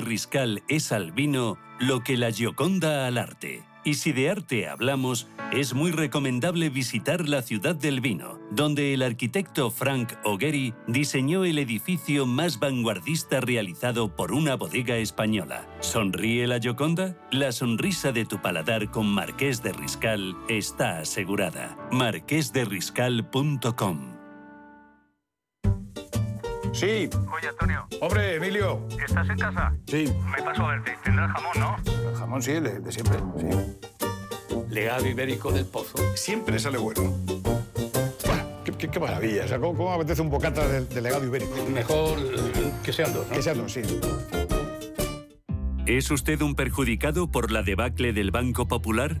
Riscal es al vino lo que la Gioconda al arte. Y si de arte hablamos, es muy recomendable visitar la ciudad del vino, donde el arquitecto Frank O'Gary diseñó el edificio más vanguardista realizado por una bodega española. ¿Sonríe la Gioconda? La sonrisa de tu paladar con Marqués de Riscal está asegurada. marquesderiscal.com Sí. Oye, Antonio. Hombre, Emilio. ¿Estás en casa? Sí. Me paso a verte. Tendrás jamón, ¿no? El jamón sí, el de, de siempre. Sí. Legado ibérico del pozo. Siempre sale bueno. Qué, qué- qué maravilla. O sea, ¿cómo, apetece un bocata de, de legado ibérico? Mejor que sean dos, ¿no? Que sean dos, sí. ¿Es usted un perjudicado por la debacle del Banco Popular?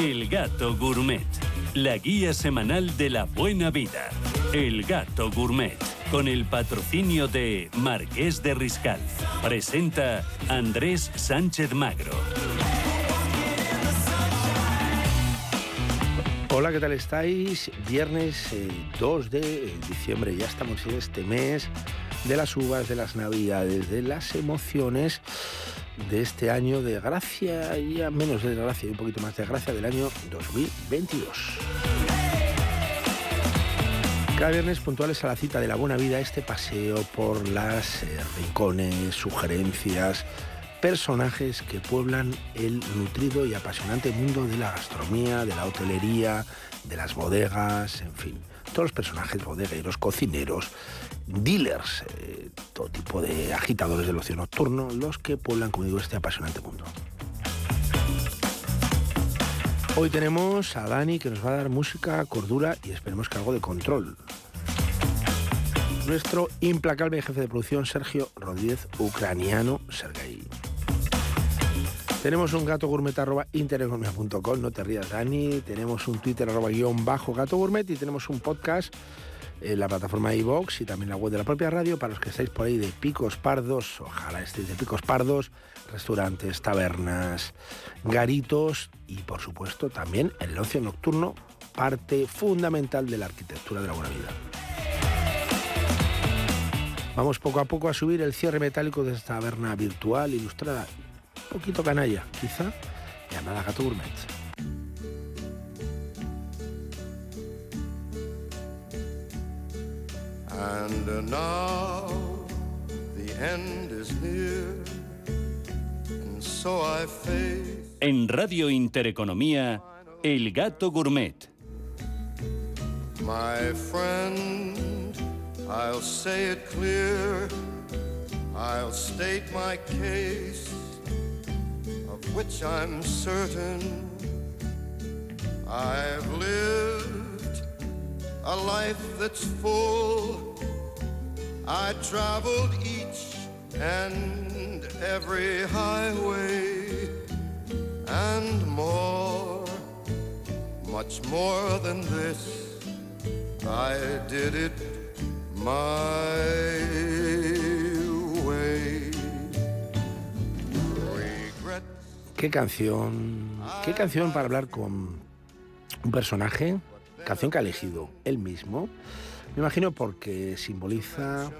El Gato Gourmet, la guía semanal de la buena vida. El Gato Gourmet, con el patrocinio de Marqués de Riscal. Presenta Andrés Sánchez Magro. Hola, ¿qué tal estáis? Viernes eh, 2 de diciembre, ya estamos en este mes de las uvas, de las navidades, de las emociones de este año de gracia, ya menos de gracia y un poquito más de gracia del año 2022. Cada viernes puntuales a la cita de la buena vida, este paseo por las eh, rincones, sugerencias, personajes que pueblan el nutrido y apasionante mundo de la gastronomía, de la hotelería, de las bodegas, en fin. Todos los personajes, bodegueros, cocineros, dealers, eh, todo tipo de agitadores del ocio nocturno, los que pueblan, como digo, este apasionante mundo. Hoy tenemos a Dani que nos va a dar música, cordura y esperemos que algo de control. Nuestro implacable jefe de producción, Sergio Rodríguez, ucraniano, Sergei. Tenemos un gato gourmet arroba intereconomía.com, no te rías Dani. Tenemos un Twitter arroba guion bajo gato gourmet y tenemos un podcast en la plataforma iVox y también la web de la propia radio para los que estáis por ahí de picos pardos, ojalá estéis de picos pardos, restaurantes, tabernas, garitos y por supuesto también el ocio nocturno, parte fundamental de la arquitectura de la buena vida. Vamos poco a poco a subir el cierre metálico de esta taberna virtual ilustrada, un poquito canalla, quizá, llamada Gato. And uh, now the end is near, and so I face En Radio Intereconomía, El Gato Gourmet. my friend. I'll say it clear, I'll state my case, of which I'm certain. I've lived a life that's full. I traveled each and every highway and more, much more than this. I did it my way. ¿Qué canción? ¿Qué canción para hablar con un personaje? Canción que ha elegido él mismo. Me imagino porque simboliza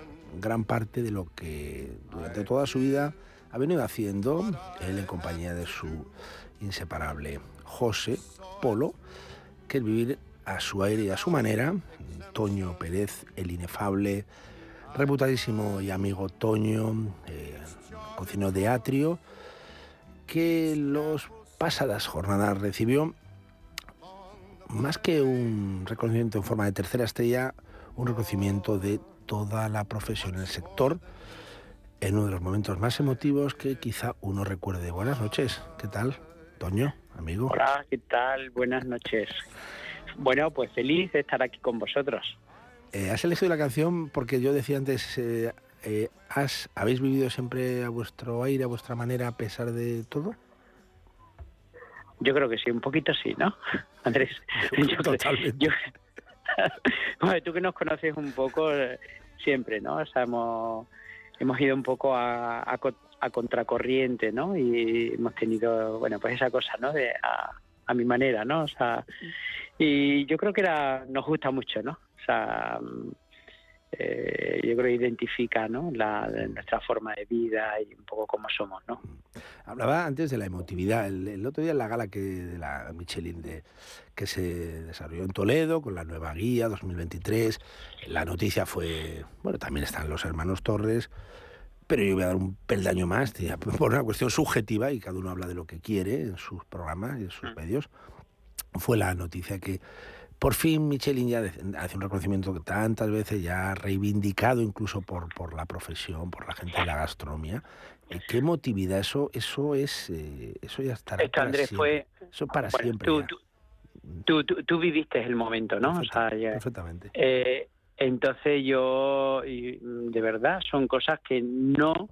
gran parte de lo que durante toda su vida ha venido haciendo él en compañía de su inseparable José Polo, que es vivir a su aire y a su manera. Toño Pérez, el inefable, reputadísimo y amigo Toño, eh, cocinero de Atrio, que los pasadas jornadas recibió más que un reconocimiento en forma de tercera estrella, un reconocimiento de toda la profesión en el sector en uno de los momentos más emotivos que quizá uno recuerde. Buenas noches, ¿qué tal? Toño, amigo. Hola, ¿qué tal? Buenas noches. Bueno, pues feliz de estar aquí con vosotros. Eh, ¿Has elegido la canción porque yo decía antes, eh, eh, ¿has, ¿habéis vivido siempre a vuestro aire, a vuestra manera, a pesar de todo? Yo creo que sí, un poquito sí, ¿no? Andrés. Yo, Totalmente. yo- bueno, tú que nos conoces un poco eh, siempre, ¿no? O sea, hemos, hemos ido un poco a, a a contracorriente, ¿no? Y hemos tenido, bueno, pues esa cosa, ¿no? De a, a mi manera, ¿no? O sea, y yo creo que era, nos gusta mucho, ¿no? O sea, eh, yo creo que identifica, ¿no? La, nuestra forma de vida y un poco cómo somos, ¿no? Hablaba antes de la emotividad. El, el otro día en la gala que, de la Michelin de, que se desarrolló en Toledo con la nueva guía 2023, la noticia fue, bueno, también están los hermanos Torres, pero yo voy a dar un peldaño más, tía, por una cuestión subjetiva y cada uno habla de lo que quiere en sus programas y en sus medios. Fue la noticia que por fin Michelin ya hace un reconocimiento que tantas veces ya ha reivindicado incluso por, por la profesión, por la gente de la gastronomía. Eh, qué emotividad, eso, eso es, eh, eso ya estará Esto, para Andrés, siempre. fue... Eso para bueno, siempre. tú, tú, tú, tú- tú viviste el momento, ¿no? O Perfecta- sea, ya- perfectamente. Eh, entonces yo, de verdad, son cosas que no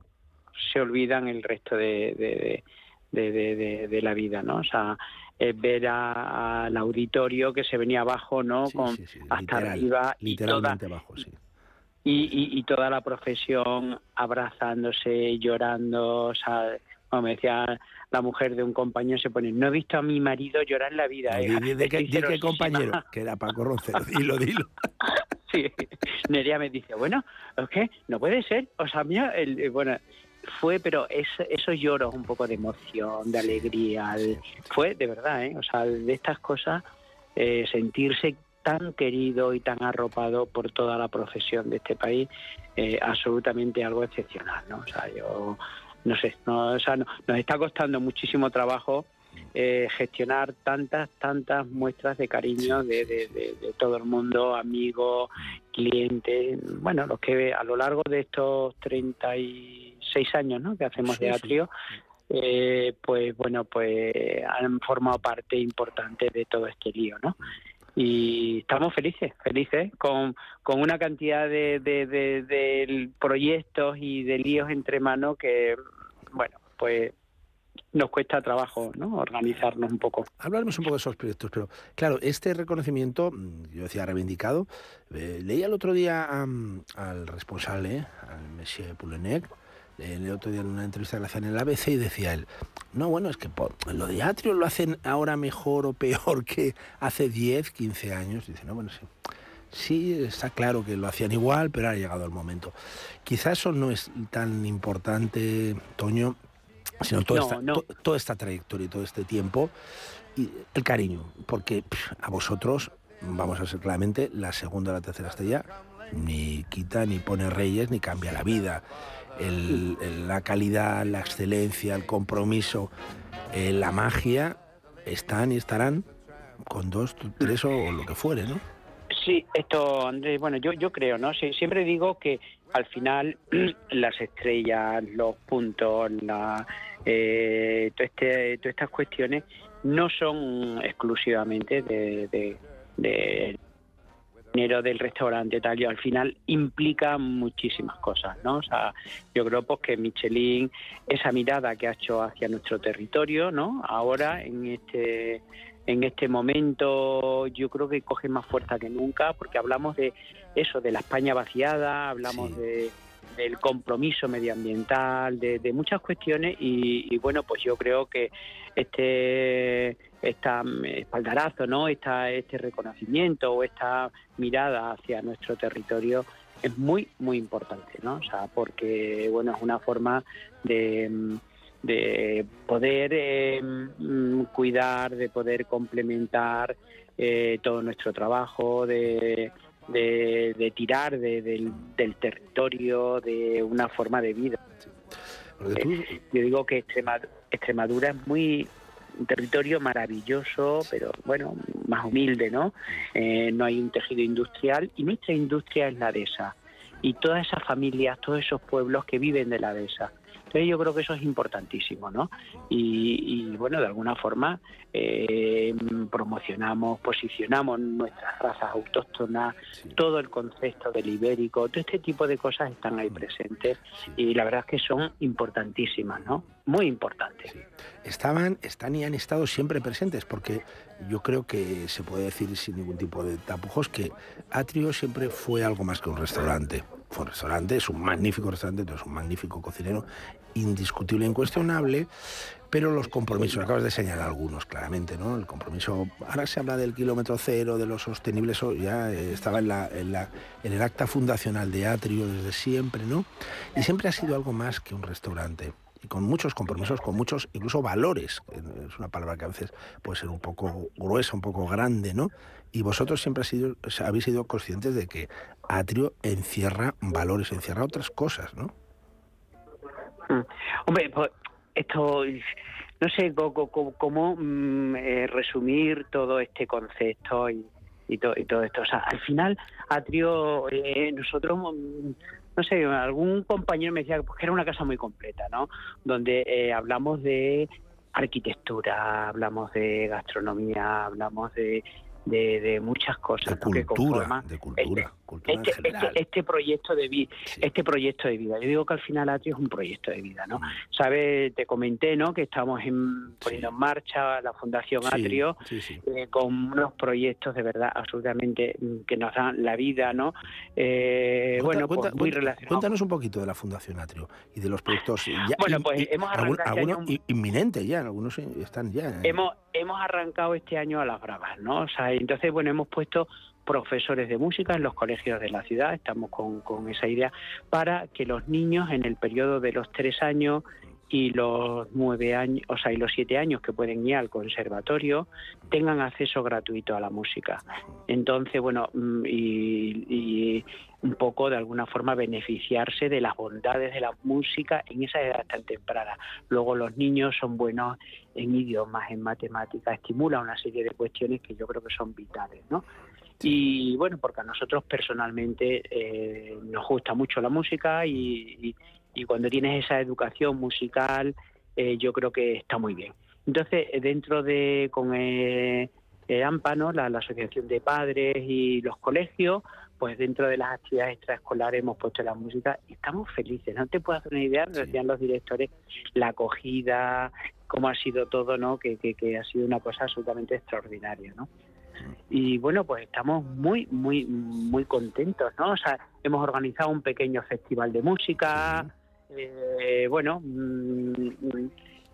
se olvidan el resto de, de- de- de la vida, ¿no? O sea, eh, ver a- al auditorio que se venía abajo, ¿no? Sí, Con, sí, sí, hasta literal, arriba y toda, literalmente abajo, sí. y, y, y toda la profesión abrazándose, llorando, o sea, como me decía la mujer de un compañero, se pone, no he visto a mi marido llorar en la vida. Eh". que- di que Sincerosísima. compañero, que era Paco Roncero, dilo, dilo. Sí, Nerea me dice, bueno, es que no puede ser, o sea, mira, el, bueno, fue, pero es, esos lloros un poco de emoción, de alegría, fue de verdad, ¿eh? O sea, de estas cosas, eh, sentirse tan querido y tan arropado por toda la profesión de este país, eh, absolutamente algo excepcional, ¿no? O sea, yo no sé, no, o sea, no- nos está costando muchísimo trabajo eh, gestionar tantas, tantas muestras de cariño de, de- de- de todo el mundo, amigos, clientes, bueno, los que a lo largo de estos 36 años ¿no? que hacemos Sí, de sí. Atrio, eh, pues bueno, pues han formado parte importante de todo este lío, ¿no? Y estamos felices, felices, con, con una cantidad de, de, de- de proyectos y de líos entre manos que, bueno, pues nos cuesta trabajo, ¿no? Organizarnos un poco. Hablaremos un poco de esos proyectos, pero claro, este reconocimiento, mm, yo decía reivindicado, eh, leía el otro día al responsable, al Monsieur Poulenec, el otro día en una entrevista que le hacían en el ABC y decía él, no, bueno, es que por- lo de Atrio lo hacen ahora mejor o peor que hace 10, 15 años. Dice, no, bueno, sí. Sí, está claro que lo hacían igual, pero ha llegado el momento. Quizás eso no es tan importante, Toño, sino toda, No, esta, no. to- toda esta trayectoria y todo este tiempo y el cariño, porque pff, a vosotros, vamos a ser claramente, la segunda o la tercera estrella ni quita, ni pone reyes, ni cambia la vida. El- el- la calidad, la excelencia, el compromiso, eh, la magia están y estarán con dos, tres o, lo que fuere, ¿no? Sí, esto, Andrés, bueno, yo, yo creo, ¿no? Sí, siempre digo que al final las estrellas, los puntos, la, eh, este, todas estas cuestiones no son exclusivamente de, de, de dinero del restaurante tal y al final implica muchísimas cosas, ¿no? O sea, yo creo pues que Michelin, esa mirada que ha hecho hacia nuestro territorio, ¿no? Ahora en este en este momento yo creo que coge más fuerza que nunca porque hablamos de eso, de la España vaciada, hablamos Sí. de del compromiso medioambiental, de, de muchas cuestiones y, y, bueno, pues yo creo que este esta mm, espaldarazo, ¿no? Esta, este reconocimiento o esta mirada hacia nuestro territorio es muy, muy importante, ¿no? O sea, porque, bueno, es una forma de, mm, de poder eh, mm, cuidar, de poder complementar eh, todo nuestro trabajo, de, de, de tirar de- del, del territorio, de una forma de vida. Tú, Yo digo que Extrema- Extremadura es muy un territorio maravilloso, pero bueno, más humilde, ¿no? Eh, no hay un tejido industrial y nuestra industria es la dehesa. Y todas esas familias, todos esos pueblos que viven de la dehesa. Entonces yo creo que eso es importantísimo, ¿no? Y, y bueno, de alguna forma eh, promocionamos, posicionamos nuestras razas autóctonas, todo el concepto del ibérico, todo este tipo de cosas están ahí presentes y la verdad es que son importantísimas, ¿no? Muy importantes. Estaban, están y han estado siempre presentes porque yo creo que se puede decir sin ningún tipo de tapujos que Atrio siempre fue algo más que un restaurante. Fue un restaurante, es un magnífico restaurante, es un magnífico cocinero, indiscutible, incuestionable, pero los compromisos, acabas de señalar algunos claramente, ¿no? El compromiso, ahora se habla del kilómetro cero, de los sostenibles, eso ya estaba en, el acta fundacional de Atrio desde siempre, ¿no? Y siempre ha sido algo más que un restaurante y con muchos compromisos, con muchos incluso valores. Es una palabra que a veces puede ser un poco gruesa, un poco grande, ¿no? Y vosotros siempre habéis sido conscientes de que Atrio encierra valores, encierra otras cosas, ¿no? Mm. Hombre, pues esto, no sé cómo, cómo mm, eh, resumir todo este concepto y, y, to, y, todo esto. O sea, al final, Atrio, eh, nosotros, mm, no sé, algún compañero me decía pues, que era una casa muy completa, ¿no? Donde eh, hablamos de arquitectura, hablamos de gastronomía, hablamos de de, de, muchas cosas de cultura, que conforman de cultura, este, este, este, este, proyecto de vida Sí. este proyecto de vida yo digo que al final Atrio es un proyecto de vida no Mm. sabes te comenté no que estamos en, poniendo Sí. en marcha la fundación Atrio eh, con unos proyectos de verdad absolutamente mm, que nos dan la vida no eh, Cuenta- bueno cuenta- pues muy cuenta- relacionado Cuéntanos un poquito de la Fundación Atrio y de los proyectos ya Bueno, pues hemos arrancado este algunos in- inminentes ya, algunos están ya. ¿eh? hemos hemos arrancado este año a las bravas, ¿no? O sea, entonces, bueno, hemos puesto profesores de música en los colegios de la ciudad, estamos con, con esa idea, para que los niños en el periodo de los tres años y los nueve años, o sea, y los siete años que pueden ir al conservatorio, tengan acceso gratuito a la música. Entonces, bueno, mm, y, y un poco de alguna forma beneficiarse de las bondades de la música en esa edad tan temprana. Luego los niños son buenos en idiomas, en matemáticas, estimula una serie de cuestiones que yo creo que son vitales, ¿no? Y bueno, porque a nosotros personalmente eh, nos gusta mucho la música y, y, y cuando tienes esa educación musical, eh, yo creo que está muy bien. Entonces, eh, dentro de con eh, eh, AMPA, ¿no? la, la Asociación de Padres y los colegios, pues dentro de las actividades extraescolares hemos puesto la música y estamos felices. No te puedo hacer una idea, nos Sí. decían los directores, la acogida, cómo ha sido todo, ¿no? Que, que, que ha sido una cosa absolutamente extraordinaria, ¿no? Y bueno, pues estamos muy, muy, muy contentos, ¿no? O sea, hemos organizado un pequeño festival de música, eh, bueno, mm,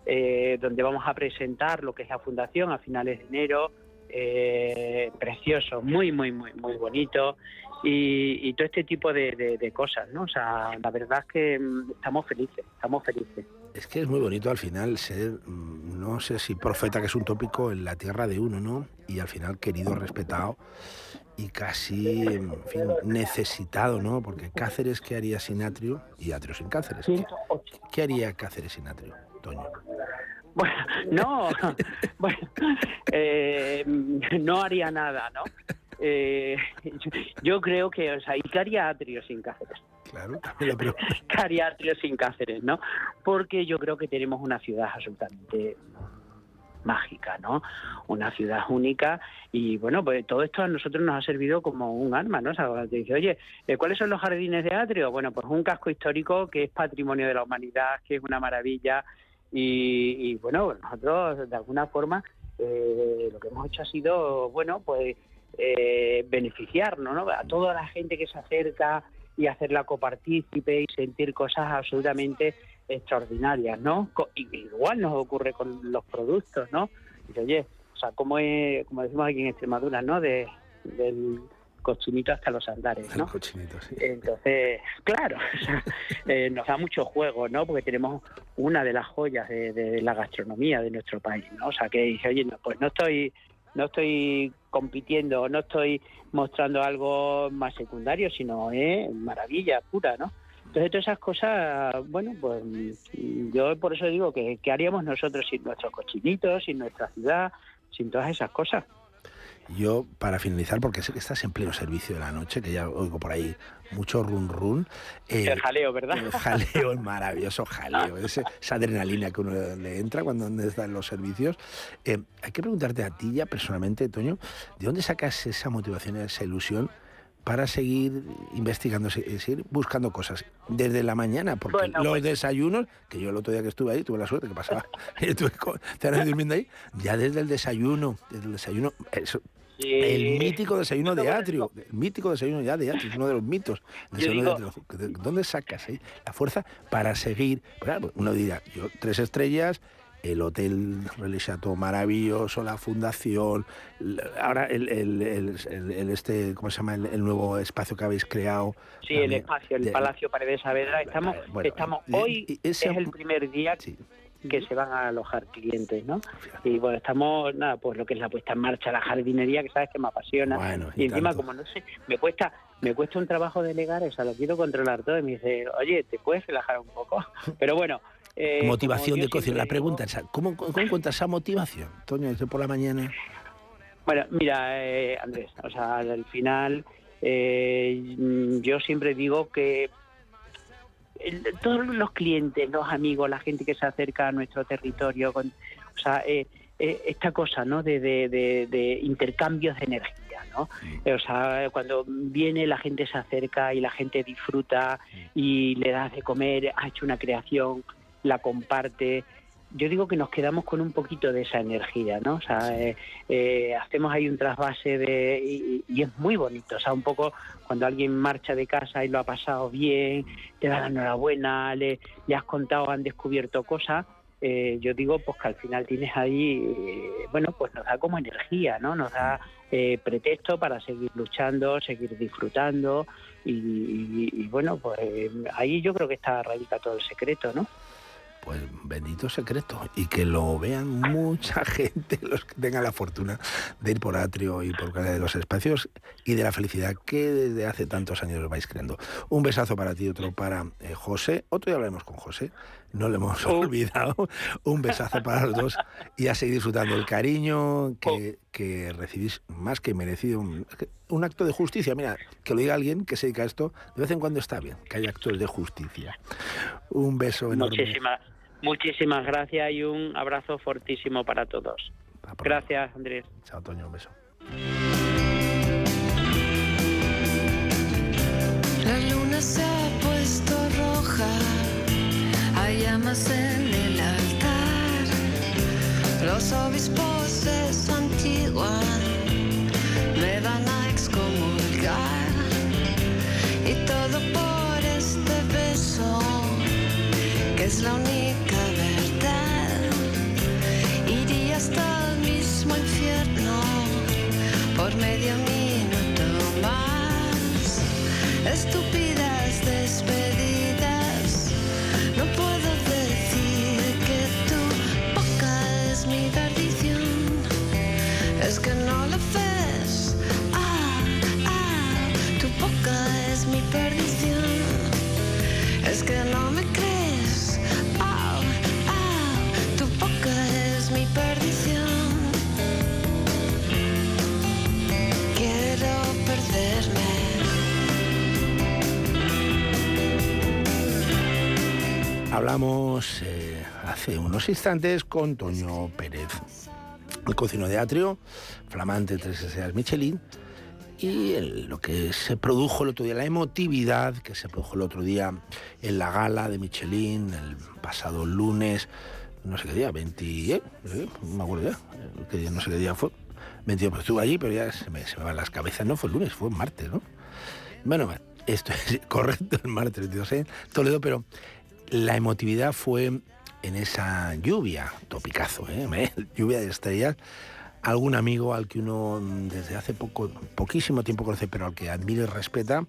eh, donde vamos a presentar lo que es la fundación a finales de enero, eh, precioso, muy, muy, muy, muy bonito y, y todo este tipo de, de- de cosas, ¿no? O sea, la verdad es que mm, estamos felices, estamos felices. Es que es muy bonito al final ser, mm, no sé si profeta, que es un tópico, en la tierra de uno, ¿no? Y al final querido, respetado y casi, en fin, necesitado, ¿no? Porque Cáceres, ¿qué haría sin Atrio? Y Atrio sin Cáceres. ¿Qué, 108. qué haría Cáceres sin Atrio, Toño? Bueno, no, bueno, eh, no haría nada, ¿no? Eh, yo, creo que, o sea, ¿y qué haría Atrio sin Cáceres? Claro, también la pregunta. ¿Qué haría Atrio sin Cáceres, no? Porque yo creo que tenemos una ciudad absolutamente mágica, ¿no? Una ciudad única y bueno, pues todo esto a nosotros nos ha servido como un arma, ¿no? O sea, te dice, oye, eh, ¿cuáles son los jardines de Atrio? Bueno, pues un casco histórico que es patrimonio de la humanidad, que es una maravilla y, y, bueno, nosotros de alguna forma eh, lo que hemos hecho ha sido, bueno, pues eh, beneficiarnos, ¿no? A toda la gente que se acerca y hacerla copartícipe y sentir cosas absolutamente extraordinarias, ¿no? Y- Igual nos ocurre con los productos, ¿no? Dice, oye, o sea, como, es, como decimos aquí en Extremadura, ¿no? De, del cochinito hasta los andares, ¿no? cochinito, sí. Entonces, claro, o sea, eh, nos da mucho juego, ¿no? Porque tenemos una de las joyas de, de la gastronomía de nuestro país, ¿no? O sea, que dice, oye, no, pues no estoy, no estoy compitiendo, no estoy mostrando algo más secundario, sino es maravilla pura, ¿no? Entonces, todas esas cosas, bueno, pues mm, yo por eso digo que, que haríamos nosotros sin nuestros cochinitos, sin nuestra ciudad, sin todas esas cosas. Yo, para finalizar, porque sé que estás en pleno servicio de la noche, que ya oigo por ahí mucho run run. eh, el jaleo, ¿verdad? El jaleo, el maravilloso jaleo, ese- esa adrenalina que uno le entra cuando está en los servicios. Eh, hay que preguntarte a ti ya personalmente, Toño, ¿de dónde sacas esa motivación, esa ilusión para seguir investigando, se- seguir buscando cosas desde la mañana? Porque Bueno, los pues- desayunos, que yo el otro día que estuve ahí, tuve la suerte que pasaba, estuve con, durmiendo ahí, ya desde el desayuno, desde el desayuno, eso, Sí. el mítico desayuno de atrio, el mítico desayuno ya de atrio, es uno de los mitos. De digo- atrio. ¿De ¿Dónde sacas la fuerza para seguir? Pues claro, uno dirá, yo tres estrellas, el hotel Relais Chateau maravilloso, la fundación, ahora el, el- el- el- el este, ¿cómo se llama? El, nuevo espacio que habéis creado. Sí, el espacio, el De- Palacio Paredes Saavedra. Estamos, Bueno, estamos hoy y ese- es el primer día Sí. que se van a alojar clientes, ¿no? Y bueno, estamos, nada, pues lo que es la puesta en marcha, la jardinería, que sabes que me apasiona. Bueno, y y encima, como no sé, me cuesta me cuesta un trabajo delegar, o sea, lo quiero controlar todo. Y me dice, oye, ¿te puedes relajar un poco? Pero bueno. Eh, motivación de cocina. La pregunta digo- es, ¿cómo, cómo encuentras esa motivación, Toño, desde por la mañana? Bueno, mira, eh, Andrés, o sea, al final eh, yo siempre digo que el- todos los clientes, los amigos, la gente que se acerca a nuestro territorio, con, o sea, eh, eh, esta cosa, ¿no? De, de- de- de intercambios de energía, ¿no? O sea, cuando viene la gente se acerca y la gente disfruta y le das de comer, ha hecho una creación, la comparte. Yo digo que nos quedamos con un poquito de esa energía, ¿no? O sea, eh, eh, hacemos ahí un trasvase de y, y es muy bonito, o sea, un poco cuando alguien marcha de casa y lo ha pasado bien, te da la enhorabuena, le, le has contado, han descubierto cosas. eh, yo digo pues que al final tienes ahí, eh, bueno, pues nos da como energía, ¿no? Nos da eh, pretexto para seguir luchando, seguir disfrutando y, y- y, bueno, pues eh, ahí yo creo que está radica todo el secreto, ¿no? Pues bendito secreto. Y que lo vean mucha gente, los que tengan la fortuna de ir por Atrio y por cada de los espacios y de la felicidad que desde hace tantos años os vais creando. Un besazo para ti, otro para eh, José. Otro día hablaremos con José. No le hemos olvidado. Un besazo para los dos y a seguir disfrutando el cariño que, que recibís más que merecido. Un, un acto de justicia. Mira, que lo diga alguien que se dedica a esto, de vez en cuando está bien, que haya actos de justicia. Un beso enorme. Muchísimas, muchísimas gracias y un abrazo fortísimo para todos. Pronto. Gracias, Andrés. Chao, Toño, un beso. La luna se ha puesto roja, hay llamas en el altar. Los obispos se santiguan, me van a excomulgar. Y todo por este beso, que es la única hasta el mismo infierno por medio minuto más. Estúpidas despedidas, no puedo decir que tu boca es mi perdición. Es que no lo ves, ah, ah, tu boca es mi perdición. Es que no Hablamos eh, hace unos instantes con Toño Pérez, el cocino de Atrio, flamante tres estrellas Michelin, y lo que se produjo el otro día, la emotividad que se produjo el otro día en la gala de Michelin, el pasado lunes, no sé qué día, 20, eh, eh, no me acuerdo ya, eh, día, no sé qué día fue, 22, pues estuve allí, pero ya se me, se me van las cabezas, no fue el lunes, fue el martes, ¿no? Bueno, esto es correcto, el martes 22 en Toledo, pero la emotividad fue en esa lluvia, topicazo, ¿eh? Me- lluvia de estrellas. Algún amigo al que uno desde hace poco, poquísimo tiempo conoce, pero al que admira y respeta,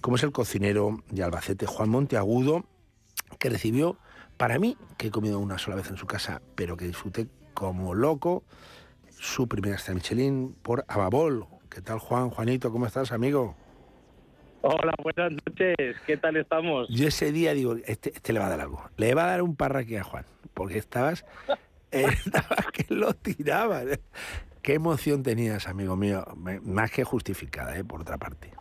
como es el cocinero de Albacete, Juan Monteagudo, que recibió, para mí, que he comido una sola vez en su casa, pero que disfruté como loco, su primera estrella por Ababol. ¿Qué tal, Juan? Juanito, ¿cómo estás, amigo? Hola, buenas noches. ¿Qué tal estamos? Yo ese día digo, este, este le va a dar algo. Le va a dar un parraque a Juan, porque estabas, estabas que lo tirabas. Qué emoción tenías, amigo mío, más que justificada, ¿eh? por otra parte.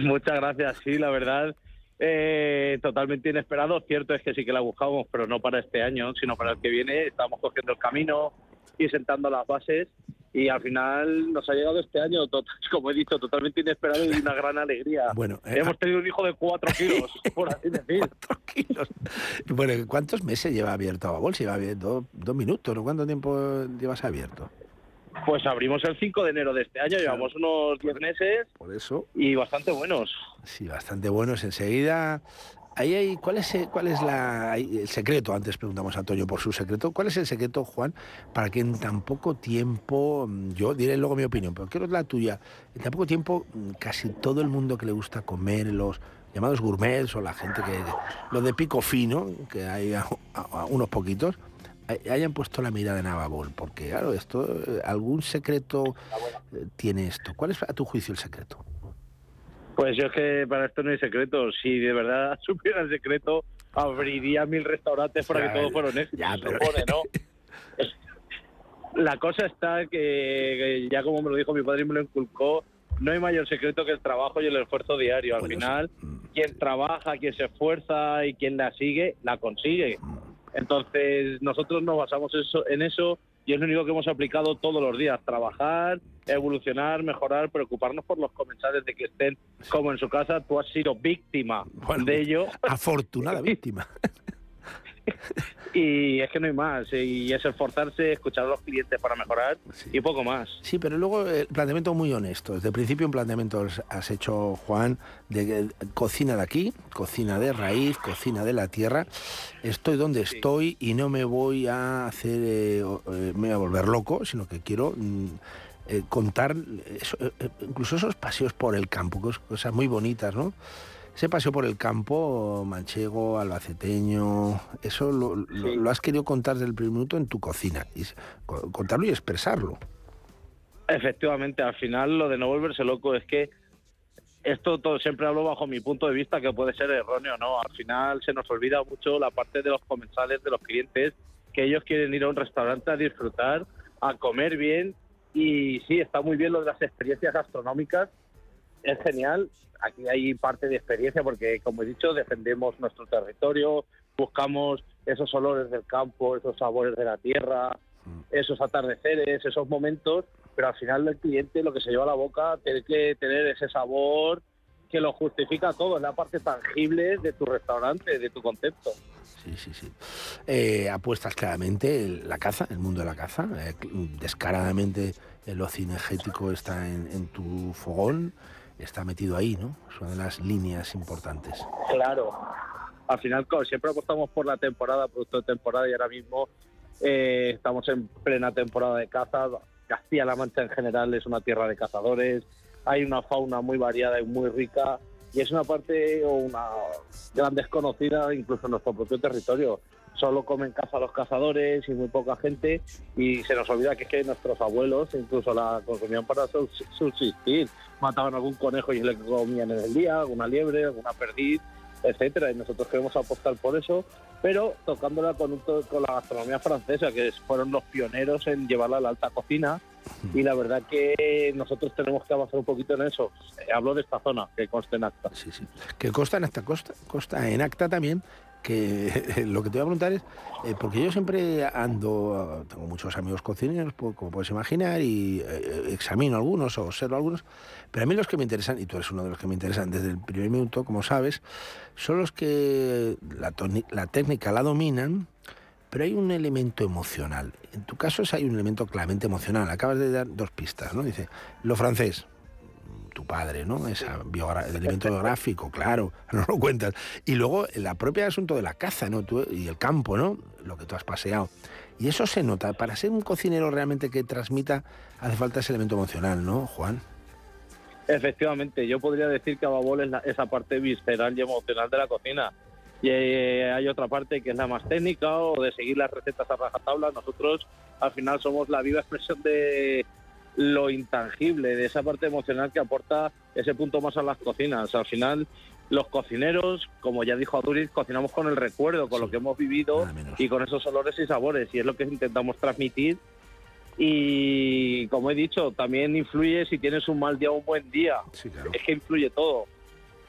Muchas gracias. Sí, la verdad, eh, totalmente inesperado. Cierto es que sí que la buscamos, pero no para este año, sino para el que viene. Estamos cogiendo el camino y sentando las bases. Y al final nos ha llegado este año, como he dicho, totalmente inesperado y una gran alegría. Bueno, eh, Hemos tenido un hijo de cuatro kilos, por así decir. Cuatro kilos. Bueno, ¿cuántos meses lleva abierto Babol? Si lleva abierto dos minutos, ¿no? ¿Cuánto tiempo llevas abierto? Pues abrimos el 5 de enero de este año, llevamos unos 10 meses Por eso, y bastante buenos. sí, bastante buenos. Enseguida, ahí hay, ¿cuál es, el- cuál es la, el secreto? Antes preguntamos a Toño por su secreto. ¿Cuál es el secreto, Juan, para que en tan poco tiempo, mm, yo diré luego mi opinión, pero quiero la tuya, en tan poco tiempo mm, casi todo el mundo que le gusta comer, los llamados gourmets o la gente que, los de pico fino, que hay unos poquitos, hay- hayan puesto la mirada en Ababol, porque claro, esto, eh, algún secreto eh, tiene esto. ¿Cuál es a tu juicio el secreto? Pues yo es que para esto no hay secreto. Si de verdad supiera el secreto, abriría mil restaurantes para que todos fueran éxitos. ya, se pero- supone, ¿no? La cosa está que, que ya como me lo dijo mi padre y me lo inculcó, no hay mayor secreto que el trabajo y el esfuerzo diario. Al Bueno, final, sí. Mm, quien trabaja, quien se esfuerza y quien la sigue, la consigue. mm. Entonces, nosotros nos basamos eso, en eso y es lo único que hemos aplicado todos los días. Trabajar, evolucionar, mejorar, preocuparnos por los comensales de que estén como en su casa. Tú has sido víctima Bueno, de ello Afortunada víctima. y es que no hay más. Y es esforzarse, escuchar a los clientes para mejorar Sí. y poco más. Sí, pero luego el planteamiento muy honesto. Desde el principio un planteamiento has- hecho, Juan, de cocina de aquí, cocina de raíz, cocina de la tierra. Estoy donde estoy y no me voy a hacer, eh, eh, me voy a volver loco, sino que quiero mm, eh, contar eso, eh, eh, incluso esos paseos por el campo, cos- cosas muy bonitas, ¿no? Ese paseo por el campo manchego, albaceteño, eso lo, lo- Sí. lo has querido contar desde el primer minuto en tu cocina. Y, contarlo y expresarlo. Efectivamente, al final lo de no volverse loco es que esto todo siempre hablo bajo mi punto de vista que puede ser erróneo, ¿no? Al final se nos olvida mucho la parte de los comensales, de los clientes, que ellos quieren ir a un restaurante a disfrutar, a comer bien y sí, está muy bien lo de las experiencias gastronómicas, es genial. Aquí hay parte de experiencia porque, como he dicho, defendemos nuestro territorio, buscamos esos olores del campo, esos sabores de la tierra, esos atardeceres, esos momentos, pero al final el cliente lo que se lleva a la boca tiene que tener ese sabor que lo justifica todo, es la parte tangible de tu restaurante, de tu concepto. Sí, sí, sí. Eh, apuestas claramente la caza, el mundo de la caza. eh, descaradamente lo cinegético está en, en tu fogón, está metido ahí, ¿no? De las líneas importantes. Claro. Al final, siempre apostamos por la temporada, producto de temporada, y ahora mismo eh, estamos en plena temporada de caza. Castilla-La Mancha en general es una tierra de cazadores, hay una fauna muy variada y muy rica, y es una parte o una gran desconocida incluso en nuestro propio territorio. Solo comen caza los cazadores y muy poca gente, y se nos olvida que es que nuestros abuelos incluso la consumían para subs- subsistir. Mataban algún conejo y le comían en el día, alguna liebre, alguna perdiz, etcétera. Y nosotros queremos apostar por eso, pero tocándola con, un con la gastronomía francesa, que fueron los pioneros en llevarla a la alta cocina. Y la verdad que nosotros tenemos que avanzar un poquito en eso. Eh, Hablo de esta zona, que conste en acta. Sí, sí. Que consta en esta costa, consta en acta también, lo que te voy a preguntar es, eh, porque yo siempre ando, tengo muchos amigos cocineros, po- como puedes imaginar, y eh, examino algunos o observo algunos, pero a mí los que me interesan, y tú eres uno de los que me interesan desde el primer minuto, como sabes, son los que la técnica la dominan, pero hay un elemento emocional. En tu caso es- hay un elemento claramente emocional. Acabas de dar dos pistas, ¿no? Dice, lo francés, tu padre, ¿no? Esa biogra- el elemento biográfico, claro, no lo cuentas. Y luego la propia asunto de la caza, ¿no? Tú- y el campo, ¿no? Lo que tú has paseado. Y eso se nota. Para ser un cocinero realmente que transmita, hace falta ese elemento emocional, ¿no, Juan? Efectivamente, yo podría decir que Ababol es la- esa parte visceral y emocional de la cocina. Y eh, hay otra parte que es la más técnica o de seguir las recetas a rajatabla. Nosotros al final somos la viva expresión de, lo intangible, de esa parte emocional que aporta ese punto más a las cocinas. Al final, los cocineros, como ya dijo Aduriz, cocinamos con el recuerdo, con lo que hemos vivido y con esos olores y sabores, y es lo que intentamos transmitir. Y como he dicho, también influye si tienes un mal día o un buen día. Es que influye todo,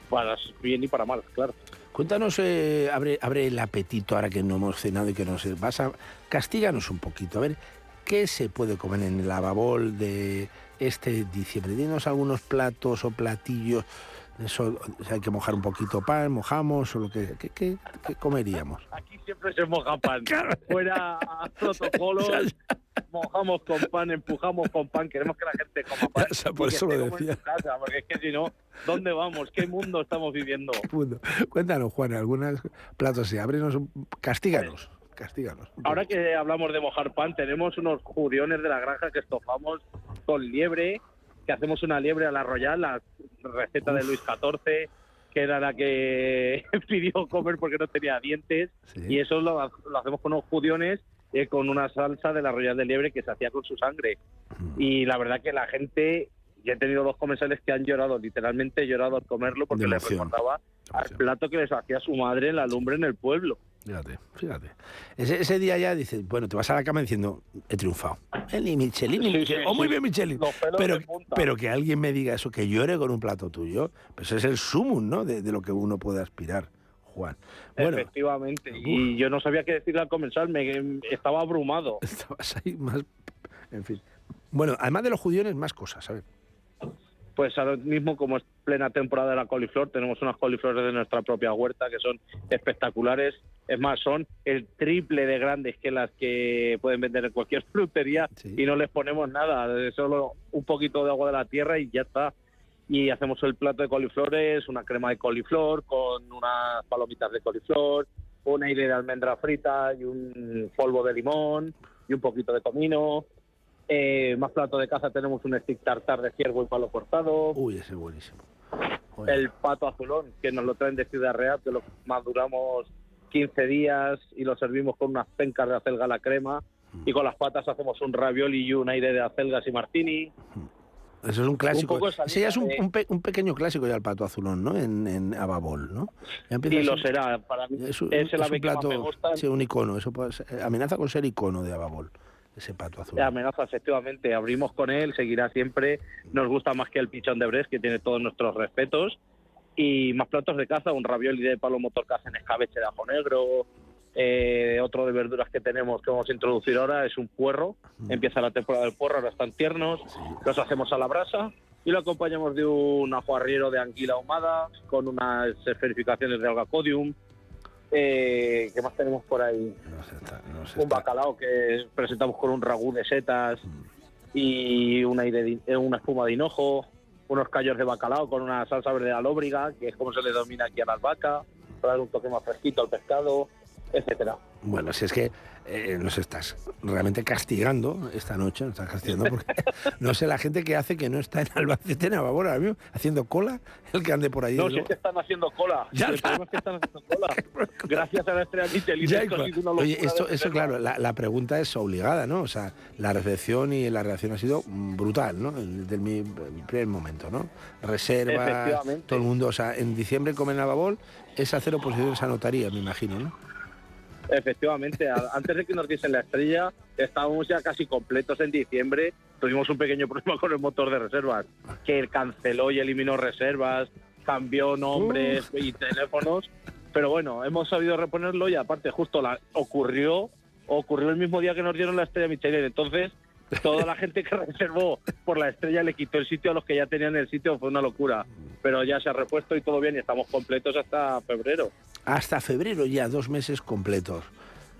para bien y para mal, claro. Cuéntanos, eh, abre, abre el apetito ahora que no hemos cenado y que nos vas a... Castíganos un poquito, a ver, ¿qué se puede comer en el lavabol de este diciembre? Dinos algunos platos o platillos, eso, o sea, hay que mojar un poquito pan, mojamos o lo que... ¿Qué, qué- qué comeríamos? Aquí siempre se moja pan. Fuera protocolos, mojamos con pan, empujamos con pan, queremos que la gente coma pan. O sea, por y eso lo decía. casa, porque es que si no, ¿dónde vamos? ¿Qué mundo estamos viviendo? Mundo. Cuéntanos, Juan, algunos platos, sí, ábrenos, castíganos, castíganos. Ahora que hablamos de mojar pan, tenemos unos juriones de la granja que estofamos con liebre, que hacemos una liebre a la royal, la receta de Luis XIV, que era la que pidió comer porque no tenía dientes, y eso lo, lo hacemos con unos judiones eh, con una salsa de la royal de liebre que se hacía con su sangre. Y la verdad que la gente, yo he tenido dos comensales que han llorado, literalmente llorado al comerlo porque les recordaba al plato que les hacía su madre en la lumbre en el pueblo. Fíjate, fíjate. Ese, ese día ya dices, bueno, te vas a la cama diciendo, he triunfado. El y Michelin, Sí, Michelin. sí, oh, muy bien, Michelin. Pero, pero que alguien me diga eso, que llore con un plato tuyo, pues es el sumum, ¿no? De, de lo que uno puede aspirar, Juan. Bueno, Efectivamente. Y yo no sabía qué decirle al comensal, me estaba abrumado. estabas ahí más... En fin. Bueno, además de los judiones, más cosas, ¿sabes? Pues ahora mismo, como es plena temporada de la coliflor, tenemos unas coliflores de nuestra propia huerta que son espectaculares. Es más, son el triple de grandes que las que pueden vender en cualquier frutería y no les ponemos nada, solo un poquito de agua de la tierra y ya está. Y hacemos el plato de coliflores, una crema de coliflor con unas palomitas de coliflor, un aire de almendra frita y un polvo de limón y un poquito de comino. Eh, más plato de caza tenemos un stick tartar de ciervo y palo cortado. Uy, ese es buenísimo. El pato azulón, que nos lo traen de Ciudad Real, que lo maduramos 15 días y lo servimos con unas pencas de acelga a la crema. Y con las patas hacemos un ravioli y un aire de acelgas y martini. Eso es un clásico. poco Ese ya es un, de- un pe- un pequeño clásico ya el pato azulón, ¿no? En, en Ababol, ¿no? Ya a lo ser- será. Para mí Es un, es el es ave un que más plato, me gusta. sí, un icono. Eso puede ser- amenaza con ser icono de Ababol, ese pato azul. De amenaza, efectivamente. Abrimos con él, seguirá siempre. Nos gusta más que el pichón de Brest, que tiene todos nuestros respetos. Y más platos de caza, un ravioli de palo motorcaz en escabeche de ajo negro. Eh, otro de verduras que tenemos que vamos a introducir ahora es un puerro. Empieza la temporada del puerro, ahora están tiernos. Los hacemos a la brasa y lo acompañamos de un ajo arriero de anguila ahumada con unas esferificaciones de alga codium. Eh, ¿Qué más tenemos por ahí? un bacalao que presentamos con un ragú de setas y aire de- eh, una espuma de hinojo, unos callos de bacalao con una salsa verde alóbriga, que es como se le domina aquí a la albahaca, para dar un toque más fresquito al pescado, etcétera. Bueno, si es que eh, nos estás realmente castigando esta noche, nos estás castigando porque no sé la gente que hace que no está en Albacete, en Ababol, ahora mismo, haciendo cola, el que ande por ahí. No, si es que están haciendo cola. Ya el problema es que están haciendo cola. Gracias a la estrella Oye, esto, eso reserva. claro, la, la pregunta es obligada, ¿no? O sea, la recepción y la reacción ha sido brutal, ¿no? Desde mi primer momento, ¿no? Efectivamente. todo el mundo, o sea, en diciembre comen Ababol, es hacer oposiciones a notaría, me imagino, ¿no? Efectivamente, antes de que nos diesen la estrella, estábamos ya casi completos en diciembre. Tuvimos un pequeño problema con el motor de reservas, que canceló y eliminó reservas, cambió nombres y teléfonos. Pero bueno, hemos sabido reponerlo y aparte justo la, ocurrió ocurrió el mismo día que nos dieron la estrella Michelin. Entonces, toda la gente que reservó por la estrella le quitó el sitio a los que ya tenían el sitio. Fue una locura. Pero ya se ha repuesto y todo bien y estamos completos hasta febrero. Hasta febrero ya, dos meses completos.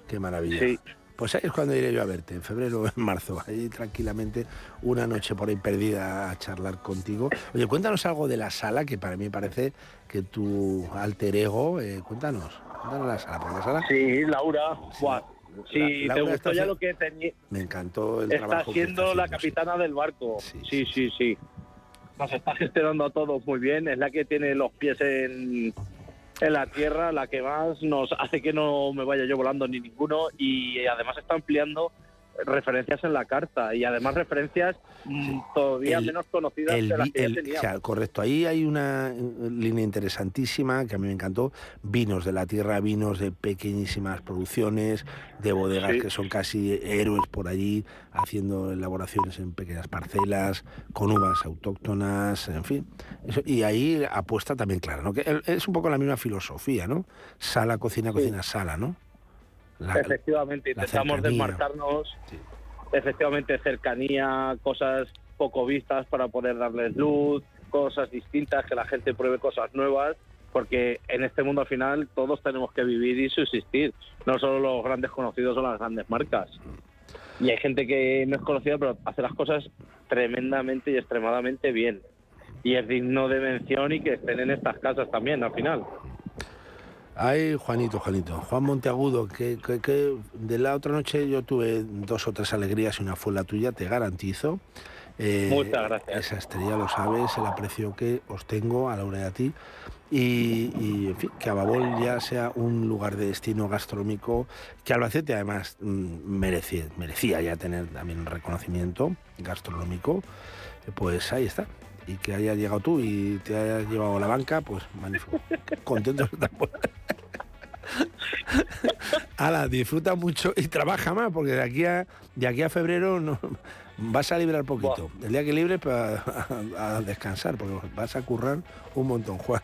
Qué maravilla. Sí. Pues ahí es cuando iré yo a verte, en febrero o en marzo. Ahí tranquilamente, una noche por ahí perdida a charlar contigo. Oye, cuéntanos algo de la sala, que para mí parece que tu alter ego, eh, cuéntanos, cuéntanos la sala, porque la sala Sí, Laura. Buah, Si La- te gustó ya lo que tenía. me encantó el Está trabajo que siendo está la haciendo, capitana del barco. Sí, sí, sí. Nos está gestionando a todos muy bien. Es la que tiene los pies en, en la tierra, la que más nos hace que no me vaya yo volando ni ninguno. Y además está ampliando referencias en la carta y además referencias mm, todavía El- menos conocidas El de las que ya teníamos. o sea, correcto, ahí hay una eh, línea interesantísima que a mí me encantó. Vinos de la tierra, vinos de pequeñísimas producciones, de bodegas Sí. que son casi héroes por allí, haciendo elaboraciones en pequeñas parcelas, con uvas autóctonas, en fin. Eso- y ahí apuesta también clara, ¿no? Que es un poco la misma filosofía, ¿no? Sala, cocina, cocina, sala, ¿no? La- Efectivamente, la intentamos cercanía. desmarcarnos, efectivamente, cercanía, cosas poco vistas para poder darles luz, cosas distintas, que la gente pruebe cosas nuevas, porque en este mundo al final todos tenemos que vivir y subsistir, no solo los grandes conocidos o las grandes marcas. Y hay gente que no es conocida, pero hace las cosas tremendamente y extremadamente bien. Y es digno de mención y que estén en estas casas también, al final. Ay, Juanito, Juanito. Juan Monteagudo, que, que, que de la otra noche yo tuve dos o tres alegrías y una fue la tuya, te garantizo. Eh, Muchas gracias. Esa estrella lo sabes, el aprecio que os tengo a Laura y a ti. Y, y, en fin, que Ababol ya sea un lugar de destino gastronómico que Albacete además mm, merecía, merecía ya tener también un reconocimiento gastronómico. Pues ahí está. Y que hayas llegado tú y te hayas llevado la banca, pues magnífico. Contentos estamos. Ala, disfruta mucho y trabaja más, porque de aquí a, de aquí a febrero no, vas a librar poquito. El día que libre para a, a descansar, porque vas a currar un montón, Juan.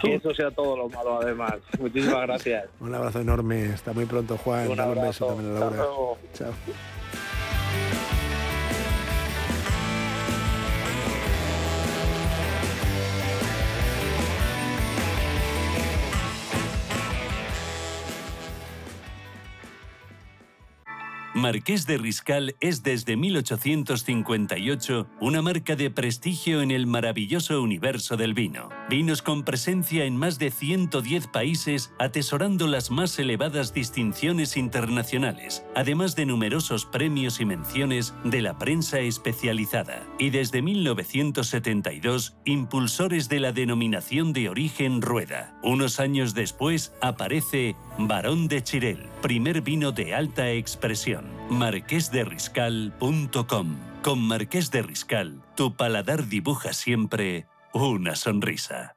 Que eso sea todo lo malo, además. Muchísimas gracias. Un abrazo enorme. Hasta muy pronto, Juan. Un Dale un beso abrazo. también a Laura. luego. Chao. Marqués de Riscal es desde 1858 una marca de prestigio en el maravilloso universo del vino. Vinos con presencia en más de 110 países, atesorando las más elevadas distinciones internacionales, además de numerosos premios y menciones de la prensa especializada. Y desde 1972, impulsores de la denominación de origen Rueda. Unos años después aparece Barón de Chirel, primer vino de alta expresión. Marquesderiscal.com. Con Marqués de Riscal, tu paladar dibuja siempre una sonrisa.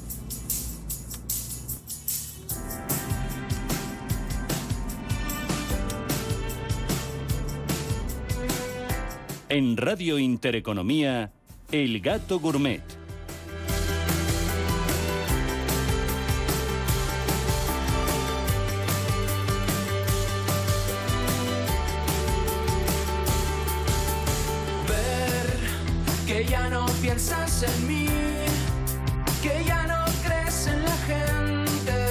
En Radio Intereconomía, El Gato Gourmet. Ver que ya no piensas en mí, que ya no crees en la gente,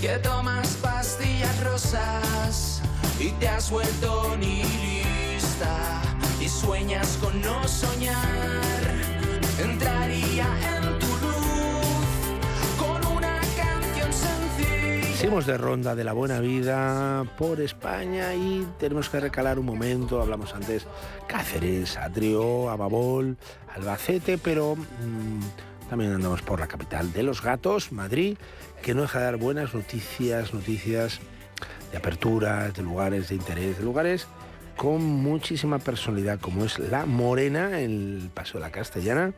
que tomas pastillas rosas y te has vuelto nihilista y sueñas con no soñar. Entraría en tu luz con una canción sencilla. Seguimos de ronda de la buena vida por España y tenemos que recalar un momento. Hablamos antes Cáceres, Atrio, Ababol, Albacete, pero mm, también andamos por la capital de los gatos, Madrid, que no deja de dar buenas noticias, noticias de aperturas, de lugares de interés, de lugares con muchísima personalidad, como es La Morena, en el Paseo de la Castellana.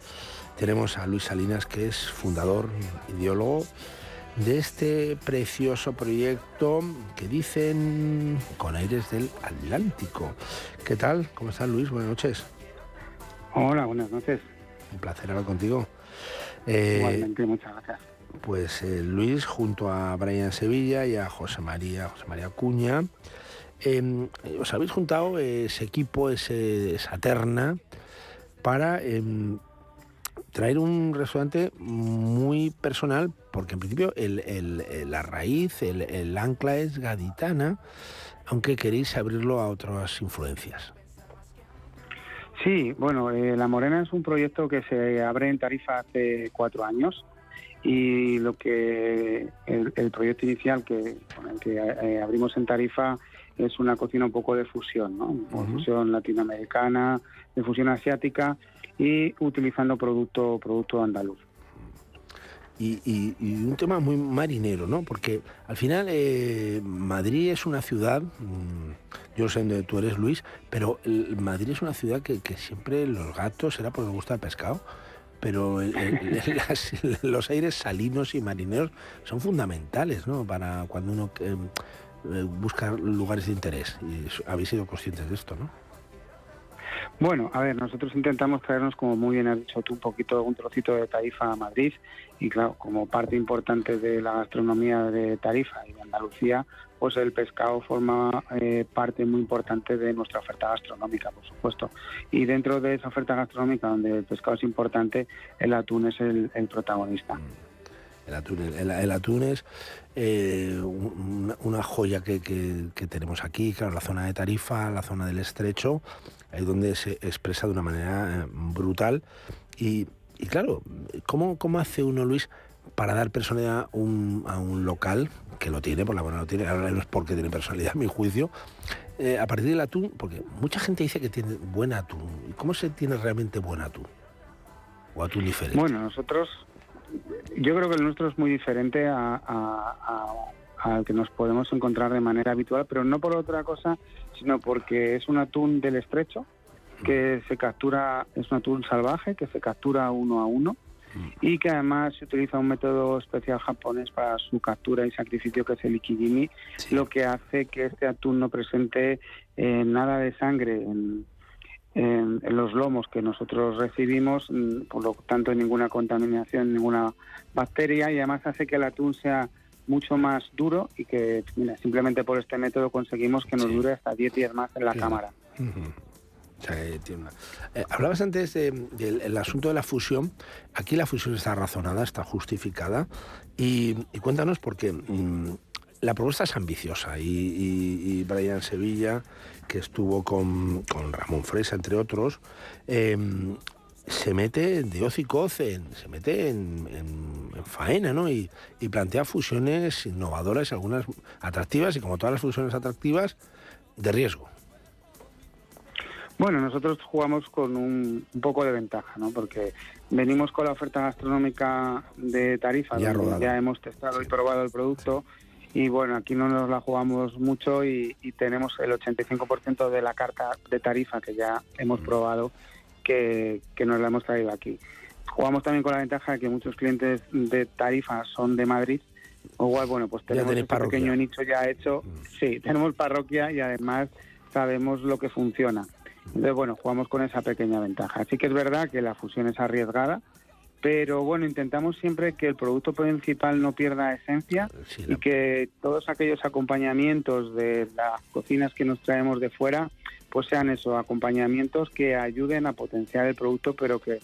Tenemos a Luis Salinas, que es fundador, ideólogo de este precioso proyecto que dicen con aires del Atlántico. ¿Qué tal? ¿Cómo estás, Luis? Buenas noches. Hola, buenas noches. Un placer hablar contigo. Eh, Igualmente, muchas gracias. Pues eh, Luis, junto a Brian Sevilla y a José María, José María Cuña, eh, os habéis juntado ese equipo, ese, esa terna, para em, traer un restaurante muy personal, porque en principio el- la raíz, el, ancla es gaditana, aunque queréis abrirlo a otras influencias. Sí, bueno, eh, La Morena es un proyecto que se abre en Tarifa hace cuatro años y lo que el, el proyecto inicial que con el que eh, abrimos en Tarifa es una cocina un poco de fusión, ¿no? Una fusión latinoamericana, de fusión asiática y utilizando producto producto andaluz. Y, y- y un tema muy marinero, ¿no? Porque al final eh, Madrid es una ciudad, mm, yo sé dónde tú eres, Luis, pero el- Madrid es una ciudad que, que siempre los gatos era porque gusta el pescado, pero el- el- el- las- los aires salinos y marineros son fundamentales, ¿no? Para cuando uno eh, eh, busca lugares de interés. Y habéis sido conscientes de esto, ¿no? Bueno, a ver, nosotros intentamos traernos, como muy bien has dicho tú, un poquito, un trocito de Tarifa a Madrid y claro, como parte importante de la gastronomía de Tarifa y de Andalucía, pues el pescado forma eh, parte muy importante de nuestra oferta gastronómica, por supuesto. Y dentro de esa oferta gastronómica, donde el pescado es importante, el atún es el, el protagonista. El atún, el, eh, un- una, joya que, que- tenemos aquí, claro, la zona de Tarifa, la zona del Estrecho, ahí donde se expresa de una manera eh, brutal. Y, y claro, ¿cómo, ¿cómo hace uno, Luis, para dar personalidad a un, a un local, que lo tiene, por la buena lo tiene, ahora no es porque tiene personalidad, a mi juicio, eh, a partir del atún, porque mucha gente dice que tiene buen atún. ¿Y cómo se tiene realmente buen atún? ¿O atún diferente? Bueno, nosotros, yo creo que el nuestro es muy diferente a- a- a- al que nos podemos encontrar de manera habitual, pero no por otra cosa, sino porque es un atún del estrecho que se captura, es un atún salvaje que se captura uno a uno y que además se utiliza un método especial japonés para su captura y sacrificio que es el ikigimi, lo que hace que este atún no presente eh, nada de sangre en, en, en los lomos que nosotros recibimos, mm, por lo tanto ninguna contaminación, ninguna bacteria y además hace que el atún sea mucho más duro y que mira, simplemente por este método conseguimos que nos dure hasta 10 días más en la cámara. Ujú. O sea, que tiene una- Eh, hablabas antes de- del el asunto de la fusión. Aquí la fusión está razonada, está justificada. Y, y cuéntanos, porque mm, la propuesta es ambiciosa. Y, y- y Brian Sevilla, que estuvo con, con Ramón Fresa, entre otros, eh, se mete de hoz y coce, se mete en, en- en faena, ¿no? Y, y plantea fusiones innovadoras, algunas atractivas, y como todas las fusiones atractivas, de riesgo. Bueno, nosotros jugamos con un, un poco de ventaja, ¿no? Porque venimos con la oferta gastronómica de Tarifa, Ya donde rodada. ya hemos testado y probado el producto. Y bueno, aquí no nos la jugamos mucho y, y tenemos el 85% de la carta de Tarifa que ya Mm. hemos probado que, que nos la hemos traído aquí. Jugamos también con la ventaja de que muchos clientes de Tarifa son de Madrid. O igual, bueno, pues tenemos tenéis este. Mm. pequeño nicho ya hecho. Sí, tenemos parroquia y además sabemos lo que funciona. Entonces, bueno, jugamos con esa pequeña ventaja. Así que es verdad que la fusión es arriesgada, pero bueno, intentamos siempre que el producto principal no pierda esencia y que todos aquellos acompañamientos de las cocinas que nos traemos de fuera, pues sean eso, acompañamientos que ayuden a potenciar el producto, pero que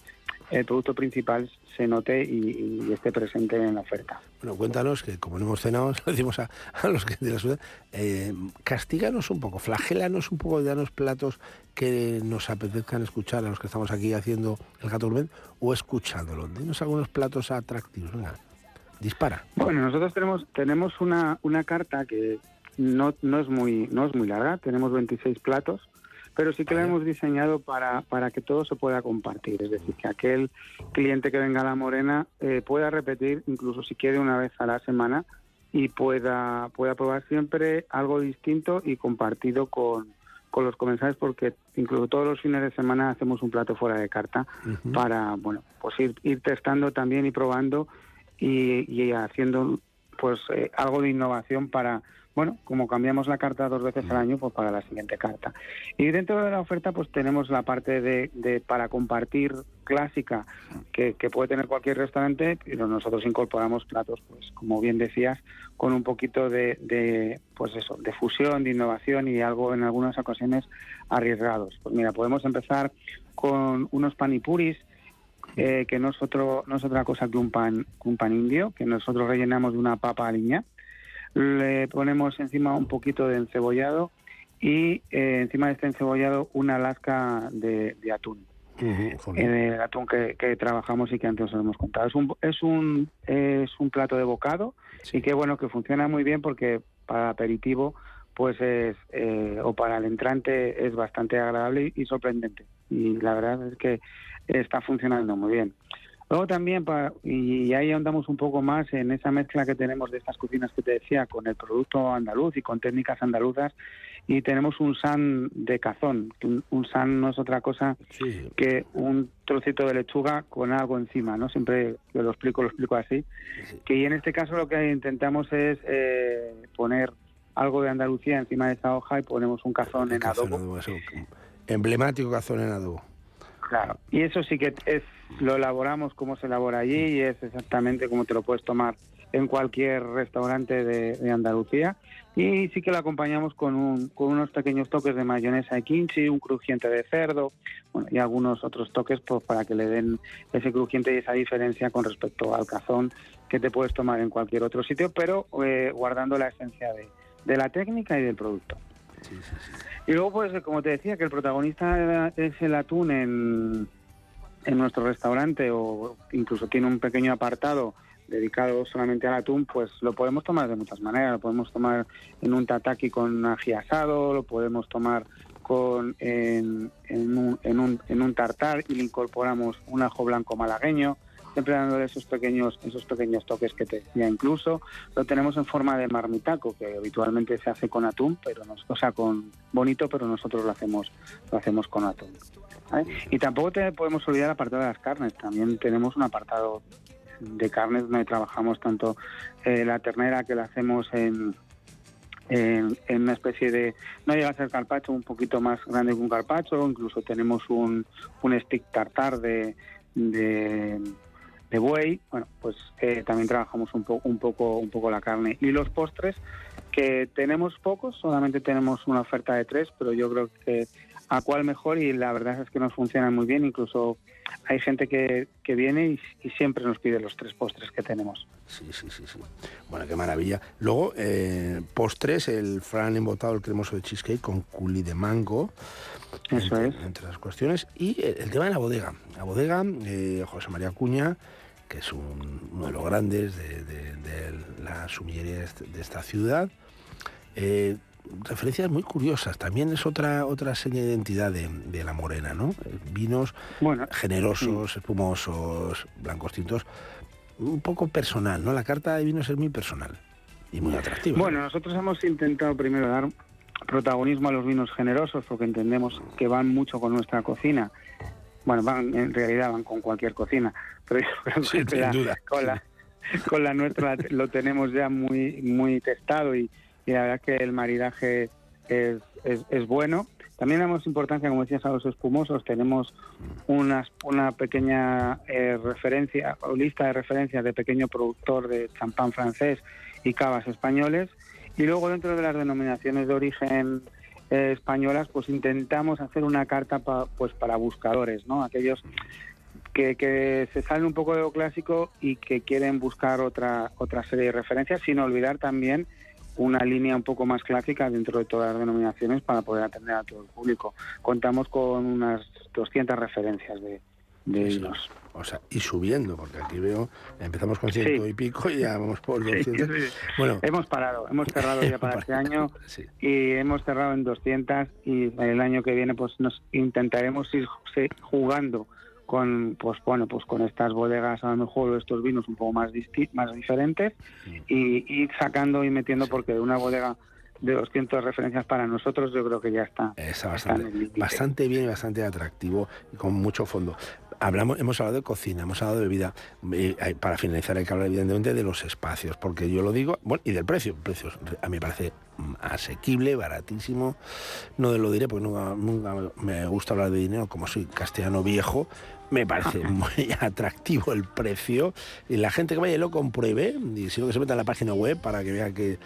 el producto principal se note y, y esté presente en la oferta. Bueno, cuéntanos que como no hemos cenado, le decimos a, a los que de la ciudad, eh, castíganos un poco, flagélanos un poco, danos platos que nos apetezcan escuchar a los que estamos aquí haciendo el gato gourmet o escuchándolo. Dinos algunos platos atractivos, venga, dispara. Bueno, nosotros tenemos tenemos una, una carta que no, no es muy no es muy larga, tenemos 26 platos, pero sí que la hemos diseñado para, para que todo se pueda compartir, es decir, que aquel cliente que venga a la Morena eh, pueda repetir, incluso si quiere una vez a la semana, y pueda, pueda probar siempre algo distinto y compartido con, con los comensales porque incluso todos los fines de semana hacemos un plato fuera de carta para, bueno, pues ir, ir testando también y probando y, y haciendo pues eh, algo de innovación para, bueno, como cambiamos la carta dos veces al año, pues para la siguiente carta. Y dentro de la oferta pues tenemos la parte de, de para compartir clásica que, que puede tener cualquier restaurante, pero nosotros incorporamos platos, pues como bien decías, con un poquito de, de, pues eso, de fusión, de innovación y algo en algunas ocasiones arriesgados. Pues mira, podemos empezar con unos panipuris eh, que no es, otro, no es otra cosa que un pan, un pan indio, que nosotros rellenamos de una papa aliña. Le ponemos encima un poquito de encebollado y eh, encima de este encebollado una lasca de, de atún. Eh, el atún que, que trabajamos y que antes os hemos contado. Es un, es un, es un plato de bocado y que bueno, que funciona muy bien porque para aperitivo pues es, eh, o para el entrante es bastante agradable y, y sorprendente. Y la verdad es que está funcionando muy bien. Luego también, pa- y ahí andamos un poco más en esa mezcla que tenemos de estas cocinas que te decía, con el producto andaluz y con técnicas andaluzas, y tenemos un san de cazón. Un, san no es otra cosa que un trocito de lechuga con algo encima, ¿no? Siempre lo explico, lo explico así. Que y en este caso lo que intentamos es eh, poner algo de Andalucía encima de esa hoja y ponemos un cazón en Cazón adobo. emblemático cazón en adobo. Claro, y eso sí que es lo elaboramos como se elabora allí y es exactamente como te lo puedes tomar en cualquier restaurante de, de Andalucía. Y sí que lo acompañamos con, un, con unos pequeños toques de mayonesa de kimchi, un crujiente de cerdo bueno, y algunos otros toques pues, para que le den ese crujiente y esa diferencia con respecto al cazón que te puedes tomar en cualquier otro sitio, pero eh, guardando la esencia de, de la técnica y del producto. Y luego, pues, como te decía, que el protagonista es el atún en, en nuestro restaurante o incluso tiene un pequeño apartado dedicado solamente al atún, pues lo podemos tomar de muchas maneras. Lo podemos tomar en un tataki con ají asado, lo podemos tomar con en, en un, en, un, en un tartar y le incorporamos un ajo blanco malagueño, siempre dándole esos pequeños esos pequeños toques que te decía. Incluso lo tenemos en forma de marmitaco, que habitualmente se hace con atún, pero nos, o sea, con bonito, pero nosotros lo hacemos lo hacemos con atún. Y tampoco podemos olvidar el apartado de las carnes. También tenemos un apartado de carnes donde trabajamos tanto eh, la ternera que la hacemos en, en, una especie de, no llega a ser carpacho, un poquito más grande que un carpacho, incluso tenemos un, un stick tartar de, de buey, bueno, pues eh, también trabajamos un, po- un, poco, un poco la carne. Y los postres, que tenemos pocos, solamente tenemos una oferta de tres, pero yo creo que a cuál mejor y la verdad es que nos funcionan muy bien, incluso hay gente que, que viene y, y siempre nos pide los tres postres que tenemos. Sí, sí, sí, sí. Bueno, qué maravilla. Luego, eh, postres, el fran embotado, el cremoso de cheesecake con culi de mango. Eso entre, es. Entre las cuestiones. Y el, el tema de la bodega. La bodega, eh, José María Cuña, que es un- uno de los grandes de, de- de la sumillería de esta ciudad. Eh, referencias muy curiosas. También es otra otra seña de identidad de, de la morena, ¿no? Vinos Bueno, generosos, espumosos, blancos tintos, un poco personal, ¿no? La carta de vinos es muy personal y muy atractiva. Bueno, nosotros hemos intentado primero dar protagonismo a los vinos generosos porque entendemos que van mucho con nuestra cocina. Bueno, van en realidad van con cualquier cocina, pero yo creo Sí, que sin la- con la con la nuestra lo tenemos ya muy muy testado y, y la verdad que el maridaje es, es, es bueno. También damos importancia, como decías, a los espumosos. Tenemos unas, una pequeña eh, referencia o lista de referencias de pequeño productor de champán francés y cavas españoles. Y luego dentro de las denominaciones de origen eh, españolas, pues intentamos hacer una carta pa- pues para buscadores, ¿no? Aquellos que, que se salen un poco de lo clásico y que quieren buscar otra otra serie de referencias, sin olvidar también una línea un poco más clásica dentro de todas las denominaciones para poder atender a todo el público. Contamos con unas 200 referencias de, de. O sea, y subiendo, porque aquí veo, empezamos con ciento Sí. y pico y ya vamos por Sí, 200. sí. Bueno, Hemos parado, hemos cerrado ya para este año y hemos cerrado en 200 y el año que viene pues nos intentaremos ir jugando con pues bueno pues con estas bodegas a lo mejor estos vinos un poco más más diferentes y ir sacando y metiendo porque de una bodega de 200 referencias para nosotros, yo creo que ya está. Está bastante, bastante bien y bastante atractivo y con mucho fondo. Hablamos, hemos hablado de cocina, hemos hablado de bebida. Eh, para finalizar hay que hablar evidentemente de los espacios, porque yo lo digo, bueno, y del precio. El precio a mí me parece mm, asequible, baratísimo. No lo diré porque nunca, nunca me gusta hablar de dinero, como soy castellano viejo, me parece muy atractivo el precio. Y la gente que vaya y lo compruebe, y si no que se meta en la página web para que vea que,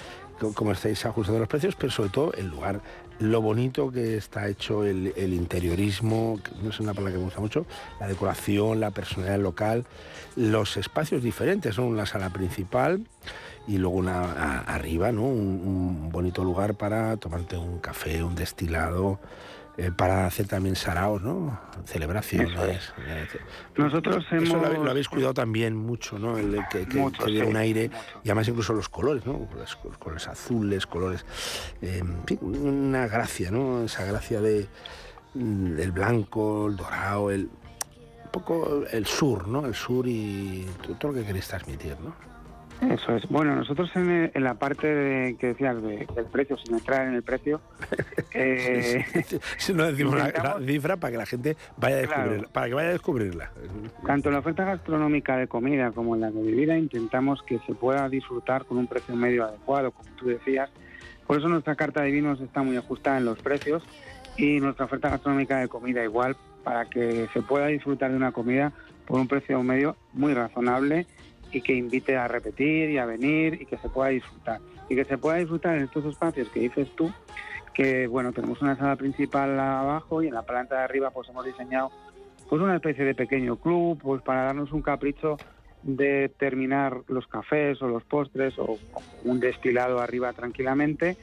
cómo estáis ajustando los precios, pero sobre todo el lugar, lo bonito que está hecho el, interiorismo, que no es una palabra que me gusta mucho, la decoración, la personalidad local, los espacios diferentes, son una sala principal y luego una arriba, ¿no? un bonito lugar para tomarte un café, un destilado eh, para hacer también saraos, ¿no? Celebraciones. Nosotros hemos... Lo, habéis cuidado también mucho, ¿no? El, que, que, un aire, y además incluso los colores, ¿no? Los colores azules, colores... Eh, una gracia, ¿no? Esa gracia de mm, el blanco, el dorado, el un poco el sur, ¿no? El sur y todo lo que queréis transmitir, ¿no? Eso es. Bueno, nosotros en, la parte de, que decías del precio, sin entrar en el precio, eh, si no decimos la, cifra para que la gente vaya a descubrirla, para que vaya a descubrirla. Tanto en la oferta gastronómica de comida como en la de bebida intentamos que se pueda disfrutar con un precio medio adecuado, como tú decías. Por eso nuestra carta de vinos está muy ajustada en los precios y nuestra oferta gastronómica de comida igual para que se pueda disfrutar de una comida por un precio medio muy razonable y que invite a repetir y a venir y que se pueda disfrutar. Y que se pueda disfrutar en estos espacios que dices tú, que bueno, tenemos una sala principal abajo y en la planta de arriba pues hemos diseñado pues una especie de pequeño club pues para darnos un capricho de terminar los cafés o los postres o un destilado arriba tranquilamente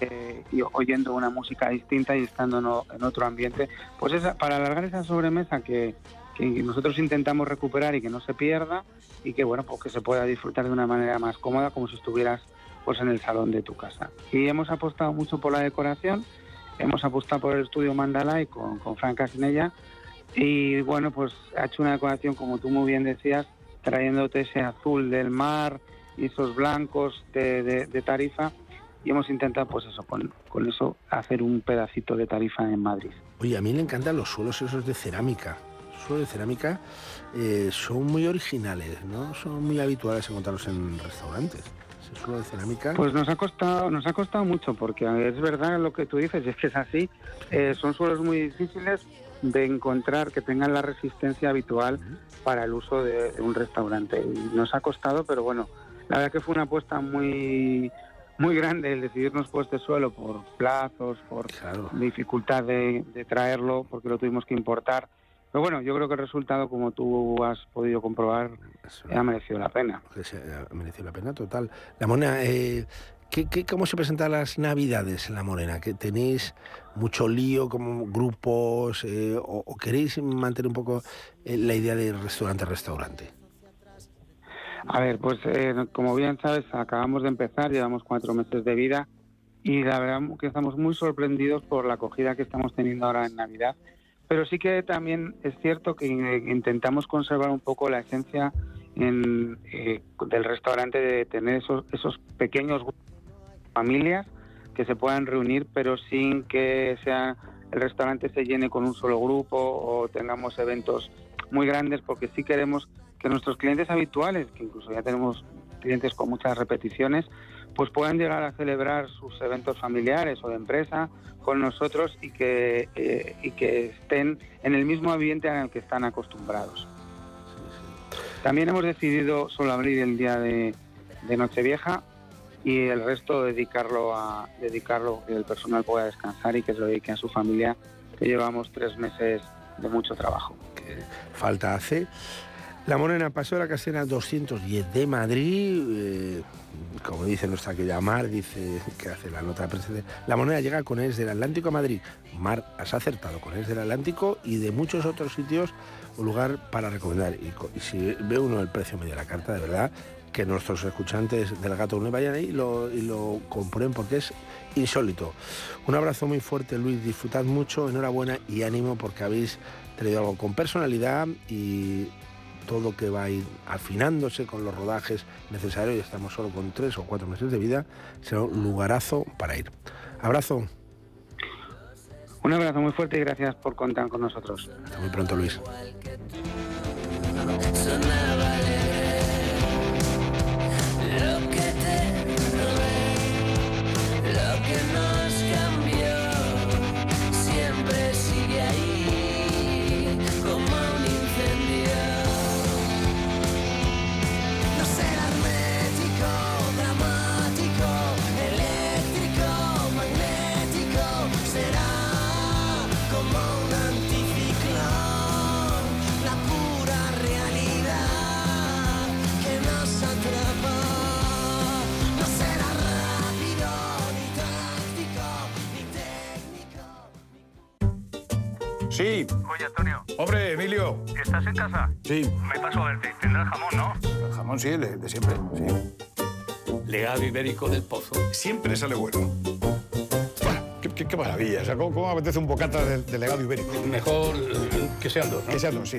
eh, y oyendo una música distinta y estando en otro ambiente, pues esa, para alargar esa sobremesa que, que nosotros intentamos recuperar y que no se pierda y que bueno pues que se pueda disfrutar de una manera más cómoda como si estuvieras pues en el salón de tu casa y hemos apostado mucho por la decoración hemos apostado por el estudio Mandalay con, con Frank Casinella y bueno pues ha hecho una decoración como tú muy bien decías trayéndote ese azul del mar y esos blancos de, de, tarifa y hemos intentado pues eso con, con, eso hacer un pedacito de tarifa en Madrid. Oye, a mí me encantan los suelos esos de cerámica de cerámica eh, son muy originales, ¿no? Son muy habituales encontrarlos en restaurantes. Suelo de cerámica. Pues nos ha costado, nos ha costado mucho, porque es verdad lo que tú dices, es que es así. Eh, son suelos muy difíciles de encontrar que tengan la resistencia habitual para el uso de, un restaurante. Y nos ha costado, pero bueno, la verdad que fue una apuesta muy muy grande el decidirnos por este suelo por plazos, por dificultad de, de, traerlo, porque lo tuvimos que importar. Pero bueno, yo creo que el resultado, como tú has podido comprobar, ha merecido la pena. Ha merecido la pena, total. La Morena, eh, ¿qué, cómo se presentan las Navidades en La Morena? ¿Que tenéis mucho lío como grupos eh, o, queréis mantener un poco eh, la idea de restaurante-restaurante? A ver, pues como bien sabes, acabamos de empezar, llevamos cuatro meses de vida y la verdad que estamos muy sorprendidos por la acogida que estamos teniendo ahora en Navidad pero sí que también es cierto que intentamos conservar un poco la esencia eh, del restaurante de tener esos, esos pequeños familias que se puedan reunir, pero sin que sea el restaurante se llene con un solo grupo o tengamos eventos muy grandes, porque sí queremos que nuestros clientes habituales, que incluso ya tenemos clientes con muchas repeticiones, pues puedan llegar a celebrar sus eventos familiares o de empresa con nosotros y que, eh, y que estén en el mismo ambiente en el que están acostumbrados. También hemos decidido solo abrir el día de, Nochevieja y el resto dedicarlo a dedicarlo que el personal pueda descansar y que se lo dedique a su familia, que llevamos tres meses de mucho trabajo. Que falta hace. La Morena pasó de la casera 210 de Madrid. Eh, como dice nuestra querida Mar, dice que hace la nota prensa. La moneda llega con es del Atlántico a Madrid. Mar, has acertado con es del Atlántico y de muchos otros sitios un lugar para recomendar. Y, si ve uno el precio medio de la carta, de verdad, que nuestros escuchantes del Gato Une vayan ahí y lo, y lo porque es insólito. Un abrazo muy fuerte, Luis. Disfrutad mucho, enhorabuena y ánimo porque habéis traído algo con personalidad y todo que va a ir afinándose con los rodajes necesarios, y estamos solo con tres o cuatro meses de vida, será un lugarazo para ir. Abrazo. Un abrazo muy fuerte y gracias por contar con nosotros. Hasta muy pronto, Luis. Sí. Oye, Antonio, Hombre, Emilio. ¿estás en casa? Sí. Me paso a verte. Tendrás jamón, ¿no? El jamón sí, el de, de siempre. Sí. Legado ibérico del pozo. Siempre sale bueno. Buah, Qué, qué- qué maravilla. O sea, ¿cómo, cómo apetece un bocata del, del legado ibérico? Mejor que sean dos, ¿no? Que sean dos, sí.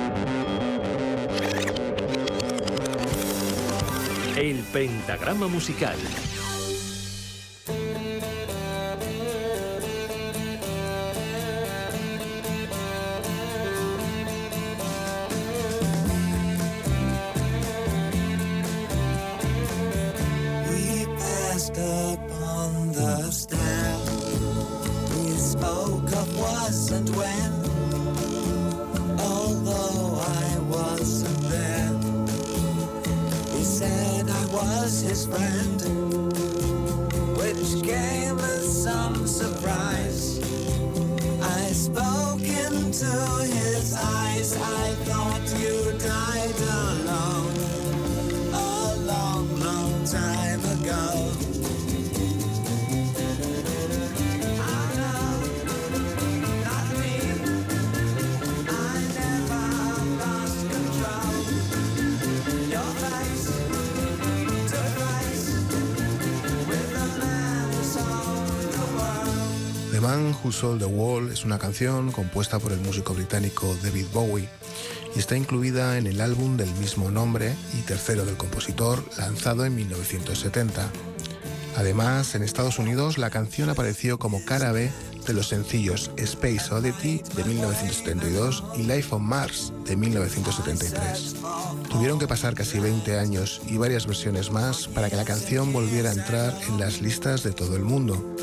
El pentagrama musical. The Wall es una canción compuesta por el músico británico David Bowie y está incluida en el álbum del mismo nombre y tercero del compositor lanzado en 1970. Además, en Estados Unidos la canción apareció como cara B de los sencillos Space Oddity de 1972 y Life on Mars de 1973. Tuvieron que pasar casi 20 años y varias versiones más para que la canción volviera a entrar en las listas de todo el mundo.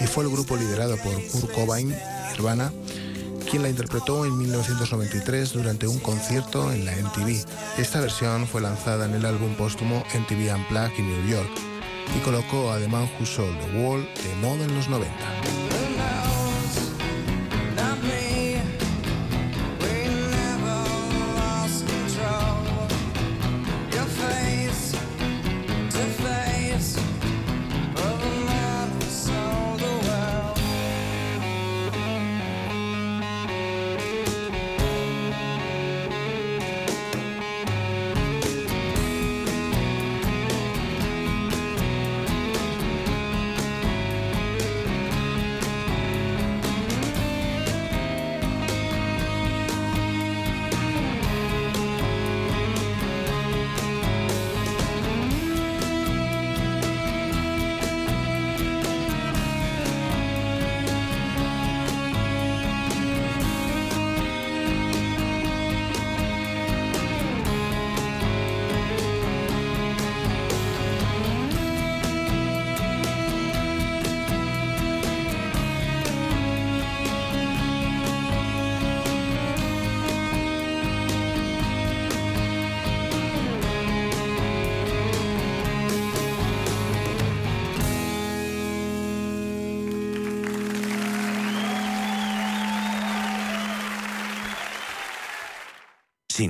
Y fue el grupo liderado por Kurt Cobain, Nirvana, quien la interpretó en 1993 durante un concierto en la MTV. Esta versión fue lanzada en el álbum póstumo MTV Unplugged en New York y colocó a The Man Who Sold the Wall de moda en los 90.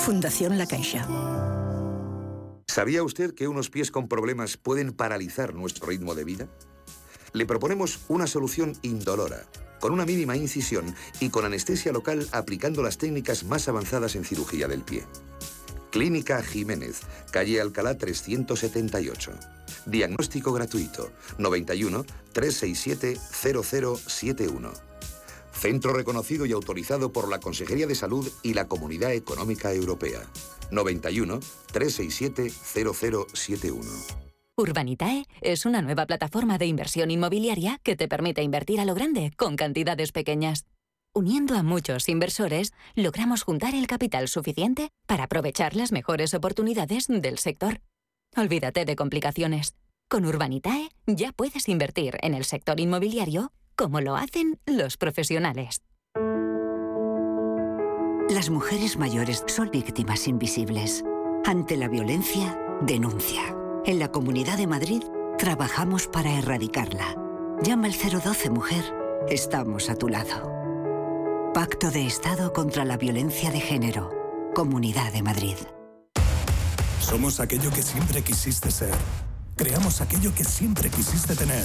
Fundación La Caixa. ¿Sabía usted que unos pies con problemas pueden paralizar nuestro ritmo de vida? Le proponemos una solución indolora, con una mínima incisión y con anestesia local aplicando las técnicas más avanzadas en cirugía del pie. Clínica Jiménez, calle Alcalá 378. Diagnóstico gratuito 91 367 0071. Centro reconocido y autorizado por la Consejería de Salud y la Comunidad Económica Europea. 91 367 0071. Urbanitae es una nueva plataforma de inversión inmobiliaria que te permite invertir a lo grande con cantidades pequeñas. Uniendo a muchos inversores, logramos juntar el capital suficiente para aprovechar las mejores oportunidades del sector. Olvídate de complicaciones. Con Urbanitae ya puedes invertir en el sector inmobiliario como lo hacen los profesionales. Las mujeres mayores son víctimas invisibles. Ante la violencia, denuncia. En la Comunidad de Madrid trabajamos para erradicarla. Llama al 012 Mujer. Estamos a tu lado. Pacto de Estado contra la Violencia de Género. Comunidad de Madrid. Somos aquello que siempre quisiste ser. Creamos aquello que siempre quisiste tener.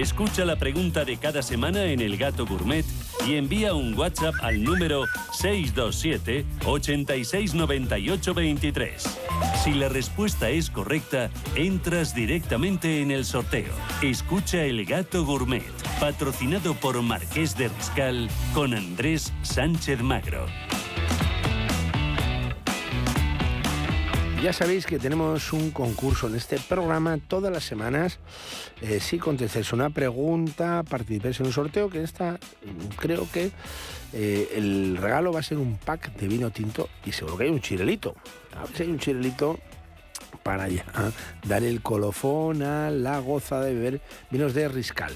Escucha la pregunta de cada semana en El Gato Gourmet y envía un WhatsApp al número 627 869823. Si la respuesta es correcta, entras directamente en el sorteo. Escucha El Gato Gourmet, patrocinado por Marqués de Riscal con Andrés Sánchez Magro. Ya sabéis que tenemos un concurso en este programa todas las semanas. Eh, si contestáis una pregunta, participáis en un sorteo, que esta mm, creo que eh, el regalo va a ser un pack de vino tinto y seguro que hay un chirelito. A ver si hay un chirelito para ya dar el colofón a la goza de beber vinos de Riscal.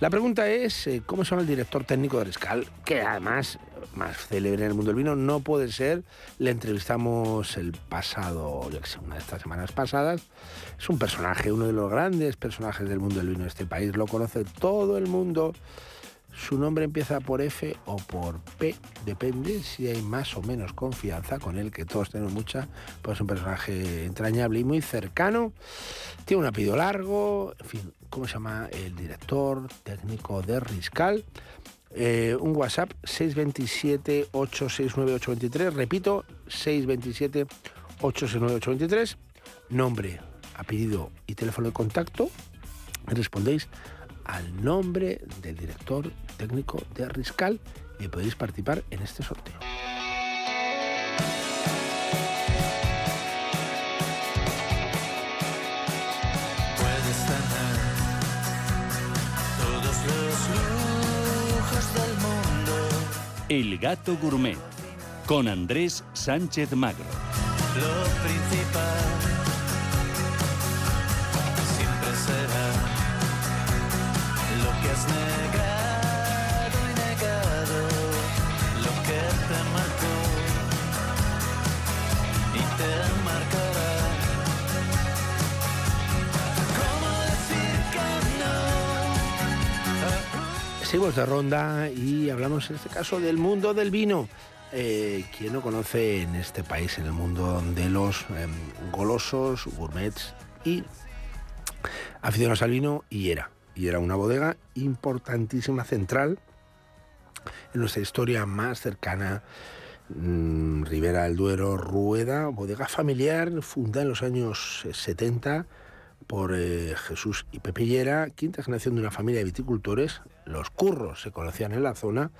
La pregunta es, eh, ¿cómo se llama el director técnico de Riscal? Que además, más célebre en el mundo del vino, no puede ser. Le entrevistamos el pasado, yo sé, una de estas semanas pasadas. Es un personaje, uno de los grandes personajes del mundo del vino de este país. Lo conoce todo el mundo. Su nombre empieza por F o por P, depende si hay más o menos confianza con él, que todos tenemos mucha, pues es un personaje entrañable y muy cercano. Tiene un apellido largo, en fin, ¿cómo se llama el director técnico de Riscal? Eh, un WhatsApp 627-869-823, repito, 627-869-823, nombre, apellido y teléfono de contacto, respondéis al nombre del director técnico de Riscal y podéis participar en este sorteo. El Gato Gourmet con Andrés Sánchez Magro. Lo principal siempre será lo que has negado Seguimos de ronda y hablamos en este caso del mundo del vino. Eh, ¿Quién no conoce en este país, en el mundo de los em, golosos, gourmets y aficionados al vino? Y era, y era una bodega importantísima, central, en nuestra historia más cercana, mm, Ribera del Duero, Rueda, bodega familiar, fundada en los años 70 por eh, Jesús y Pepe Llera, quinta generación de una familia de viticultores. Los curros se conocían en la zona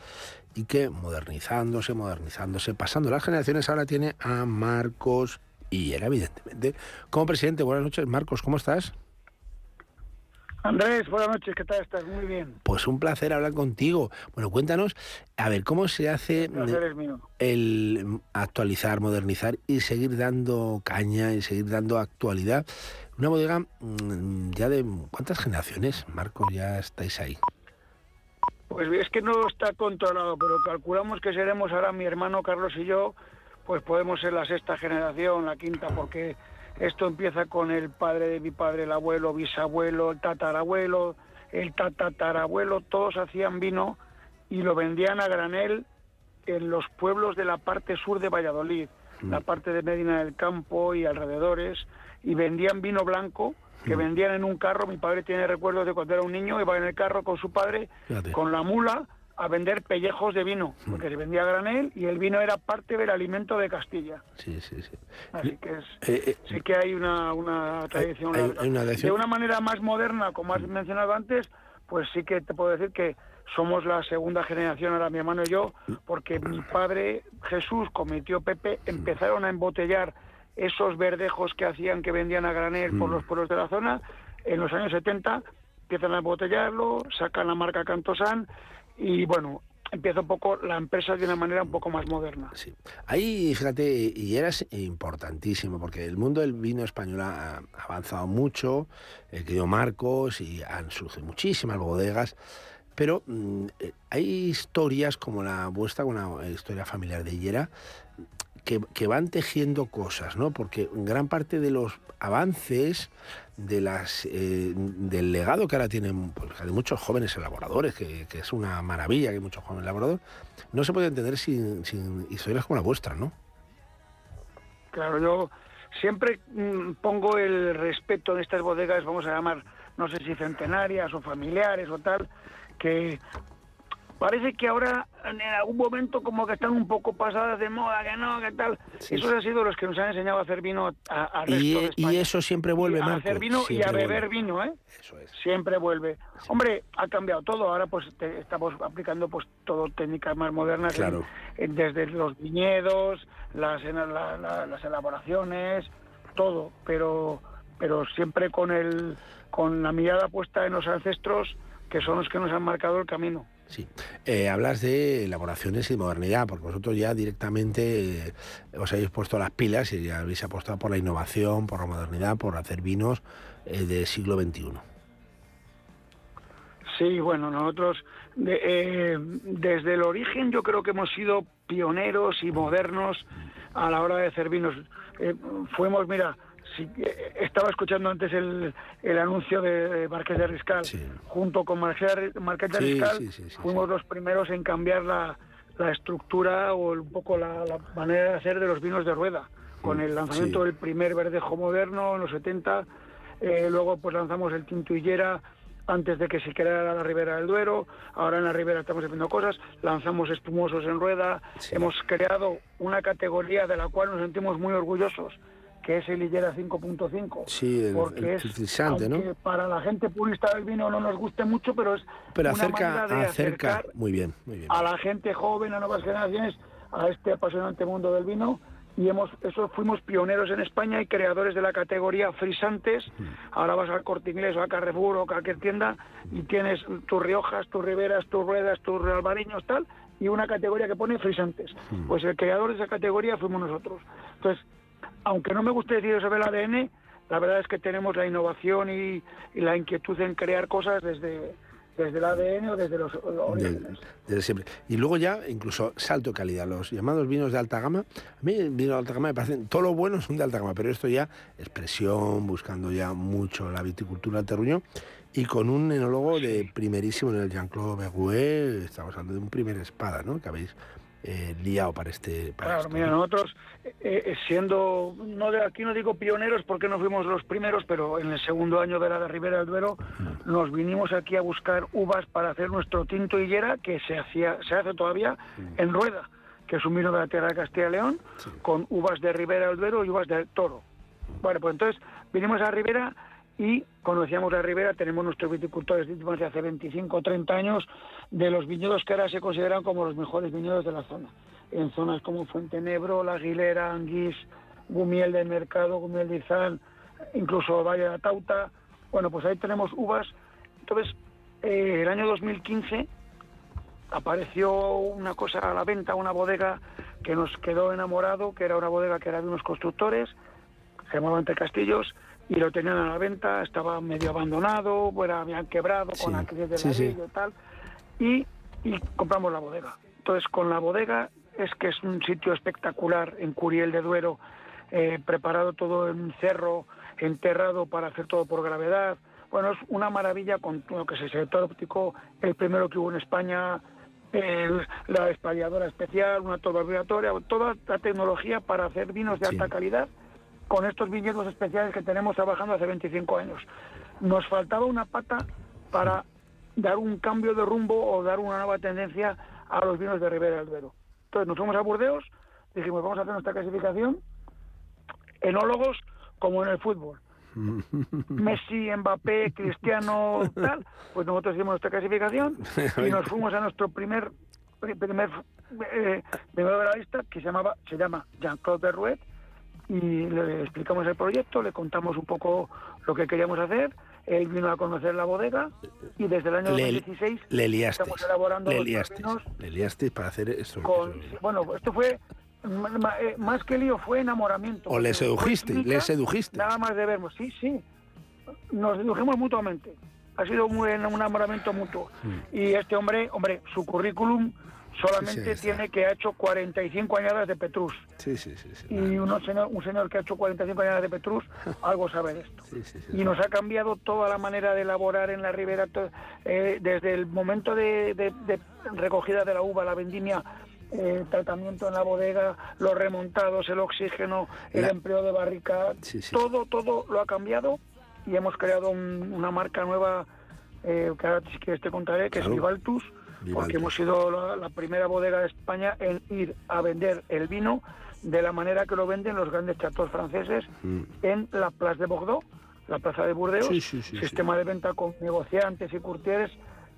y que modernizándose, modernizándose, pasando las generaciones, ahora tiene a Marcos y era evidentemente como presidente. Buenas noches, Marcos, ¿cómo estás? Andrés, buenas noches, ¿qué tal estás? Muy bien. Pues un placer hablar contigo. Bueno, cuéntanos, a ver, ¿cómo se hace el actualizar, modernizar y seguir dando caña y seguir dando actualidad? Una bodega mm, ya de cuántas generaciones, Marcos, ya estáis ahí. Pues es que no está controlado, pero calculamos que seremos ahora mi hermano Carlos y yo, pues podemos ser la sexta generación, la quinta, porque esto empieza con el padre de mi padre, el abuelo, bisabuelo, el tatarabuelo, el tatatarabuelo, todos hacían vino y lo vendían a granel en los pueblos de la parte sur de Valladolid, Mm. la parte de Medina del Campo y alrededores, y vendían vino blanco que Mm. vendían en un carro. Mi padre tiene recuerdos de cuando era un niño, iba en el carro con su padre, Fíjate. con la mula, a vender pellejos de vino, Mm. porque se vendía granel y el vino era parte del alimento de Castilla. Sí, sí, sí. Así que es, Eh, eh, sí que hay una, una tradición. hay- larga. hay una tradición. De una manera más moderna, como has mencionado antes, pues sí que te puedo decir que somos la segunda generación, ahora mi hermano y yo, porque mi padre Jesús con mi tío Pepe empezaron a embotellar esos verdejos que hacían que vendían a granel por Mm. los pueblos de la zona en los años 70, empiezan a embotellarlo, sacan la marca Cantosan y bueno, empieza un poco la empresa de una manera un poco más moderna. Ahí, fíjate, y era importantísimo, porque el mundo del vino español ha avanzado mucho, el querido Marcos, y han surgido muchísimas bodegas, pero mm, hay historias como la vuestra, una historia familiar de Hillera, que, que van tejiendo cosas, ¿no? Porque gran parte de los avances de las eh, del legado que ahora tienen hay muchos jóvenes elaboradores, que, que es una maravilla que hay muchos jóvenes elaboradores, no se puede entender sin, sin historias como la vuestra, ¿no? Claro, yo siempre mm, pongo el respeto en estas bodegas, vamos a llamar, no sé si centenarias o familiares o tal, que parece que ahora en algún momento como que están un poco pasadas de moda, que no, que tal. Esos han sido los que nos han enseñado a hacer vino a, resto de Y, España. y eso siempre vuelve, a Marco. hacer vino y a beber vuelve. vino, ¿eh? Siempre vuelve. Hombre, ha cambiado todo. Ahora pues te- estamos aplicando pues todo técnicas más modernas, en- Claro. en- desde los viñedos, las, en- la- la- las elaboraciones, todo. Pero pero siempre con el con la mirada puesta en los ancestros que son los que nos han marcado el camino. Sí. Eh, hablas de elaboraciones y modernidad, porque vosotros ya directamente eh, os habéis puesto las pilas y ya habéis apostado por la innovación, por la modernidad, por hacer vinos eh, del siglo XXI. Sí, bueno, nosotros de- eh, desde el origen yo creo que hemos sido pioneros y modernos a la hora de hacer vinos. Fuimos, mira, sí, eh, estaba escuchando antes el, el anuncio de, Marqués de Riscal. Junto con Marqués, de- Marqués de Sí, Riscal sí, fuimos los primeros en cambiar la, la estructura o un poco la, la manera de hacer de los vinos de rueda. Con el lanzamiento del primer verdejo moderno en los 70, eh, luego pues lanzamos el Tinto Hillera antes de que se creara la Ribera del Duero, ahora en la Ribera estamos haciendo cosas, lanzamos espumosos en rueda, hemos creado una categoría de la cual nos sentimos muy orgullosos, que es el Hillera 5.5. Sí, el, porque el es, frisante, ¿no? para la gente purista del vino no nos guste mucho, pero es Pero una acerca, manera de acerca, acercar muy bien, muy bien. a la gente joven, a nuevas generaciones, a este apasionante mundo del vino. Y hemos, eso fuimos pioneros en España y creadores de la categoría frisantes. Ahora vas al corte inglés o a Carrefour o a cualquier tienda y tienes tus Riojas, tus Riberas, tus Ruedas, tus Albariños, tal, y una categoría que pone frisantes. Pues el creador de esa categoría fuimos nosotros. Entonces, aunque no me guste decir sobre el ADN, la verdad es que tenemos la innovación y, y la inquietud en crear cosas desde, desde el ADN o desde los orígenes. Desde siempre. Y luego ya, incluso salto de calidad, los llamados vinos de alta gama. A mí el vino de alta gama me parecen, todo lo bueno son de alta gama, pero esto ya, expresión, buscando ya mucho la viticultura del terruño. Y con un enólogo de primerísimo en el Jean-Claude Bergouet, estamos hablando de un primer espada, ¿no? Que habéis eh, liado para este... Para Claro, esto, mira, ¿no? nosotros eh, eh, siendo, no de aquí no digo pioneros porque no fuimos los primeros, pero en el segundo año de la de Ribera del Duero nos vinimos aquí a buscar uvas para hacer nuestro tinto higuera que se hacía, se hace todavía en rueda, que es un vino de la tierra de Castilla y León, con uvas de Ribera del Duero y uvas del Toro. Bueno, pues entonces vinimos a Ribera y conocíamos la ribera, tenemos nuestros viticultores de hace 25 o 30 años, de los viñedos que ahora se consideran como los mejores viñedos de la zona. En zonas como Fuentenebro, La Aguilera, Anguís, Gumiel del Mercado, Gumiel de Izán, incluso Valle de la Tauta. Bueno, pues ahí tenemos uvas. Entonces, eh, el año 2015 apareció una cosa a la venta, una bodega que nos quedó enamorado, que era una bodega que era de unos constructores, se llamaba Entre Castillos, y lo tenían a la venta, estaba medio abandonado, bueno, habían quebrado con la crisis de sí, sí. y tal, y, y compramos la bodega. Entonces, con la bodega es que es un sitio espectacular en Curiel de Duero, eh, preparado todo en cerro, enterrado para hacer todo por gravedad. Bueno, es una maravilla con lo que es el sector óptico, el primero que hubo en España, el- la espalladora especial, una torba vibratoria, toda la tecnología para hacer vinos de alta calidad con estos viñedos especiales que tenemos trabajando hace 25 años. Nos faltaba una pata para dar un cambio de rumbo o dar una nueva tendencia a los vinos de Ribera del Duero. Entonces nos fuimos a Burdeos, dijimos vamos a hacer nuestra clasificación, enólogos como en el fútbol. Messi, Mbappé, Cristiano, tal, pues nosotros hicimos nuestra clasificación y nos fuimos a nuestro primer pri- primer eh, primero de la lista que se llamaba se llama Jean-Claude Berruet y le explicamos el proyecto, le contamos un poco lo que queríamos hacer, él vino a conocer la bodega y desde el año Le, 2016 le liasteis, estamos elaborando le los vinos le liasteis para hacer esto. con bueno, esto fue eh, más que lío fue enamoramiento. O le sedujiste, química, le sedujiste. Nada más de vernos, sí, sí. Nos sedujimos mutuamente. Ha sido un, enamoramiento mutuo. Y este hombre, hombre, su currículum solamente Sí, tiene que ha hecho 45 añadas de Petrus. Sí, sí, sí. sí. Y uno señor- un señor que ha hecho 45 añadas de Petrus, algo sabe de esto. Y nos ha cambiado toda la manera de elaborar en la ribera, eh, desde el momento de, de- de recogida de la uva, la vendimia, eh, tratamiento en la bodega, los remontados, el oxígeno, el La- empleo de barrica, todo, todo lo ha cambiado y hemos creado un- una marca nueva eh, que ahora si quieres te contaré, que Claro. es Vivaltus, porque hemos sido la, la primera bodega de España en ir a vender el vino de la manera que lo venden los grandes chateaux franceses Mm. en la Place de Bordeaux, la plaza de Burdeos, Sí, sí, sí, sistema de venta con negociantes y curtieres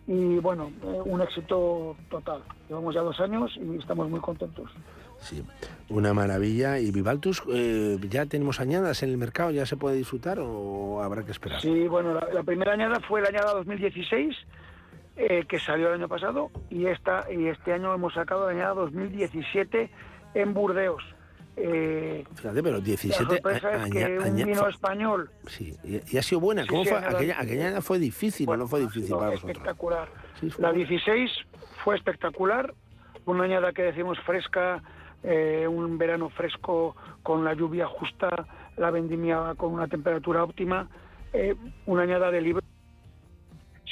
y bueno, eh, un éxito total. Llevamos ya dos años y estamos muy contentos. Sí, una maravilla. ¿Y Vivaltus, eh, ya tenemos añadas en el mercado? ¿Ya se puede disfrutar o habrá que esperar? Sí, bueno, la, la primera añada fue la añada 2016, eh, que salió el año pasado, y esta y este año hemos sacado la añada 2017 en Burdeos. Eh, Fíjate, pero la 17 sorpresa a- es que un vino español Sí, y, y ha sido buena. ¿Cómo sí, fue? añada Aquella, 17. aquella fue difícil, ¿o no fue difícil para vosotros? espectacular. Sí, La buena. 16 fue espectacular, una añada que decimos fresca, eh, un verano fresco con la lluvia justa, la vendimia con una temperatura óptima, eh, una añada de libro.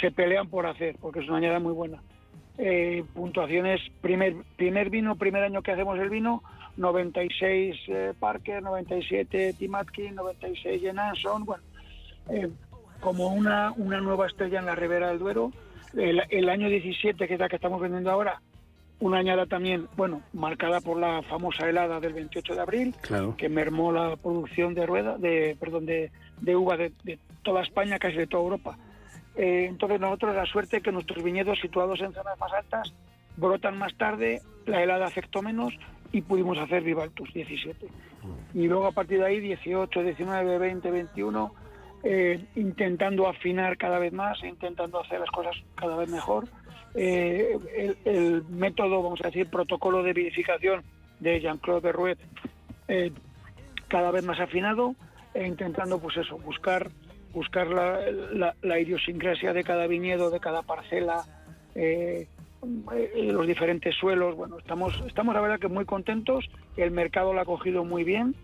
Se pelean por hacer, porque es una añada muy buena. Eh, puntuaciones, primer, primer vino, primer año que hacemos el vino, 96 eh, Parker, 97 Tim Atkin, 96 Jenanson, bueno, eh, como una, una nueva estrella en la Ribera del Duero. El, el año 17, que es la que estamos vendiendo ahora, una añada también, bueno, marcada por la famosa helada del 28 de abril, Claro. que mermó la producción de rueda, de, perdón, de, de uva de, de toda España, casi de toda Europa. Eh, entonces nosotros la suerte que nuestros viñedos situados en zonas más altas brotan más tarde, la helada afectó menos y pudimos hacer Vivaltus 17. Y luego a partir de ahí 18, 19, 20, 21, eh, intentando afinar cada vez más, intentando hacer las cosas cada vez mejor. Eh, el, método, vamos a decir, protocolo de verificación de Jean-Claude Berruet eh, cada vez más afinado e intentando pues eso, buscar buscar la, la- la idiosincrasia de cada viñedo, de cada parcela, eh, eh, los diferentes suelos. Bueno, estamos, estamos la verdad que muy contentos, el mercado lo ha cogido muy bien,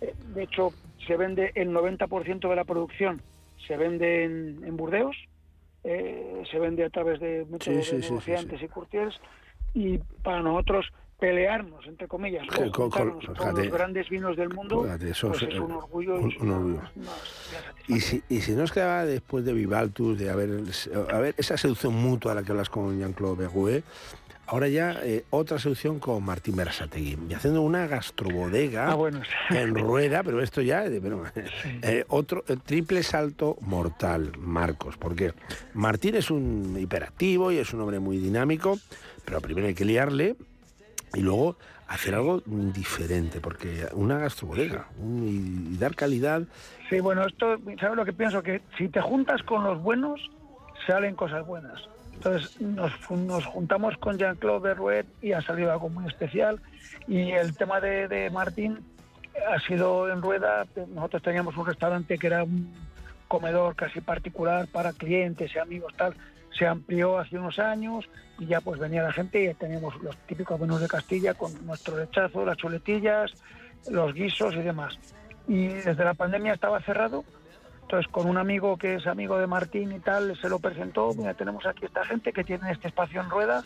Eh, de hecho se vende el 90% de la producción, se vende en, en Burdeos, eh, se vende a través de métodos sí, y courtiers, y para nosotros pelearnos, entre comillas, Con- fíjate. los grandes vinos del mundo, Fíjate, eso pues es, es eh, un orgullo. y un- un orgullo. una- Y si, y si nos quedaba después de Vivaltus, de haber, a ver esa seducción mutua a la que hablas con Jean-Claude Berrouet, ahora ya eh, otra solución con Martín Berasategui, y haciendo una gastrobodega Ah, bueno. en rueda, pero esto ya, eh, eh, otro eh, triple salto mortal, Marcos, porque Martín es un hiperactivo y es un hombre muy dinámico, pero primero hay que liarle y luego hacer algo diferente, porque una gastrobodega un- y, dar calidad Sí, bueno, esto, ¿sabes lo que pienso? Que si te juntas con los buenos, salen cosas buenas. Entonces nos, nos juntamos con Jean-Claude Berruet y ha salido algo muy especial. Y el tema de, de Martín ha sido en rueda. Nosotros teníamos un restaurante que era un comedor casi particular para clientes y amigos, tal. Se amplió hace unos años y ya pues venía la gente y teníamos los típicos menús de Castilla con nuestro lechazo, las chuletillas, los guisos y demás. Y desde la pandemia estaba cerrado entonces, con un amigo que es amigo de Martín y tal, se lo presentó. Mira, tenemos aquí esta gente que tiene este espacio en rueda,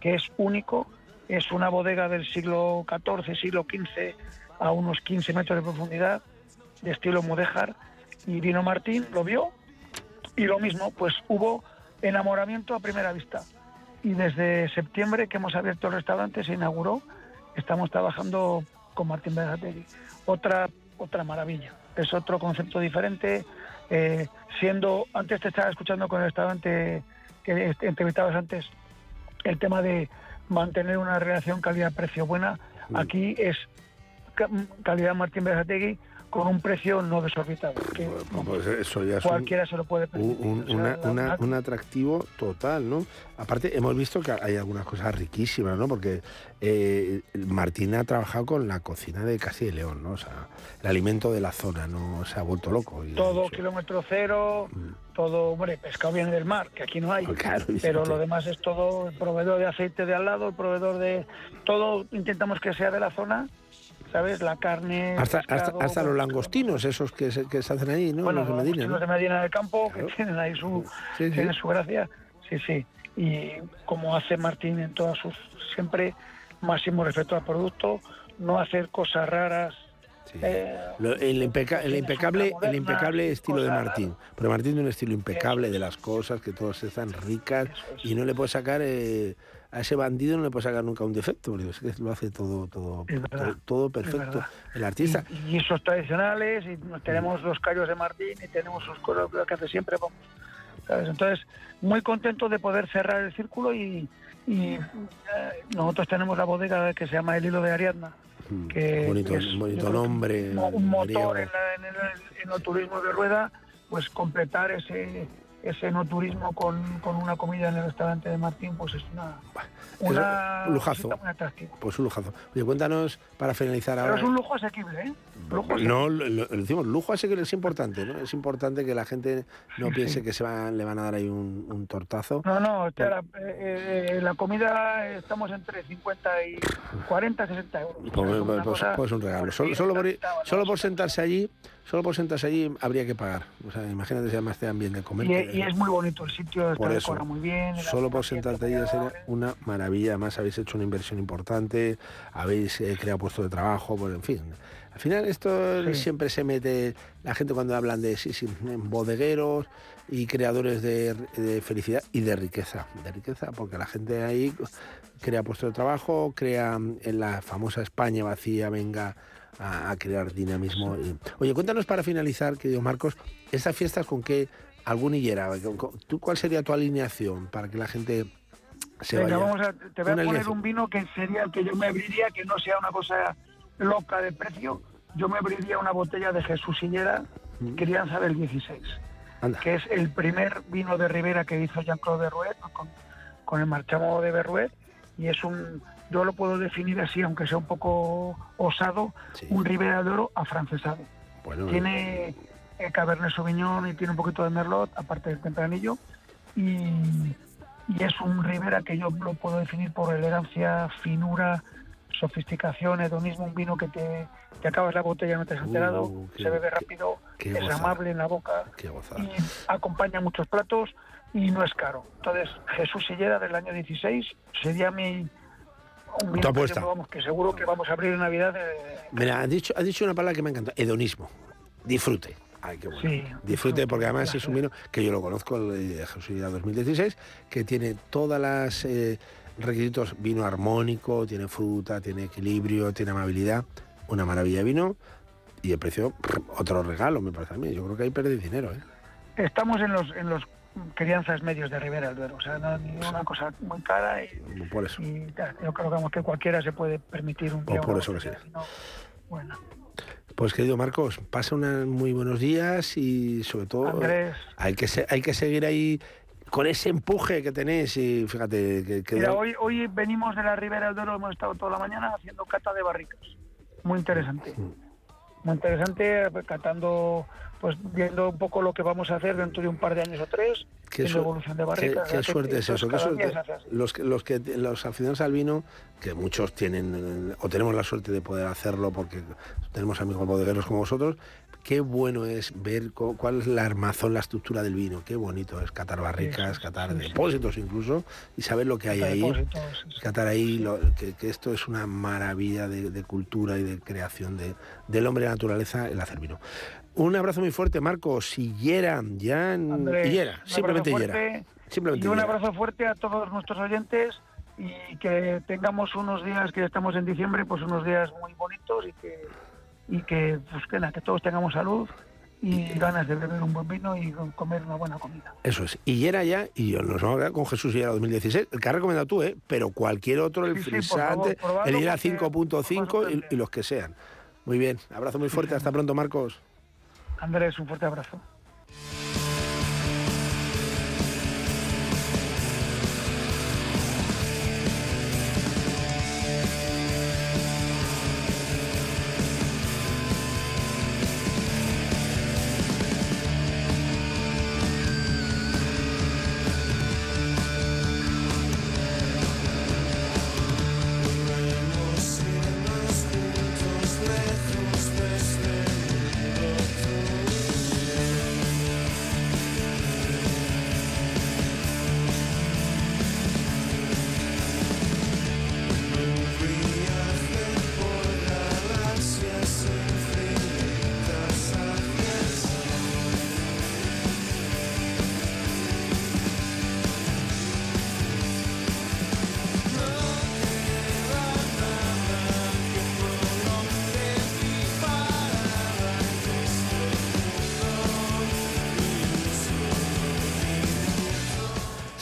que es único. Es una bodega del siglo XIV, siglo XV, a unos 15 metros de profundidad, de estilo mudéjar. Y vino Martín, lo vio, y lo mismo, pues hubo enamoramiento a primera vista. Y desde septiembre que hemos abierto el restaurante, se inauguró, estamos trabajando con Martín Berasategui. Otra, otra maravilla. Es otro concepto diferente. eh, siendo, antes te estaba escuchando con el restaurante que entrevistabas antes, el tema de mantener una relación calidad-precio buena. Aquí es ca- calidad Martín Berasategui con un precio no desorbitado. Que Pues eso ya es un- cualquiera se lo puede permitir. un- una- una- atractivo total, ¿no? Aparte, hemos visto que hay algunas cosas riquísimas, ¿no? Porque eh, Martín ha trabajado con la cocina de Castilla y León, ¿no? O sea, el alimento de la zona, ¿no? Se ha vuelto loco. Todo kilómetro cero, todo, hombre, pescado viene del mar, que aquí no hay, Mm. Claro, pero lo demás es todo el proveedor de aceite de al lado, el proveedor de todo, intentamos que sea de la zona, ¿sabes? La carne, Hasta, hasta, pescado, hasta los langostinos, esos que se, que se hacen ahí, ¿no? bueno, los de los Medina, ¿no? de Medina del Campo, Claro. que tienen ahí su, Sí, sí. tienen su gracia, sí, sí, y como hace Martín en todas sus, siempre máximo respeto al producto, no hacer cosas raras, eh, Lo- el, impeca- el impecable, el impecable estilo de Martín. Pero Martín tiene un estilo impecable de las cosas, que todas están ricas y no le puede sacar eh, a ese bandido no le puede sacar nunca un defecto, porque es que lo hace todo, todo, todo, perfecto. El artista. y guisos tradicionales y tenemos los callos de Martín y tenemos sus cosas que hace siempre vamos, ¿sabes? entonces muy contento de poder cerrar el círculo y, y, eh, nosotros tenemos la bodega que se llama el hilo de Ariadna que Mm, bonito, es, bonito que nombre. un, motor en, la- en el, en el turismo de rueda pues completar ese ese no turismo con, con una comida en el restaurante de Martín pues es una, una Es un lujazo. muy atractiva. Pues un lujazo. Oye, cuéntanos para finalizar Pero ahora. es un lujo asequible, ¿eh? Lujo asequible. No, lo, lo- lo decimos, lujo así que es importante, ¿no? Es importante que la gente no piense que se van, le van a dar ahí un, un tortazo. No, no, la, eh, eh, la comida eh, estamos entre 50 y 40, 60 euros. Pues, Es pues- una pues- cosa- pues un regalo. Solo, solo por, solo por sentarse allí, solo por sentarse allí habría que pagar. O sea, imagínate si además te dan bien de comer. y, que- y es muy bonito el sitio, está por eso, muy bien. solo por sentarte allí sería una maravilla. Además, habéis hecho una inversión importante, habéis eh, creado puestos de trabajo, pues en fin. Al final, esto Sí. siempre se mete la gente cuando hablan de sí, sí, bodegueros y creadores de, de felicidad y de riqueza. De riqueza, porque la gente ahí crea puestos de trabajo, crea en la famosa España vacía, venga a, a crear dinamismo. Y- Oye, cuéntanos para finalizar, querido Marcos, estas fiestas con qué algún hillera, ¿tú cuál sería tu alineación para que la gente se Venga, vaya? vamos a, te voy a poner alineación. un vino que sería el que yo me abriría, que no sea una cosa loca de precio. Yo me abriría una botella de Jesús Sillera, Crianza del 16, Anda. que es el primer vino de Ribera que hizo Jean-Claude Berruet con, con el marchamo de Berruet. Y es un, yo lo puedo definir así, aunque sea un poco osado, un Ribera de Oro afrancesado. Bueno, tiene el Cabernet Sauvignon y tiene un poquito de Merlot, aparte del tempranillo. Y, y es un Ribera que yo lo puedo definir por elegancia, finura, sofisticación, hedonismo, un vino que te, te acabas la botella, no te has enterado, Uh, qué- se bebe rápido, qué es gozada. amable en la boca Qué y acompaña muchos platos y no es caro. Entonces, Jesús Sillera del año 16 sería mi... Un vino que, apuesta. yo, vamos, que seguro que vamos a abrir en Navidad. eh, Mira, has dicho, has dicho una palabra que me encanta, hedonismo. Disfrute. Ay, qué bueno. Sí, disfrute, porque además es un vino que yo lo conozco, el de Jesús Sillera 2016, que tiene todas las eh, requisitos, vino armónico, tiene fruta, tiene equilibrio, tiene amabilidad, una maravilla de vino y el precio, otro regalo, me parece a mí. Yo creo que ahí perdí dinero, ¿eh? Estamos en los, en los crianzas medios de Ribera del Duero, o sea, no ni una cosa muy cara y, Por eso. y yo creo que, vamos, que cualquiera se puede permitir un día por eso que sí. bueno. Pues querido Marcos, pasa unos muy buenos días y sobre todo Andrés. hay que hay que seguir ahí con ese empuje que tenéis y fíjate que, que Mira, da- hoy, hoy venimos de la Ribera del Duero, hemos estado toda la mañana haciendo cata de barricas. Muy interesante. Muy interesante, catando, pues viendo un poco lo que vamos a hacer dentro de un par de años o tres, Qué, su- evolución de barricas. qué suerte es eso, qué suerte. Los, que- los que los aficionados al vino, que muchos tienen o tenemos la suerte de poder hacerlo porque tenemos amigos bodegueros como vosotros, qué bueno es ver cuál es la armazón, la estructura del vino, qué bonito es catar barricas, catar depósitos incluso y saber lo que hay ahí, catar ahí lo- que, que esto es una maravilla de, de cultura y de creación de, del hombre y la naturaleza el hacer vino. Un abrazo muy fuerte, Marcos. Y Yera, ya en- Andrés, un simplemente fuerte Simplemente y un abrazo fuerte a todos nuestros oyentes y que tengamos unos días que ya estamos en diciembre, pues unos días muy bonitos y que y que pues que, nada, que todos tengamos salud y ganas de beber un buen vino y comer una buena comida. Eso es. Y Yera ya, y yo nos vamos a quedar con Jesús Yera 2016, el que has recomendado tú, ¿eh? Pero cualquier otro, el Sí, frisante, favor, el porque 5.5 y, y los que sean. Muy bien. Abrazo muy fuerte. Hasta pronto, Marcos. Andrés, un fuerte abrazo.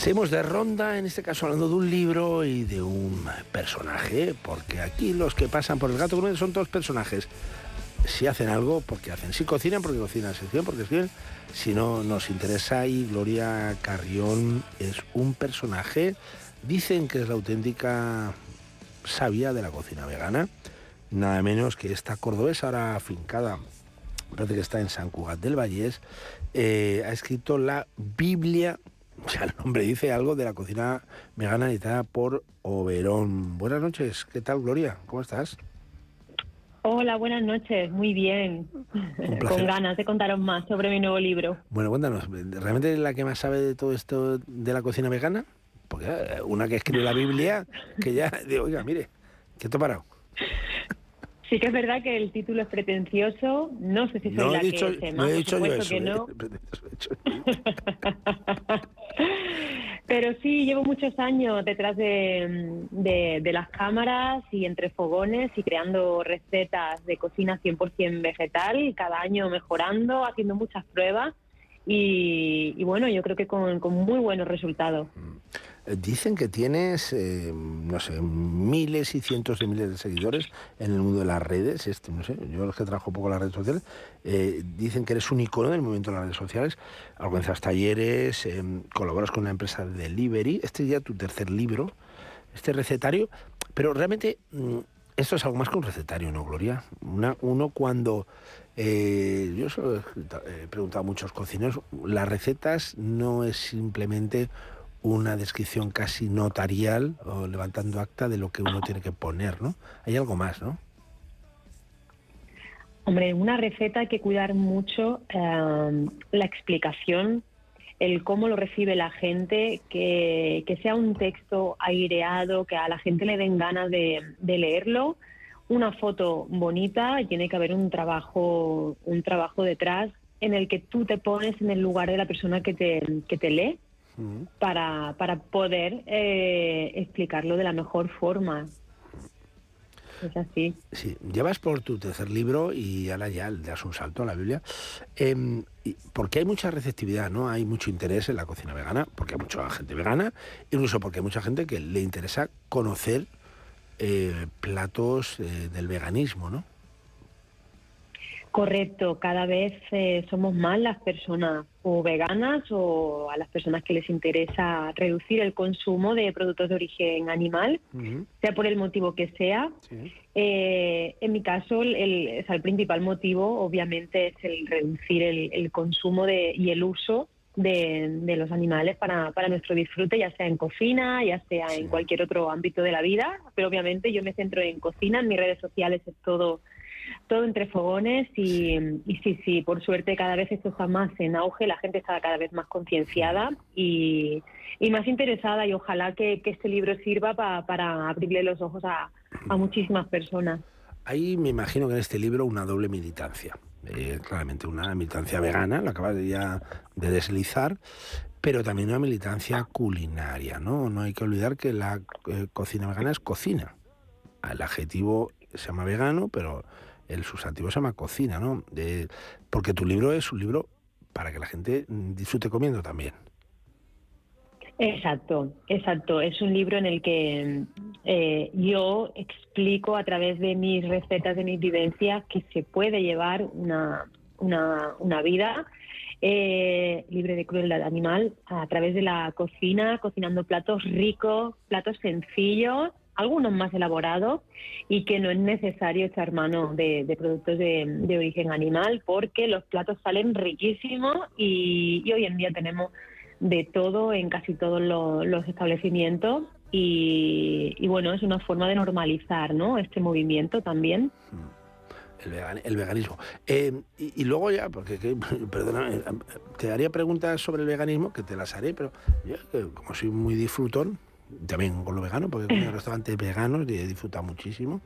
Seguimos de ronda, en este caso hablando de un libro y de un personaje, porque aquí los que pasan por el gato Grumen son todos personajes. Si hacen algo, porque hacen. Si cocinan, porque cocinan. Si escriben, porque escriben. Si no, nos interesa. Y Gloria Carrión es un personaje. Dicen que es la auténtica sabia de la cocina vegana. Nada menos que esta cordobesa ahora afincada, parece que está en San Cugat del Vallés, eh, ha escrito la Biblia ya el nombre dice algo de la cocina vegana editada por Oberón. Buenas noches, ¿qué tal Gloria? ¿Cómo estás? Hola, buenas noches, muy bien. Con ganas de contaros más sobre mi nuevo libro. Bueno, cuéntanos, ¿realmente la que más sabe de todo esto de la cocina vegana? Porque eh, una que escribe la Biblia, que ya, digo, oiga, mire, ¿qué te ha parado? Sí que es verdad que el título es pretencioso, no sé si soy No la he dicho, que sé no he dicho yo eso. que ¿eh? no. Pero sí, llevo muchos años detrás de, de- de las cámaras y entre fogones y creando recetas de cocina 100% vegetal, cada año mejorando, haciendo muchas pruebas y, y bueno, yo creo que con, con muy buenos resultados. Eh, Dicen que tienes, eh, no sé, miles y cientos de miles de seguidores en el mundo de las redes. Este, no sé, yo los que trabajo poco en las redes sociales, eh, dicen que eres un icono del movimiento de las redes sociales. Organizas talleres, eh, colaboras con una empresa de delivery. Este es ya tu tercer libro, este recetario. Pero realmente mm, esto es algo más que un recetario, ¿no, Gloria? Una- uno cuando... eh, yo he preguntado a muchos cocineros, las recetas no es simplemente una descripción casi notarial o levantando acta de lo que uno tiene que poner, ¿no? Hay algo más, ¿no? Hombre, una receta hay que cuidar mucho eh, la explicación, el cómo lo recibe la gente, que, que sea un texto aireado, que a la gente le den ganas de, de leerlo, una foto bonita tiene que haber un trabajo, un trabajo detrás en el que tú te pones en el lugar de la persona que te, que te lee Para, para poder eh, explicarlo de la mejor forma. Es así. Sí, llevas por tu tercer libro y ahora ya le das un salto a la Biblia. Em, porque hay mucha receptividad, ¿no? Hay mucho interés en la cocina vegana, porque hay mucha gente vegana, incluso porque hay mucha gente que le interesa conocer eh, platos eh, del veganismo, ¿no? Correcto, cada vez eh, somos más las personas o veganas o a las personas que les interesa reducir el consumo de productos de origen animal, sea por el motivo que sea. Eh, en mi caso, el, el- principal motivo obviamente es el reducir el, el consumo de, y el uso de, de los animales para, para nuestro disfrute, ya sea en cocina, ya sea en cualquier otro ámbito de la vida, pero obviamente yo me centro en cocina, en mis redes sociales es todo todo entre fogones y, y sí, sí, por suerte cada vez esto está más en auge, la gente está cada vez más concienciada y, y más interesada y ojalá que, que este libro sirva pa- para abrirle los ojos a, a muchísimas personas. Hay, me imagino que en este libro, una doble militancia. Eh, claramente una militancia vegana, la acabas de ya de deslizar, pero también una militancia culinaria, ¿no? No hay que olvidar que la eh, cocina vegana es cocina. El adjetivo se llama vegano, pero el sustantivo se llama cocina, ¿no? De- porque tu libro es un libro para que la gente mm, disfrute comiendo también. Exacto, exacto. Es un libro en el que eh, yo explico a través de mis recetas, de mis vivencias, que se puede llevar una, una, una vida eh, libre de crueldad animal a través de la cocina, cocinando platos ricos, platos sencillos, algunos más elaborados y que no es necesario echar mano de, productos de, de origen animal porque los platos salen riquísimos y, hoy en día tenemos de todo en casi todos lo- los establecimientos y, y bueno, es una forma de normalizar ¿no? este movimiento también. El, vegan- el veganismo. Eh, y, luego ya, porque, que- perdóname, eh, te haría preguntas sobre el veganismo, que te las haré, pero yo, que como soy muy disfrutón, también con lo vegano, porque en restaurantes veganos y he disfrutado muchísimo.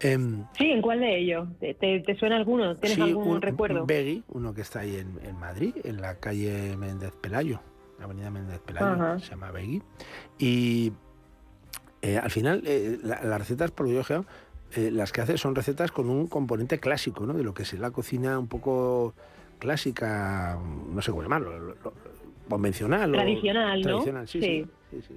Em, Sí, ¿en cuál de ellos? ¿Te, suena alguno? ¿Tienes sí, algún un- recuerdo? Un veggie, uno que está ahí en, en Madrid, en la calle Méndez Pelayo, la avenida Méndez Pelayo, Ajá. se llama veggie. Y eh, al final, eh, la- las recetas, por lo que yo las que hace son recetas con un componente clásico, ¿no? De lo que es la cocina un poco clásica, no sé cómo llamarlo, lo- lo- convencional. o Tradicional, ¿no? Tradicional, sí, sí. sí, sí.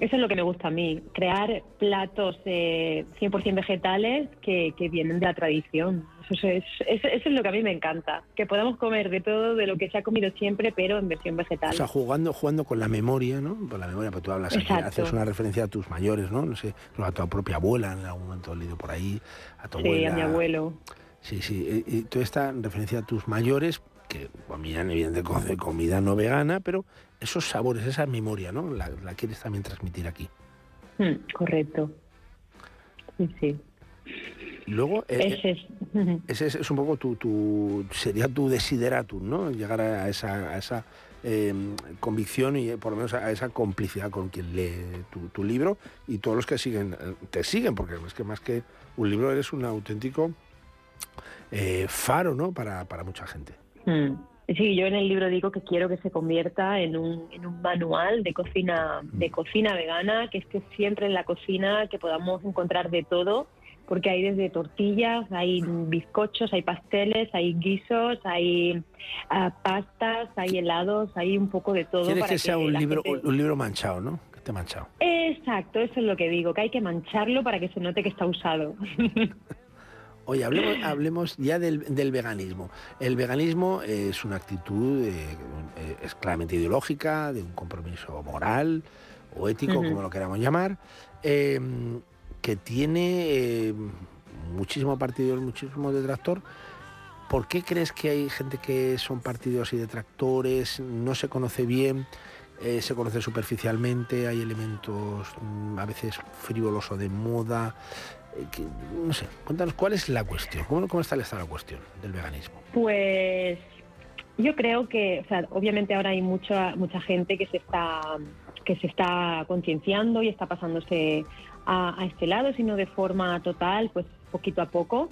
Eso es lo que me gusta a mí, crear platos eh, 100% vegetales que, que vienen de la tradición. Eso es, eso, eso es lo que a mí me encanta, que podamos comer de todo, de lo que se ha comido siempre, pero en versión vegetal. O sea, jugando, jugando con la memoria, ¿no? Con la memoria, porque tú hablas aquí, haces una referencia a tus mayores, ¿no? No sé, a tu propia abuela, en algún momento he leído por ahí, a tu sí, abuela. a mi abuelo. Sí, sí. Y, toda esta referencia a tus mayores, que comían evidentemente co- comida no vegana, pero esos sabores, esa memoria, ¿no? La, la quieres también transmitir aquí. Mm, correcto. Sí, sí. Luego, eh, Ese es. ese es, es un poco tu, tu sería tu desideratum, ¿no? Llegar a esa, a esa eh, convicción y eh, por lo menos a esa complicidad con quien lee tu, tu libro y todos los que siguen eh, te siguen, porque es que más que un libro eres un auténtico eh, faro, ¿no? Para, para mucha gente. Mm. Sí, yo en el libro digo que quiero que se convierta en un, en un manual de cocina, de cocina vegana, que esté siempre en la cocina, que podamos encontrar de todo, porque hay desde tortillas, hay bizcochos, hay pasteles, hay guisos, hay ah, pastas, hay helados, hay un poco de todo. Quieres para que sea un libro, gente- un libro manchado, ¿no? Que esté manchado. Exacto, eso es lo que digo, que hay que mancharlo para que se note que está usado. Oye, hablemos, hablemos ya del, del veganismo. El veganismo es una actitud eh, eh, es claramente ideológica, de un compromiso moral o ético, como lo queramos llamar, eh, que tiene eh, muchísimo partido y muchísimo detractor. ¿Por qué crees que hay gente que son partidos y detractores? No se conoce bien, eh, se conoce superficialmente, hay elementos mm, a veces frívolos o de moda. Eh, no sé, cuéntanos cuál es la cuestión, cómo, cómo está de la cuestión del veganismo. Pues yo creo que, o sea, obviamente ahora hay mucha mucha gente que se está que se está concienciando y está pasándose a, a este lado, sino de forma total, pues poquito a poco.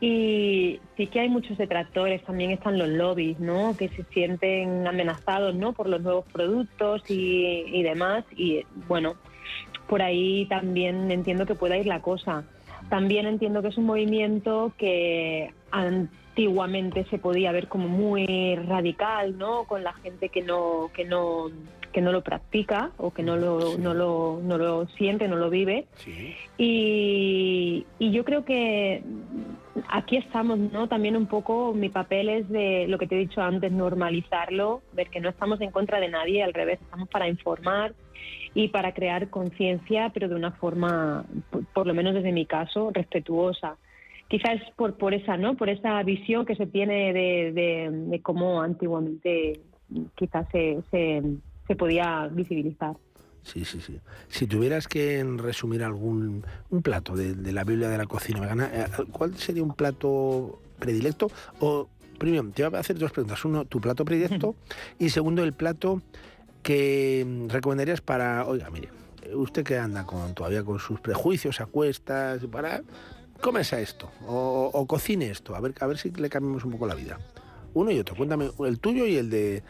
Y sí que hay muchos detractores, también están los lobbies, ¿no? Que se sienten amenazados, ¿no? Por los nuevos productos y, y demás. Y bueno, por ahí también entiendo que pueda ir la cosa. También entiendo que es un movimiento que antiguamente se podía ver como muy radical, ¿no? Con la gente que no, que no, que no lo practica o que no lo, no lo, no lo siente, no lo vive. Y, y yo creo que aquí estamos, ¿no? También un poco mi papel es de lo que te he dicho antes, normalizarlo, ver que no estamos en contra de nadie, al revés, estamos para informar y para crear conciencia, pero de una forma, por, por lo menos desde mi caso, respetuosa. Quizás por, por esa, ¿no? Por esa visión que se tiene de, de, de cómo antiguamente quizás se, se, se podía visibilizar. Sí, sí, sí. Si tuvieras que resumir algún un plato de, de la Biblia de la cocina vegana, eh, ¿cuál sería un plato predilecto? O, primero, te voy a hacer dos preguntas. Uno, tu plato predilecto y segundo, el plato que mm, recomendarías para, oiga, mire, usted que anda con todavía con sus prejuicios a cuestas, para, cómese esto o, o cocine esto, a ver, a ver si le cambiamos un poco la vida. Uno y otro. Cuéntame el tuyo y el de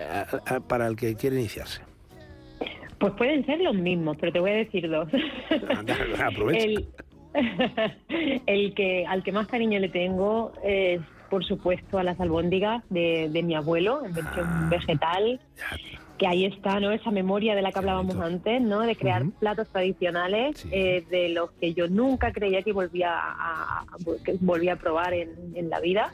a- a- para el que quiere iniciarse. Pues pueden ser los mismos, pero te voy a decir dos. Aprovecha. el, el que al que más cariño le tengo es, por supuesto, a las albóndigas de, de mi abuelo en versión vegetal. Que ahí está, ¿no? Esa memoria de la que hablábamos antes, ¿no? De crear platos tradicionales eh, de los que yo nunca creía que volvía a, a- que volvía a probar en, en la vida.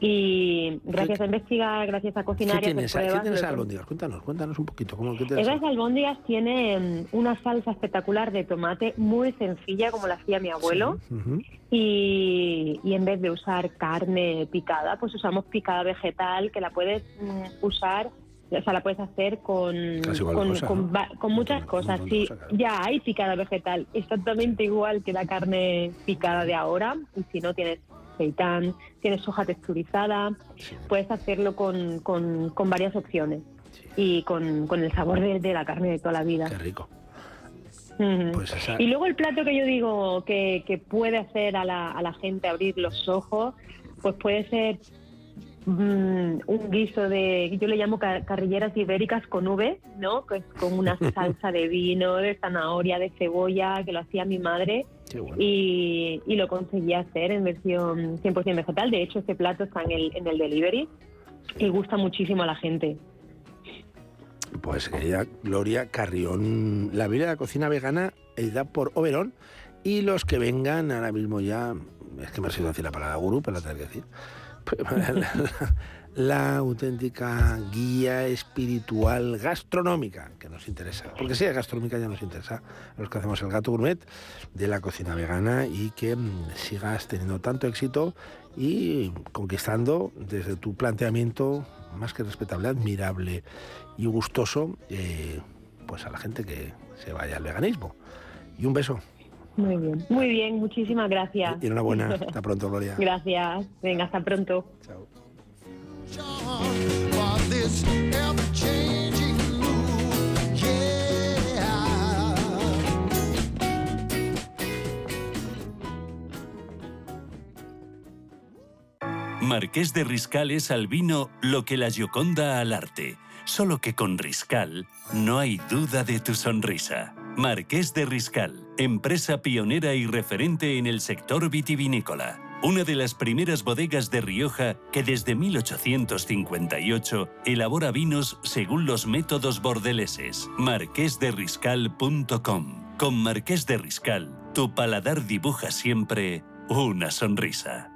Y gracias a investigar, gracias a cocinar ¿Qué a tienes, ¿qué pruebas, tienes lo- albóndigas? Cuéntanos, cuéntanos un poquito. ¿cómo, qué te esas albóndigas tienen una salsa espectacular de tomate muy sencilla como la hacía mi abuelo y, y en vez de usar carne picada pues usamos picada vegetal que la puedes mm, usar o sea la puedes hacer con con, cosa, con ¿no? va- con muchas cosas sí ya hay picada vegetal exactamente igual que la carne picada de ahora y si no tienes seitán tienes soja texturizada puedes hacerlo con, con, con varias opciones y con, con el sabor de, de la carne de toda la vida. Qué rico. Pues esa- Y luego el plato que yo digo que, que puede hacer a la, a la gente abrir los ojos, pues puede ser mm, un guiso de, yo le llamo ca- carrilleras ibéricas con V, ¿no? Que es con una salsa de vino, de zanahoria, de cebolla, que lo hacía mi madre. Y, y lo conseguí hacer en versión 100% vegetal. De hecho, este plato está en el, en el delivery y gusta muchísimo a la gente. Pues querida Gloria Carrión, la Biblia de la cocina vegana edita por Oberón y los que vengan ahora mismo ya, es que me ha sido decir la palabra gurú, pero la tengo que decir, la, auténtica guía espiritual gastronómica que nos interesa, porque si es gastronómica ya nos interesa los que hacemos el gato gourmet de la cocina vegana y que mm, sigas teniendo tanto éxito y conquistando desde tu planteamiento más que respetable, admirable y gustoso, eh, pues a la gente que se vaya al veganismo. Y un beso. Muy bien. Muy bien, muchísimas gracias. Y enhorabuena. Hasta pronto, Gloria. Gracias. Venga, hasta pronto. Yeah. Marqués de Riscal es al vino lo que la Gioconda al arte, solo que con Riscal no hay duda de tu sonrisa. Marqués de Riscal, empresa pionera y referente en el sector vitivinícola. Una de las primeras bodegas de Rioja que desde 1858 elabora vinos según los métodos bordeleses. Marquésderiscal.com. Con Marqués de Riscal, tu paladar dibuja siempre una sonrisa.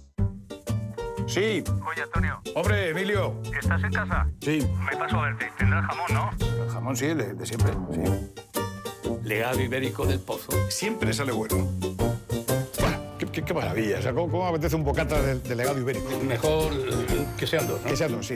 Sí. Oye, Antonio. Hombre, Emilio. ¿Estás en casa? Sí. Me paso a verte. Tendrás jamón, ¿no? El jamón sí, el de, de siempre. Sí. Legado ibérico del pozo. Siempre sale bueno. Qué, qué- qué maravilla. O sea, ¿cómo, cómo apetece un bocata del, del legado ibérico? Mejor que sean dos, ¿no? Que sean dos, sí.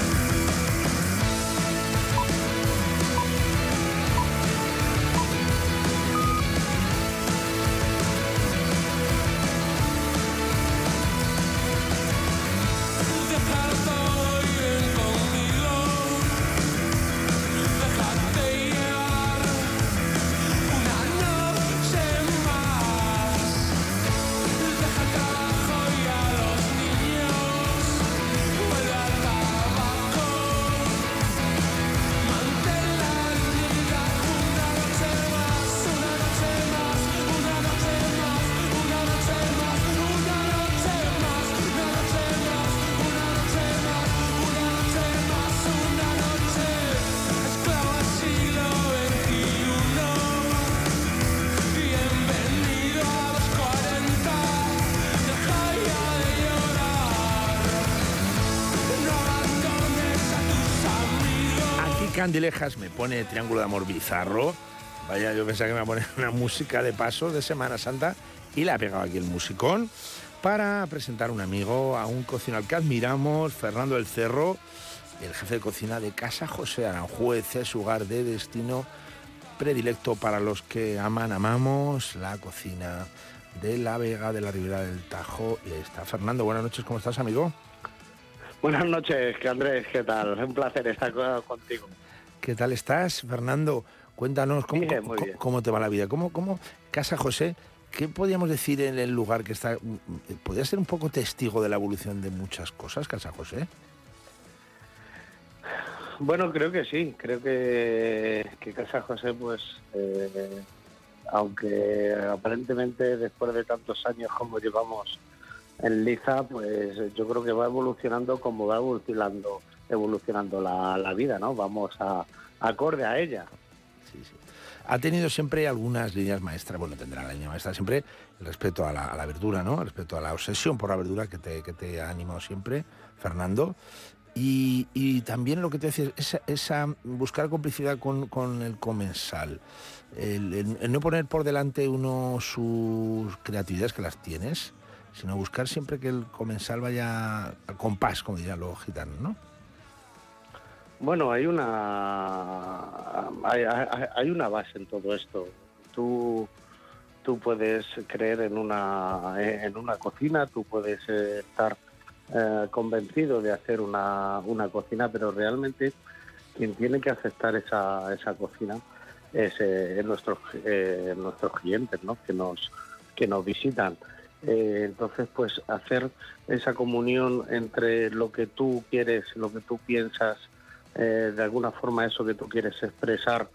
Candilejas me pone Triángulo de Amor Bizarro. Vaya, yo pensaba que me iba a poner una música de paso de Semana Santa y le ha pegado aquí el musicón para presentar un amigo, a un cocinero que admiramos, Fernando del Cerro, el jefe de cocina de Casa José Aranjuez, es hogar de destino predilecto para los que aman, amamos la cocina de la Vega, de la Ribera del Tajo. Y ahí está Fernando, buenas noches, ¿cómo estás, amigo? Buenas noches, Andrés, ¿qué tal? Un placer estar co- contigo. ¿Qué tal estás, Fernando? Cuéntanos cómo, Bien, cómo- te va la vida. ¿Cómo, cómo Casa José, qué podríamos decir en el lugar que está? ¿Podría ser un poco testigo de la evolución de muchas cosas, Casa José? Bueno, creo que sí, creo que, que Casa José, pues, eh, aunque aparentemente después de tantos años como llevamos en Liza, pues yo creo que va evolucionando como va evolucionando, evolucionando la, la vida, ¿no? Vamos a acorde a ella. Ha tenido siempre algunas líneas maestras, bueno, tendrá la línea maestra siempre el respeto a la, verdura, ¿no? El respeto a la obsesión por la verdura que te, que te ha animado siempre, Fernando. Y, y también lo que te decía, esa, esa buscar complicidad con, con el comensal. El- el no poner por delante uno sus creatividades que las tienes, sino buscar siempre que el comensal vaya al compás, como dirían los gitanos, ¿no? Bueno, hay una hay, hay- una base en todo esto. Tú tú puedes creer en una en una cocina, tú puedes estar eh, convencido de hacer una, una cocina, pero realmente quien tiene que aceptar esa, esa cocina es, eh, es nuestros eh, nuestros clientes, ¿no? Que nos que nos visitan. Eh, entonces, pues hacer esa comunión entre lo que tú quieres, lo que tú piensas, eh, de alguna forma eso que tú quieres expresar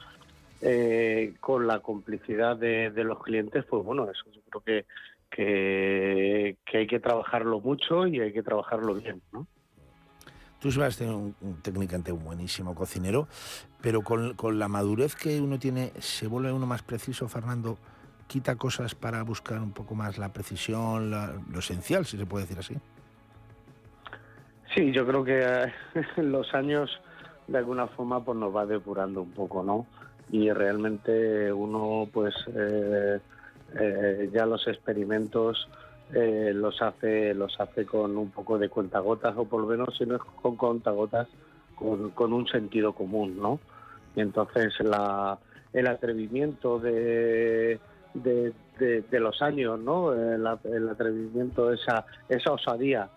eh, con la complicidad de, de los clientes, pues bueno, eso yo creo que, que, que hay que trabajarlo mucho y hay que trabajarlo bien, ¿no? Tú tenido un, un técnicamente un buenísimo cocinero, pero con, con la madurez que uno tiene, ¿se vuelve uno más preciso, Fernando? ¿Quita cosas para buscar un poco más la precisión, la- lo esencial, si se puede decir así? Sí, yo creo que eh, los años de alguna forma pues nos va depurando un poco, ¿no? Y realmente uno pues eh, eh, ya los experimentos eh, los hace los hace con un poco de cuentagotas o por lo menos si no es con cuentagotas con, con un sentido común, ¿no? Y entonces la, el atrevimiento de, de, de- de los años, ¿no? El, atrevimiento, esa, esa osadía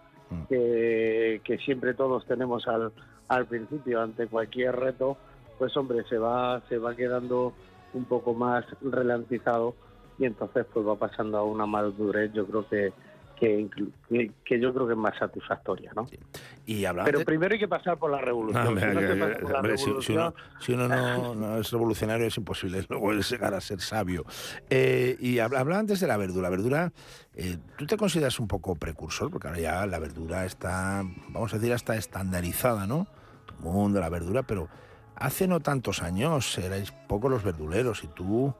que, que siempre todos tenemos al, al principio ante cualquier reto, pues hombre, se va, se va quedando un poco más ralentizado y entonces pues va pasando a una madurez, yo creo que que, inclu- que, que yo creo que es más satisfactoria, ¿no? Y Pero primero hay que pasar por la revolución. Si uno, no, no es revolucionario es imposible luego llegar a ser sabio. Eh, y habla, habla antes de la verdura. La verdura, eh, ¿tú te consideras un poco precursor? Porque ahora ya la verdura está, vamos a decir, hasta estandarizada, ¿no? Mundo, la verdura, pero hace no tantos años erais pocos los verduleros y tú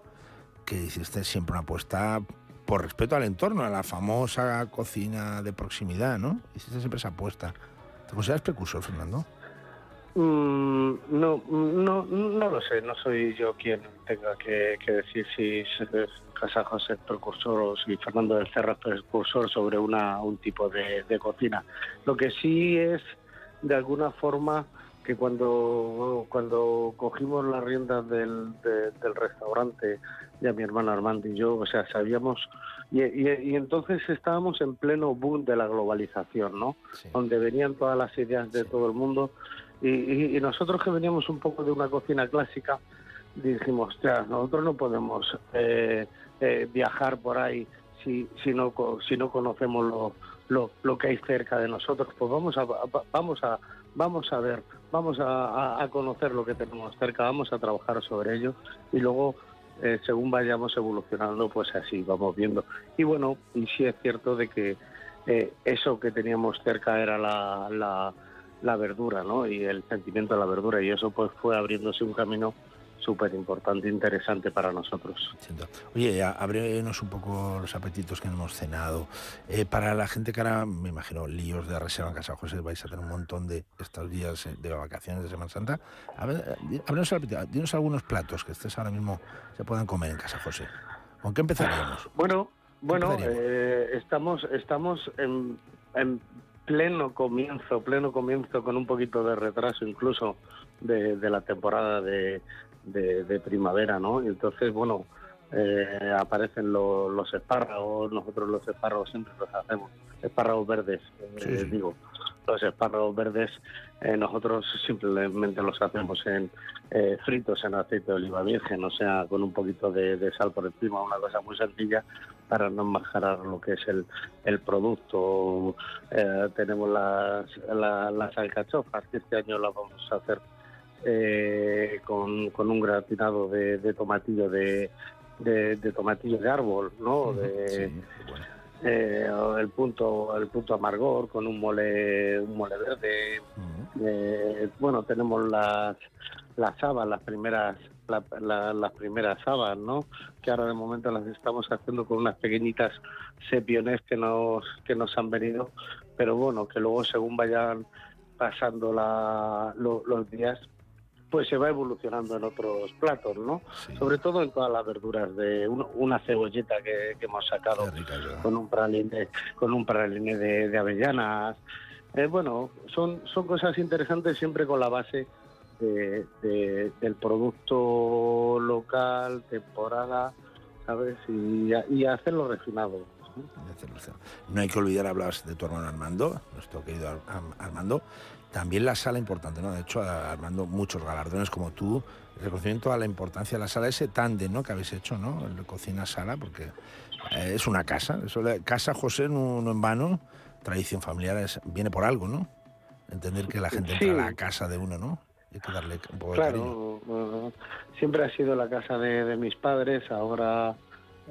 que hiciste siempre una apuesta por respeto al entorno, a la famosa cocina de proximidad, ¿no? Hiciste siempre esa apuesta. ¿Te consideras precursor, Fernando? Mm, no, no, no lo sé, no soy yo quien tenga que, decir si Casa José es precursor o si Fernando del Cerro es precursor sobre una, un tipo de cocina. Lo que sí es, de alguna forma, que cuando, cuando cogimos las riendas del, de- del restaurante, ya mi hermano Armando y yo, o sea, sabíamos, y, y- y entonces estábamos en pleno boom de la globalización, ¿no? Donde venían todas las ideas de todo el mundo, y, nosotros que veníamos un poco de una cocina clásica, dijimos, "Ostras, nosotros no podemos eh, eh, viajar por ahí si, si, no, si no conocemos lo, lo, lo que hay cerca de nosotros, pues vamos a, va- vamos a, vamos a ver, vamos a, conocer lo que tenemos cerca, vamos a trabajar sobre ello y luego, eh, según vayamos evolucionando, pues así vamos viendo. Y bueno, y sí es cierto de que eh, eso que teníamos cerca era la, la, la verdura, ¿no? Y el sentimiento de la verdura y eso pues fue abriéndose un camino súper importante, interesante para nosotros. Oye, ábrenos un poco los apetitos que hemos cenado. Eh, para la gente que ahora, me imagino, líos de reserva en Casa José, vais a tener un montón de estos días eh, de vacaciones de Semana Santa. A ver, eh, ábrenos el apetito, dinos algunos platos que estés ahora mismo se puedan comer en Casa José. ¿Con qué empezaríamos? Bueno, bueno, eh, estamos estamos en, en pleno comienzo, pleno comienzo con un poquito de retraso incluso de, de la temporada de, de- de primavera, ¿no? Y entonces, bueno, eh, aparecen lo- los espárragos, nosotros los espárragos siempre los hacemos, espárragos verdes, eh, Sí, sí. digo, los espárragos verdes eh, nosotros simplemente los hacemos en eh, fritos en aceite de oliva virgen, o sea, con un poquito de, de sal por encima, una cosa muy sencilla para no enmascarar lo que es el, el producto. Eh, tenemos las, la- las alcachofas, que este año las vamos a hacer eh, con, con un gratinado de, de tomatillo de, de, de tomatillo de árbol, ¿no? De, eh, el punto el punto amargor con un mole un mole verde. Eh, bueno tenemos las las habas las primeras la- la- las primeras habas no que ahora de momento las estamos haciendo con unas pequeñitas sepiones que nos que nos han venido. Pero bueno que luego según vayan pasando la- lo- los días pues se va evolucionando en otros platos, ¿no? Sobre todo en todas las verduras de un- una cebolleta que, que hemos sacado con un praline, con un praline de, de avellanas. Eh, bueno, son, son cosas interesantes siempre con la base de- de- del producto local, temporada, ¿sabes? Y, y hacerlo refinado. No hay que olvidar, hablabas de tu hermano Armando, nuestro querido Armando. También la sala importante, ¿no? De hecho, Armando, muchos galardones como tú, el reconocimiento a la importancia de la sala, ese tándem, ¿no? Que habéis hecho, ¿no? De cocina-sala, porque eh, es una casa. Eso de- casa José, no, no en vano, tradición familiar, es- viene por algo, ¿no? Entender que la gente entra a la casa de uno, ¿no? Hay que darle un poco de cariño. Claro, eh, siempre ha sido la casa de, de mis padres, ahora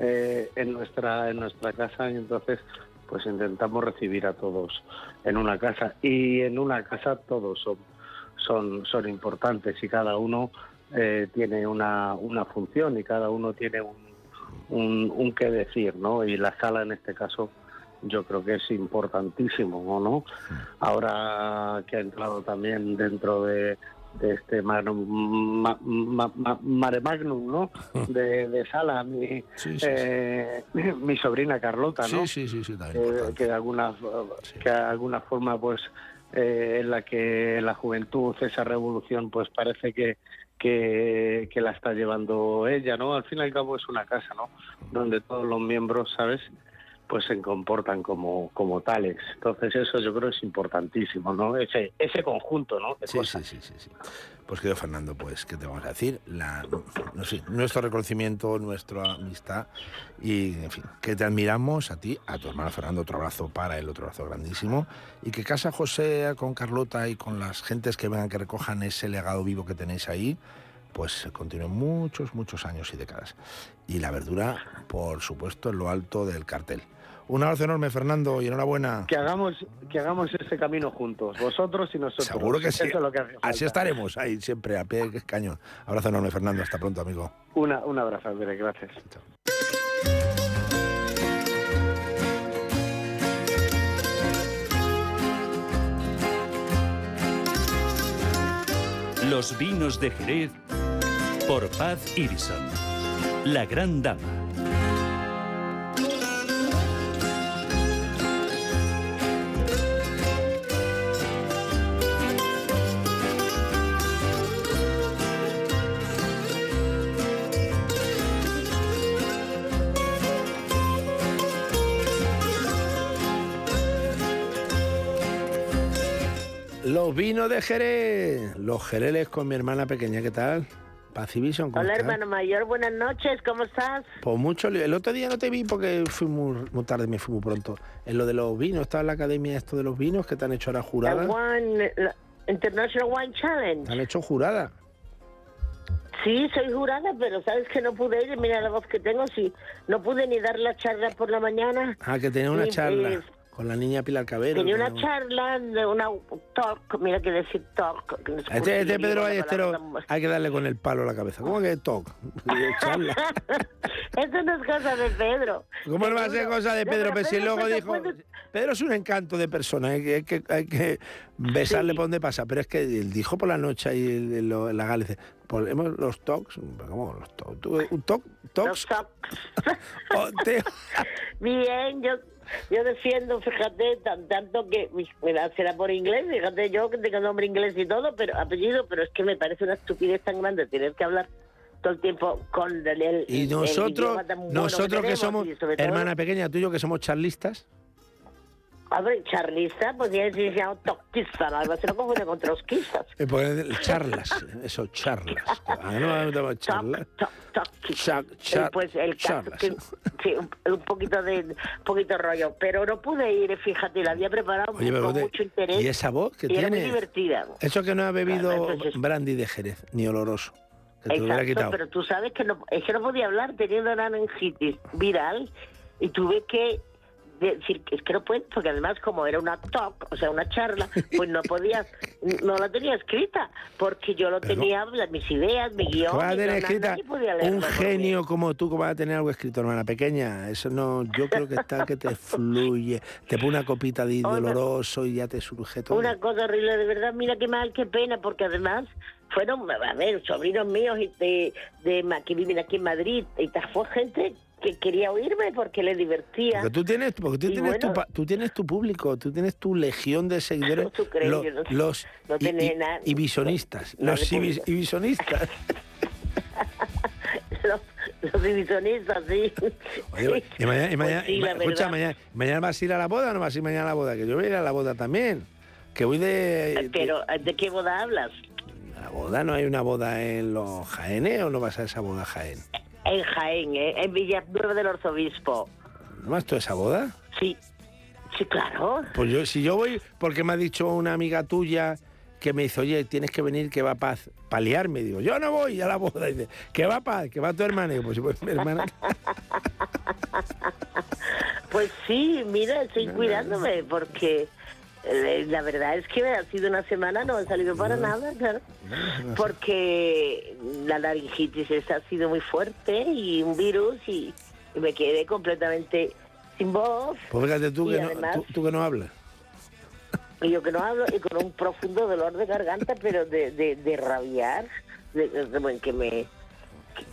eh, en nuestra en nuestra casa y entonces pues intentamos recibir a todos en una casa y en una casa todos son son son importantes y cada uno eh, tiene una, una función y cada uno tiene un, un, un qué decir, ¿no? Y la sala en este caso yo creo que es importantísimo, ¿o ¿no? Ahora que ha entrado también dentro de, de este magnum, ma- ma- ma- mare magnum, ¿no? De, de sala, mi, eh, mi, mi sobrina Carlota, ¿no? Sí, Eh, que de alguna que de alguna forma pues eh, en la que la juventud esa revolución pues parece que, que que la está llevando ella no al fin y al cabo es una casa no donde todos los miembros sabes pues se comportan como, como tales. Entonces eso yo creo es importantísimo, ¿no? Ese, ese conjunto, ¿no? Sí, sí, sí, sí, sí. Pues querido Fernando, pues, ¿qué te vamos a decir? La, no sé, nuestro reconocimiento, nuestra amistad y, en fin, que te admiramos a ti, a tu hermano Fernando, otro abrazo para él, otro abrazo grandísimo, y que Casa José con Carlota y con las gentes que vengan que recojan ese legado vivo que tenéis ahí, pues continúen muchos, muchos años y décadas. Y la verdura, por supuesto, en lo alto del cartel. Un abrazo enorme, Fernando, y enhorabuena. Que hagamos, que hagamos ese camino juntos, vosotros y nosotros. Seguro que sí. Eso es lo que hace falta. Así estaremos, ahí siempre, a pie de cañón. Abrazo enorme, Fernando. Hasta pronto, amigo. Una, un abrazo, Andrés, gracias. Los vinos de Jerez por Paz Irison. La gran dama. Los vinos de Jerez. Los Jereles con mi hermana pequeña, ¿qué tal? Pacivision, ¿cómo Hola, estás? hermano mayor, buenas noches, ¿cómo estás? Pues mucho. El otro día no te vi porque fui muy, muy tarde, me fui muy pronto. En lo de los vinos, estaba en la academia esto de los vinos que te han hecho ahora jurada. Wine, la International Wine Te Challenge. han hecho jurada. Sí, soy jurada, pero sabes que no pude ir, mira la voz que tengo, sí, no pude ni dar la charla por la mañana. Ah, que tenía una charla pues, con la niña Pilar Cabero. Tenía una charla de una talk, mira que decir talk. que no Este, este Pedro Ballesteros hay que darle con el palo a la cabeza. ¿Cómo que toc? Charla. Eso no es cosa de Pedro. ¿Cómo no va a ser cosa de Pedro? pero Pero si luego dijo... Pedro es un encanto de persona, hay que, hay que, hay que besarle por donde pasa. Pero es que él dijo por la noche ahí en, la gala, dice, hemos los talks, ¿cómo los talks? ¿Tú, ¿Un talk? ¿Talks? Oh, te- Bien, yo yo defiendo, fíjate, tan, tanto que, mira, será por inglés, fíjate yo que tengo nombre inglés y todo, pero apellido, pero es que me parece una estupidez tan grande tener que hablar todo el tiempo con el, Y nosotros, nosotros que tenemos somos, hermana pequeña, tú y yo que somos charlistas, Ver, charlista, pues ya se llama toquista, algo así, no confunde con trotskistas. eh, porque charlas, eso, charlas. Ah, no, no, charlas. Cha- cha- Eh, pues el caso que sí, un, poquito de un poquito rollo, pero no pude ir, fíjate, la había preparado Oye, con mucho interés. ¿y esa voz que y era muy tiene? divertida. Eso que no ha bebido Claro, brandy de Jerez, ni oloroso. Que te lo Exacto, quitado. pero tú sabes que no, es que no podía hablar teniendo una meningitis viral y tuve que decir es que no puedo, porque además como era una talk, o sea, una charla, pues no podía, no la tenía escrita, porque yo lo Pero- tenía, las- mis ideas, mi guion, ¿Cómo vas a tener escrita un genio como tú, ¿cómo vas a tener algo escrito, hermana pequeña? Eso no, yo creo que está que te fluye. Te pone una copita de oloroso y ya te surge todo. Una cosa horrible, de verdad, mira qué mal, qué pena, porque además fueron, a ver, sobrinos míos y de, de que viven aquí en Madrid, y fue gente que quería oírme porque le divertía. Porque tú tienes, porque tú Y tienes, tu, bueno, pa- tú tienes tu público, tú tienes tu legión de seguidores, ¿Tú crees? lo- Yo no- los no nada- ibisonistas, nada los de ibi- público. ibisonistas. los, los divisionistas, sí. Oye, y mañana, y Pues sí, y ma- escucha, mañana, mañana vas a ir a la boda o no vas a ir mañana a la boda, que yo voy a ir a la boda también. Que voy de, Pero, ¿de qué boda hablas? la boda, ¿no hay una boda en los Jaénes o no vas a esa boda Jaén? En Jaén, ¿eh? en Villanueva del Arzobispo. ¿No vas tú esa boda? Sí, sí, claro. Pues yo, si yo voy, porque me ha dicho una amiga tuya que me dice, oye, tienes que venir que va Paz, paliarme. Digo, yo no voy a la boda. Dice, que va Paz, que va tu hermana. Digo, pues si pues mi hermana. Pues sí, mira, estoy cuidándome porque la verdad es que ha sido una semana, no ha salido para nada, claro. Porque la laringitis esta ha sido muy fuerte y un virus y, y me quedé completamente sin voz. Pues fíjate tú que, no, tú, tú que no hablas. Y yo que no hablo y con un profundo dolor de garganta, pero de, de, de rabiar, de, que me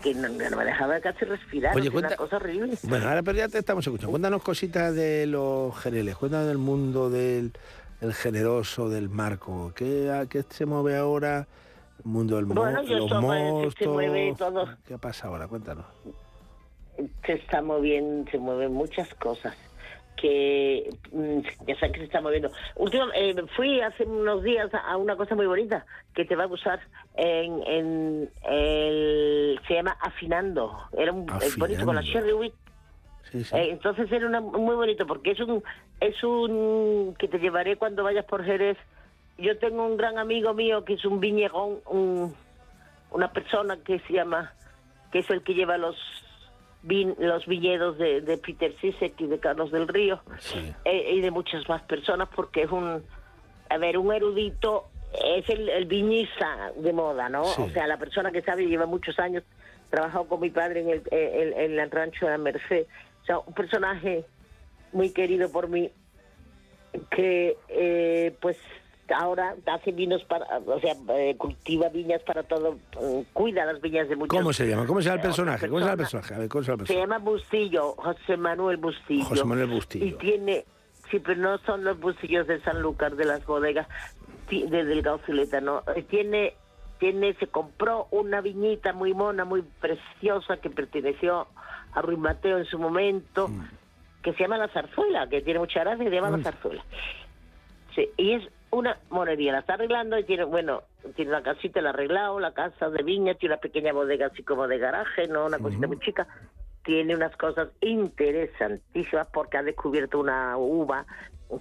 que, no, no me dejaba casi respirar, Oye, cuenta- una cosa horrible. Bueno, ahora pero ya te estamos escuchando. Cuéntanos cositas de los jereles, cuéntanos del mundo del el generoso, del marco. ¿Qué, a qué se mueve ahora? El mundo del Bueno, yo los pues, se mostos. mueve todo. ¿Qué pasa ahora? Cuéntanos. se está moviendo, se mueven muchas cosas. que mm, ya sabes que se está moviendo. Último, eh, fui hace unos días a una cosa muy bonita que te va a gustar. En, en el, se llama Afinando. Era un es bonito con la Afinando. Eh, entonces era una, muy bonito porque es un es un que te llevaré cuando vayas por Jerez. Yo tengo un gran amigo mío que es un viñegón, un, una persona que se llama que es el que lleva los vin- los viñedos de, de Peter Sisek y de Carlos del Río eh, y de muchas más personas porque es un a ver un erudito es el, el viñista de moda no Sí. o sea la persona que sabe lleva muchos años trabajado con mi padre en el, en, en el rancho de la Merced o sea un personaje muy querido por mí que eh, pues ahora hace vinos para o sea eh, cultiva viñas para todo eh, cuida las viñas de muchos ¿Cómo se llama? ¿Cómo se llama el personaje? ¿Cómo se llama el personaje? A ver, ¿cómo se llama el Se personaje? llama Bustillo, José Manuel Bustillo. José Manuel Bustillo. Y tiene, sí, pero no son los Bustillos de Sanlúcar, de las bodegas de Delgado Zuleta, no. Tiene, tiene, se compró una viñita muy mona, muy preciosa, que perteneció a Ruiz Mateo en su momento, Mm. que se llama La Zarzuela, que tiene mucha gracia, y se llama La Zarzuela. Sí, y es una monería, la está arreglando y tiene, bueno, tiene una casita, la ha arreglado, la casa de viña, tiene una pequeña bodega así como de garaje, ¿no? Una cosita muy chica. Tiene unas cosas interesantísimas porque ha descubierto una uva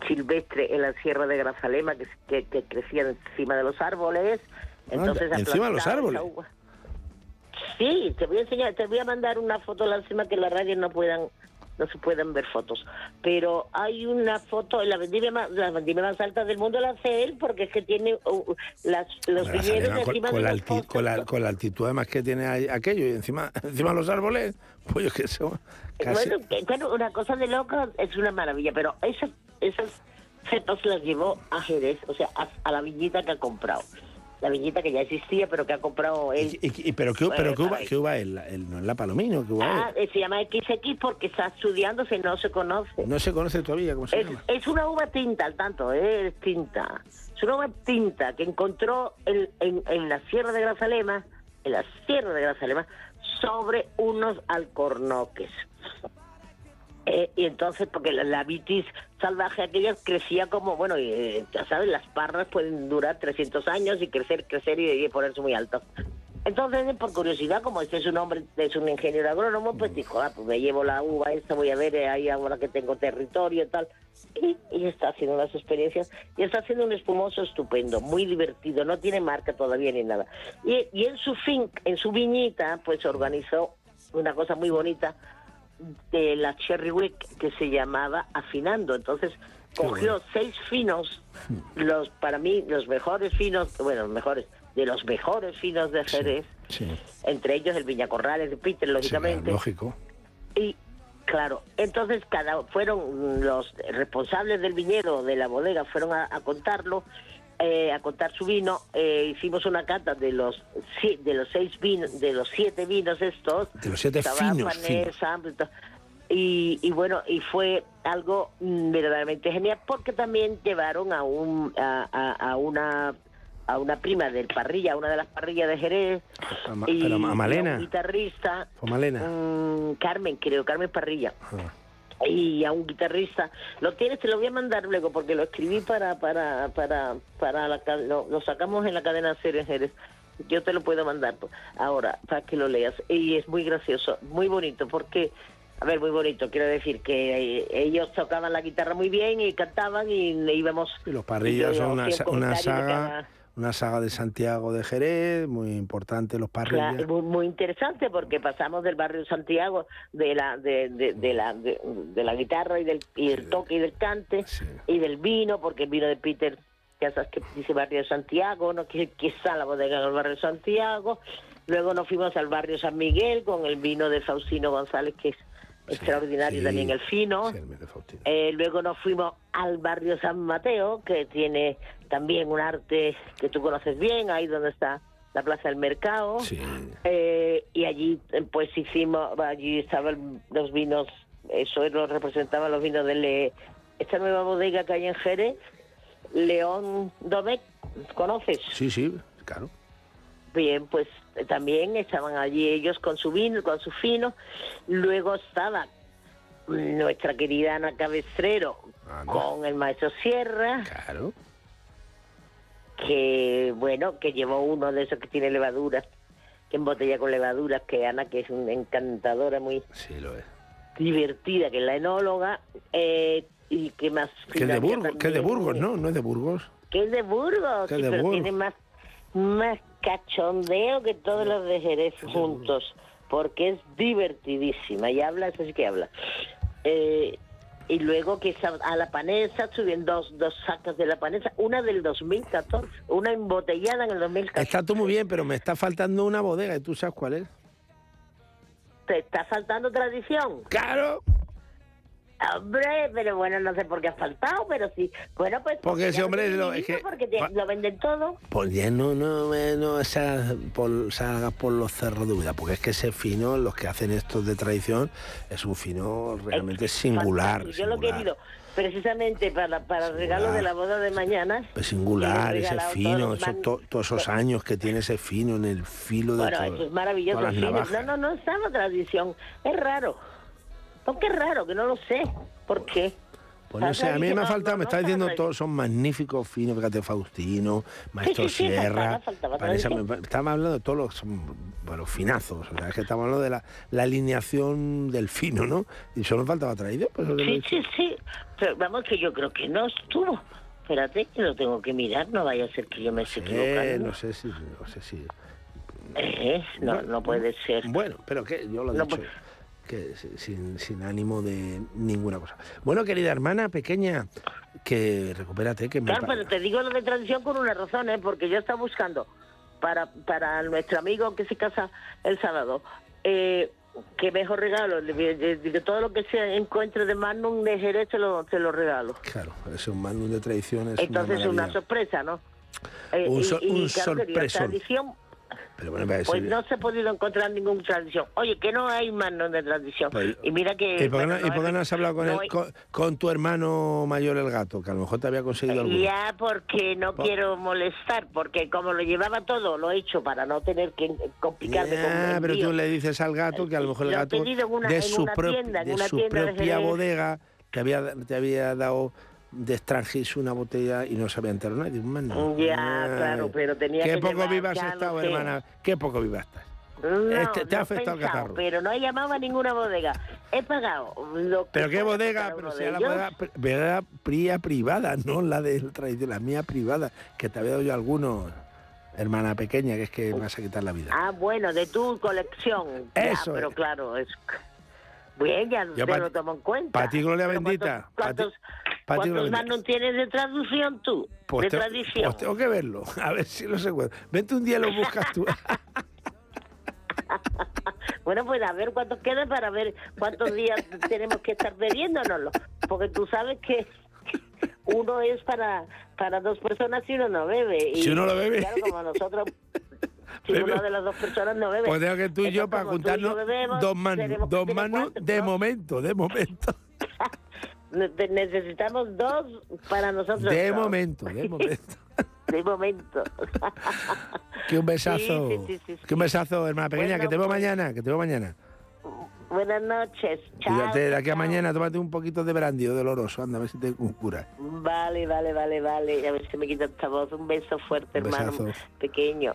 silvestre en la sierra de Grazalema que, que, que crecía encima de los árboles. Entonces ha encima de los árboles. uva. Sí, te voy a enseñar, te voy a mandar una foto lástima que la radio no puedan no se pueden ver fotos, pero hay una foto la vendimia más, la vendimia más alta del mundo la hace él porque es que tiene uh, las, los Grazalema, viñedos encima con de la los alti- con, la, con la altitud además que tiene ahí aquello y encima encima los árboles pues yo que sé casi. Bueno, que- bueno, una cosa de loco es una maravilla, pero esas, esas cepas las llevó a Jerez, o sea, a, a la viñita que ha comprado. La viñita que ya existía, pero que ha comprado él. y, y- pero qué pero qué uva, para qué uva es no es la palomino qué uva Ah, eh, se llama XX porque está estudiándose, no se conoce. no se conoce todavía cómo se Es, llama es una uva tinta, al tanto, ¿eh? es tinta. Es una uva tinta que encontró en, en, en la Sierra de Grazalema, en la Sierra de Grazalema, sobre unos alcornoques. Eh, y entonces, porque la, la vitis salvaje aquella crecía como, bueno, eh, ya sabes, las parras pueden durar 300 años y crecer, crecer y, y ponerse muy altas. Entonces, por curiosidad, como este es un hombre, es un ingeniero agrónomo, pues dijo, ah, pues me llevo la uva esta, voy a ver eh, ahí ahora que tengo territorio y tal. Y, y está haciendo unas experiencias y está haciendo un espumoso estupendo, muy divertido, no tiene marca todavía ni nada. Y, y en su fin, en su viñita, pues organizó una cosa muy bonita de la Cherry Wick que se llamaba Afinando. Entonces cogió seis finos, los para mí los mejores finos, bueno, los mejores, de los mejores finos de Jerez, sí entre ellos el Viñacorrales de Peter, lógicamente. lógico Y claro, entonces cada fueron los responsables del viñedo de la bodega fueron a, a contarlo, eh, a contar su vino. eh, hicimos una cata de los de los seis vinos, de los siete vinos estos. De los siete finos, y. Y, bueno, y fue algo mm, verdaderamente genial porque también llevaron a un a, a- a una a una prima del parrilla, una de las parrillas de Jerez, A y, pero a y Malena. un guitarrista, Malena. mm, Carmen, creo, Carmen Parrilla Ah. Y a un guitarrista. Lo tienes, te lo voy a mandar luego porque lo escribí para para para para la lo, lo sacamos en la cadena Series Jerez. Yo te lo puedo mandar ahora para que lo leas y es muy gracioso, muy bonito porque a ver, muy bonito, quiero decir que eh, ellos tocaban la guitarra muy bien y cantaban y íbamos y los parrillas yo son una, saga una saga de Santiago de Jerez muy importante los parrillas Claro, muy, muy interesante porque pasamos del barrio Santiago de la de, de, de la de, de la guitarra y del y el toque y del cante y del vino porque el vino de Peter ya sabes que dice barrio de Santiago no que, que está la bodega en el barrio de Santiago. Luego nos fuimos al barrio San Miguel con el vino de Faustino González que es extraordinario sí, también el fino. Eh, luego nos fuimos al barrio San Mateo, que tiene también un arte que tú conoces bien, ahí donde está la Plaza del Mercado. Eh, y allí pues hicimos, allí estaban los vinos, eso lo representaban los vinos de Le- esta nueva bodega que hay en Jerez, León Domecq, ¿conoces? sí sí claro. Bien, pues también estaban allí ellos con su vino, con su fino. Luego estaba nuestra querida Ana Cabestrero con el maestro Sierra. Claro. Que, bueno, que llevó uno de esos que tiene levaduras, que embotella con levaduras, que Ana, que es una encantadora, muy Sí, lo es. divertida, que es la enóloga. eh, y que más... Que es de Burgos, que es de Burgos, ¿no? No es de Burgos. Que es de Burgos, sí, de pero Burgos. tiene más, más cachondeo que todos los de Jerez juntos, porque es divertidísima y habla, eso sí que habla. Eh, y luego que a la panesa suben dos, dos sacas de la panesa, una del 2014, una embotellada en el 2014. Está todo muy bien, pero me está faltando una bodega y tú sabes cuál es. ¿Te está faltando tradición? Claro. Hombre, pero bueno, no sé por qué ha faltado, pero sí. Bueno, pues... Porque ese hombre lo- es que- Porque te- lo venden todo. Pues ya no, no, eh, no por, salga por los cerros de Úbeda, porque es que ese fino, los que hacen estos de tradición, es un fino realmente singular. Fantástico. Yo lo he querido precisamente para, para el regalo de la boda de mañana. Pues singular, ese fino, eso- to- todos esos años que tiene ese fino en el filo de Bueno, todo- eso es maravilloso. fino. No, no, no estaba tradición. Es raro. Porque es raro, que no lo sé. ¿Por qué? Pues no sé, a mí me ha faltado, me está diciendo todos son magníficos finos, fíjate, Faustino, Maestro sí, sí, Sierra. tradición. me- estamos hablando de todos los bueno, finazos, o sea, es que estamos hablando de la, la alineación del fino, ¿no? Y solo faltaba traído, pues Sí, sí, sí. Pero vamos, que yo creo que no estuvo. Espérate, que lo tengo que mirar. No vaya a ser que yo me esté equivocando. no sé si, no sé si. Eh, no, no puede ser. Bueno, pero que yo lo he No, dicho. Que si- sin, sin ánimo de ninguna cosa. Bueno, querida hermana pequeña, que recupérate, que me Claro, pero te digo lo de tradición con una razón, ¿eh? porque yo estaba buscando para, para nuestro amigo que se casa el sábado, eh, que mejor regalo, de, todo lo que se encuentre de Magnum de Jerez se lo, se lo regalo. Claro, es un manual de tradición, es Entonces una una, sorpresa, ¿no? Eh, Un so- y, un claro, tradición, Pero bueno, pues no se ha podido encontrar ninguna tradición. Oye, que no hay Magnum de tradición. Pues- y mira que... ¿Y por qué no, bueno, y por qué no has hablado con, no hay- con, con tu hermano mayor el gato? Que a lo mejor te había conseguido algo. Ya, porque no Por- quiero molestar, porque como lo llevaba todo, lo he hecho para no tener que complicarme con Ah, pero tú le dices al gato que a lo mejor el gato una- de su, tienda, en de su tienda propia bodega te había, te había dado de extranjis una botella y no se había enterado nadie. un mano. Ya, Ay, claro, pero tenía Qué que poco viva has estado, hermana. Qué poco viva estás. No, Este, te ha afectado el pensado, catarro. Pero no he llamado a ninguna bodega. He pagado lo que Pero qué bodega, pero de la bodega, bodega pría privada, no la de la mía privada, que te había dado yo algunos, hermana pequeña, que es que me vas a quitar la vida. Ah, bueno, de tu colección. Eso Ya, pero es. claro, es... Bien, ya te lo tomo en cuenta. pa' ti, Gloria Pero bendita, ti- ¿Cuántos, cuántos Gloria Magnum tienes de traducción tú? Pues, de te- tradición. pues tengo que verlo, a ver si lo encuentro. Vente un día y lo buscas tú. Bueno, pues a ver cuántos quedan para ver cuántos días tenemos que estar bebiéndonoslo. Porque tú sabes que uno es para para dos personas si uno no bebe. Y, Si uno lo bebe. Claro, como nosotros, si Bebe. una de las dos personas no bebe. Pues tengo que tú y yo para yo juntarnos bebemos, dos que dos manos cuatro, de ¿no? momento, de momento, Necesitamos dos para nosotros. de momento, de momento. De momento. Que un besazo, Sí, sí, sí, sí, que un besazo, hermana pequeña, Bueno, que te veo pues- mañana, que te veo mañana. Buenas noches. Chao. Cuídate, de aquí a mañana tómate un poquito de brandy o del oroso, anda, a ver si te cura. Vale, vale, vale, vale. A ver si me quita esta voz. Un beso fuerte, Un hermano besazo. pequeño.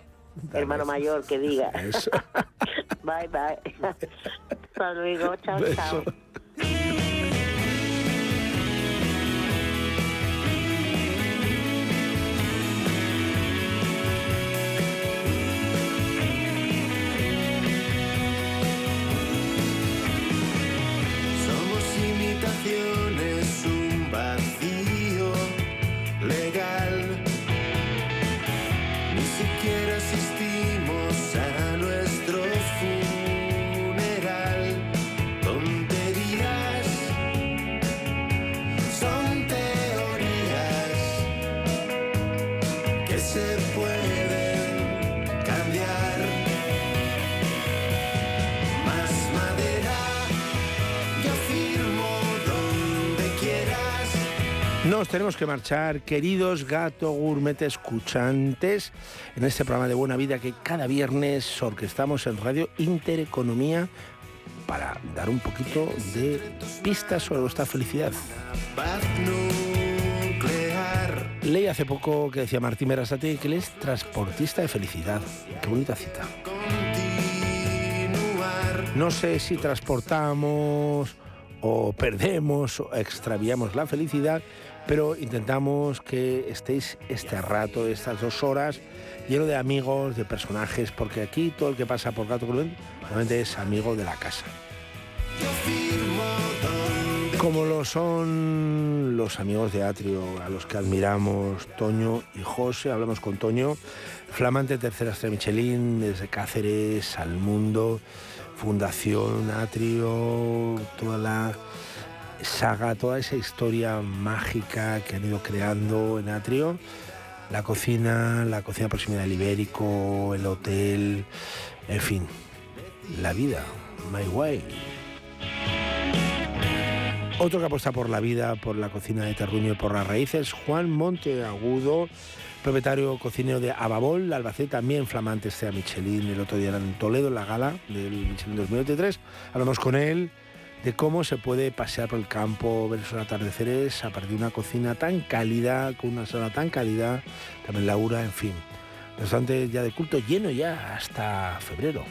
hermano mayor, que diga. Eso. bye, bye. Hasta luego. Chao, Beso. chao. Tenemos que marchar, queridos gato gourmet escuchantes, en este programa de Buena Vida que cada viernes orquestamos en Radio Intereconomía para dar un poquito de pistas sobre nuestra felicidad. Leí hace poco que decía Martín Merasate que él es transportista de felicidad. Qué bonita cita. No sé si transportamos o perdemos o extraviamos la felicidad, pero intentamos que estéis este rato, estas dos horas, lleno de amigos, de personajes, porque aquí todo el que pasa por Gato Cruel realmente es amigo de la casa. Como lo son los amigos de Atrio, a los que admiramos Toño y José, hablamos con Toño, flamante tercera estrella Michelin, desde Cáceres al mundo, Fundación Atrio, toda la saga, toda esa historia mágica que han ido creando en Atrio, la cocina, la cocina proximidad del Ibérico, el hotel, en fin, la vida, my way. Otro que apuesta por la vida, por la cocina de terruño y por las raíces, Juan Monteagudo, propietario cocinero de Ababol, Albacete, también flamante este Michelin, el otro día en Toledo, en la gala del Michelin 2023. Hablamos con él de cómo se puede pasear por el campo, ver esos atardeceres a partir de una cocina tan cálida, con una sala tan cálida, también Laura, en fin. Restaurante ya de culto lleno ya hasta febrero.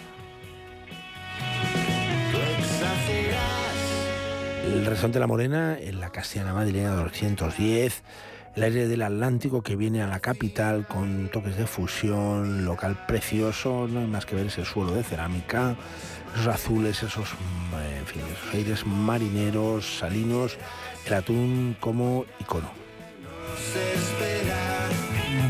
El restaurante La Morena, en la Castellana Madrileña 210, el aire del Atlántico que viene a la capital con toques de fusión, local precioso, no hay más que ver ese suelo de cerámica, esos azules, esos, en fin, esos aires marineros, salinos, el atún como icono.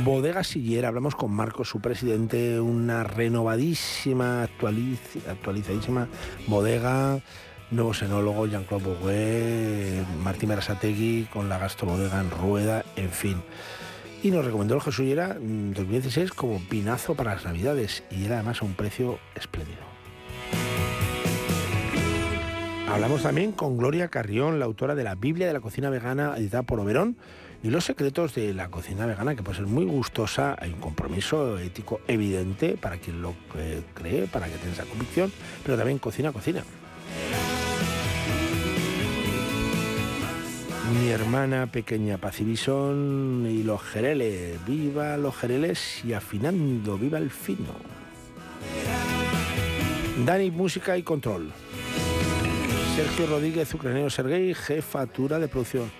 Bodega Sillera, hablamos con Marcos, su presidente, una renovadísima, actualiz- actualizadísima bodega, nuevos enólogos, Jean-Claude Bourguet, Martín Merasategui, con la gastrobodega en rueda, en fin. Y nos recomendó el Jesús Llera mm, 2016 como pinazo para las navidades y era además a un precio espléndido. Hablamos también con Gloria Carrión, la autora de la Biblia de la cocina vegana editada por Oberón y los secretos de la cocina vegana, que puede ser muy gustosa, hay un compromiso ético evidente para quien lo eh, cree, para que tenga esa convicción, pero también cocina, cocina. Mi hermana pequeña Pacibison y los jereles, viva los jereles y afinando, viva el fino. Dani, música y control. Sergio Rodríguez, ucraniano Sergei, jefatura de producción.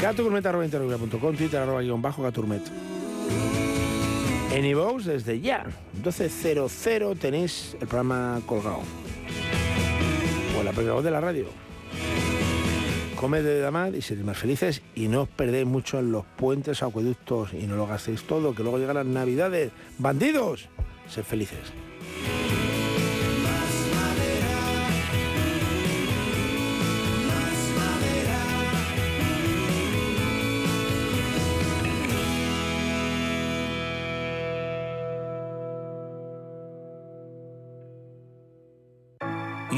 Gatogourmet.com, Twitter arroba guion bajo Gaturmet. En desde ya, 12.00 tenéis el programa colgado. O la propia voz de la radio. Comed de Damad y seréis más felices y no os perdéis mucho en los puentes, acueductos y no lo gastéis todo, que luego llegan las navidades. ¡Bandidos! Sed felices.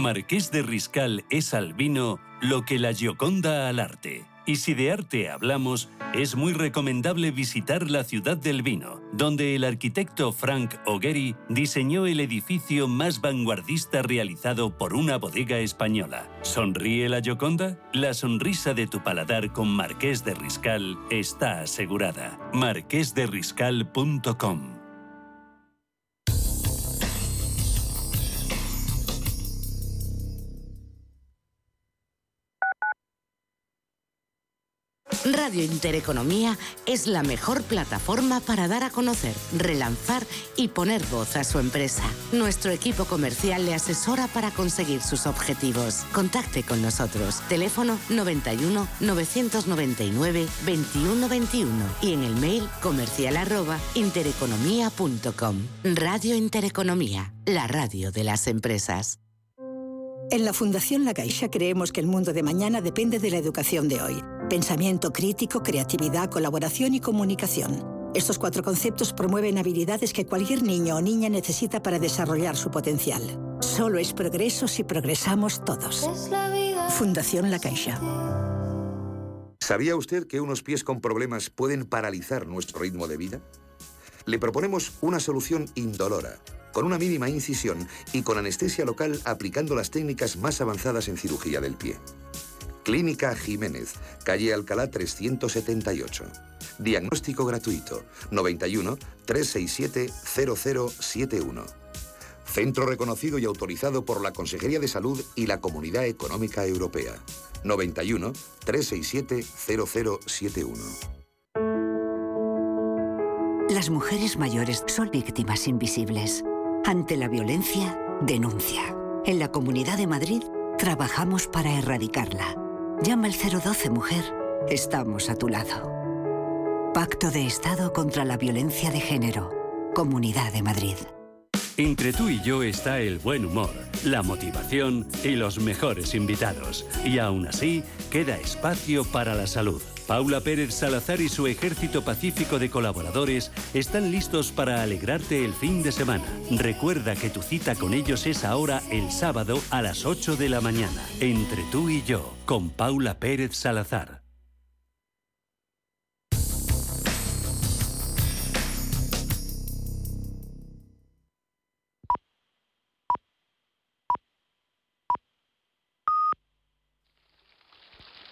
Marqués de Riscal es al vino lo que la Gioconda al arte. Y si de arte hablamos, es muy recomendable visitar la ciudad del vino, donde el arquitecto Frank O'Gerry diseñó el edificio más vanguardista realizado por una bodega española. ¿Sonríe la Gioconda? La sonrisa de tu paladar con Marqués de Riscal está asegurada. marquesderiscal.com Radio Intereconomía es la mejor plataforma para dar a conocer, relanzar y poner voz a su empresa. Nuestro equipo comercial le asesora para conseguir sus objetivos. Contacte con nosotros. Teléfono 91 999 2121 y en el mail comercial arroba intereconomía.com. Radio Intereconomía, la radio de las empresas. En la Fundación La Caixa creemos que el mundo de mañana depende de la educación de hoy. Pensamiento crítico, creatividad, colaboración y comunicación. Estos cuatro conceptos promueven habilidades que cualquier niño o niña necesita para desarrollar su potencial. Solo es progreso si progresamos todos. Fundación La Caixa. ¿Sabía usted que unos pies con problemas pueden paralizar nuestro ritmo de vida? Le proponemos una solución indolora, con una mínima incisión y con anestesia local aplicando las técnicas más avanzadas en cirugía del pie. Clínica Jiménez, calle Alcalá 378. Diagnóstico gratuito 91 367 0071. Centro reconocido y autorizado por la Consejería de Salud y la Comunidad Económica Europea. 91 367 0071. Las mujeres mayores son víctimas invisibles. Ante la violencia, denuncia. En la Comunidad de Madrid trabajamos para erradicarla. Llama al 012 Mujer. Estamos a tu lado. Pacto de Estado contra la Violencia de Género. Comunidad de Madrid. Entre tú y yo está el buen humor, la motivación y los mejores invitados. Y aún así, queda espacio para la salud. Paula Pérez Salazar y su ejército pacífico de colaboradores están listos para alegrarte el fin de semana. Recuerda que tu cita con ellos es ahora el sábado a las 8 de la mañana. Entre tú y yo, con Paula Pérez Salazar.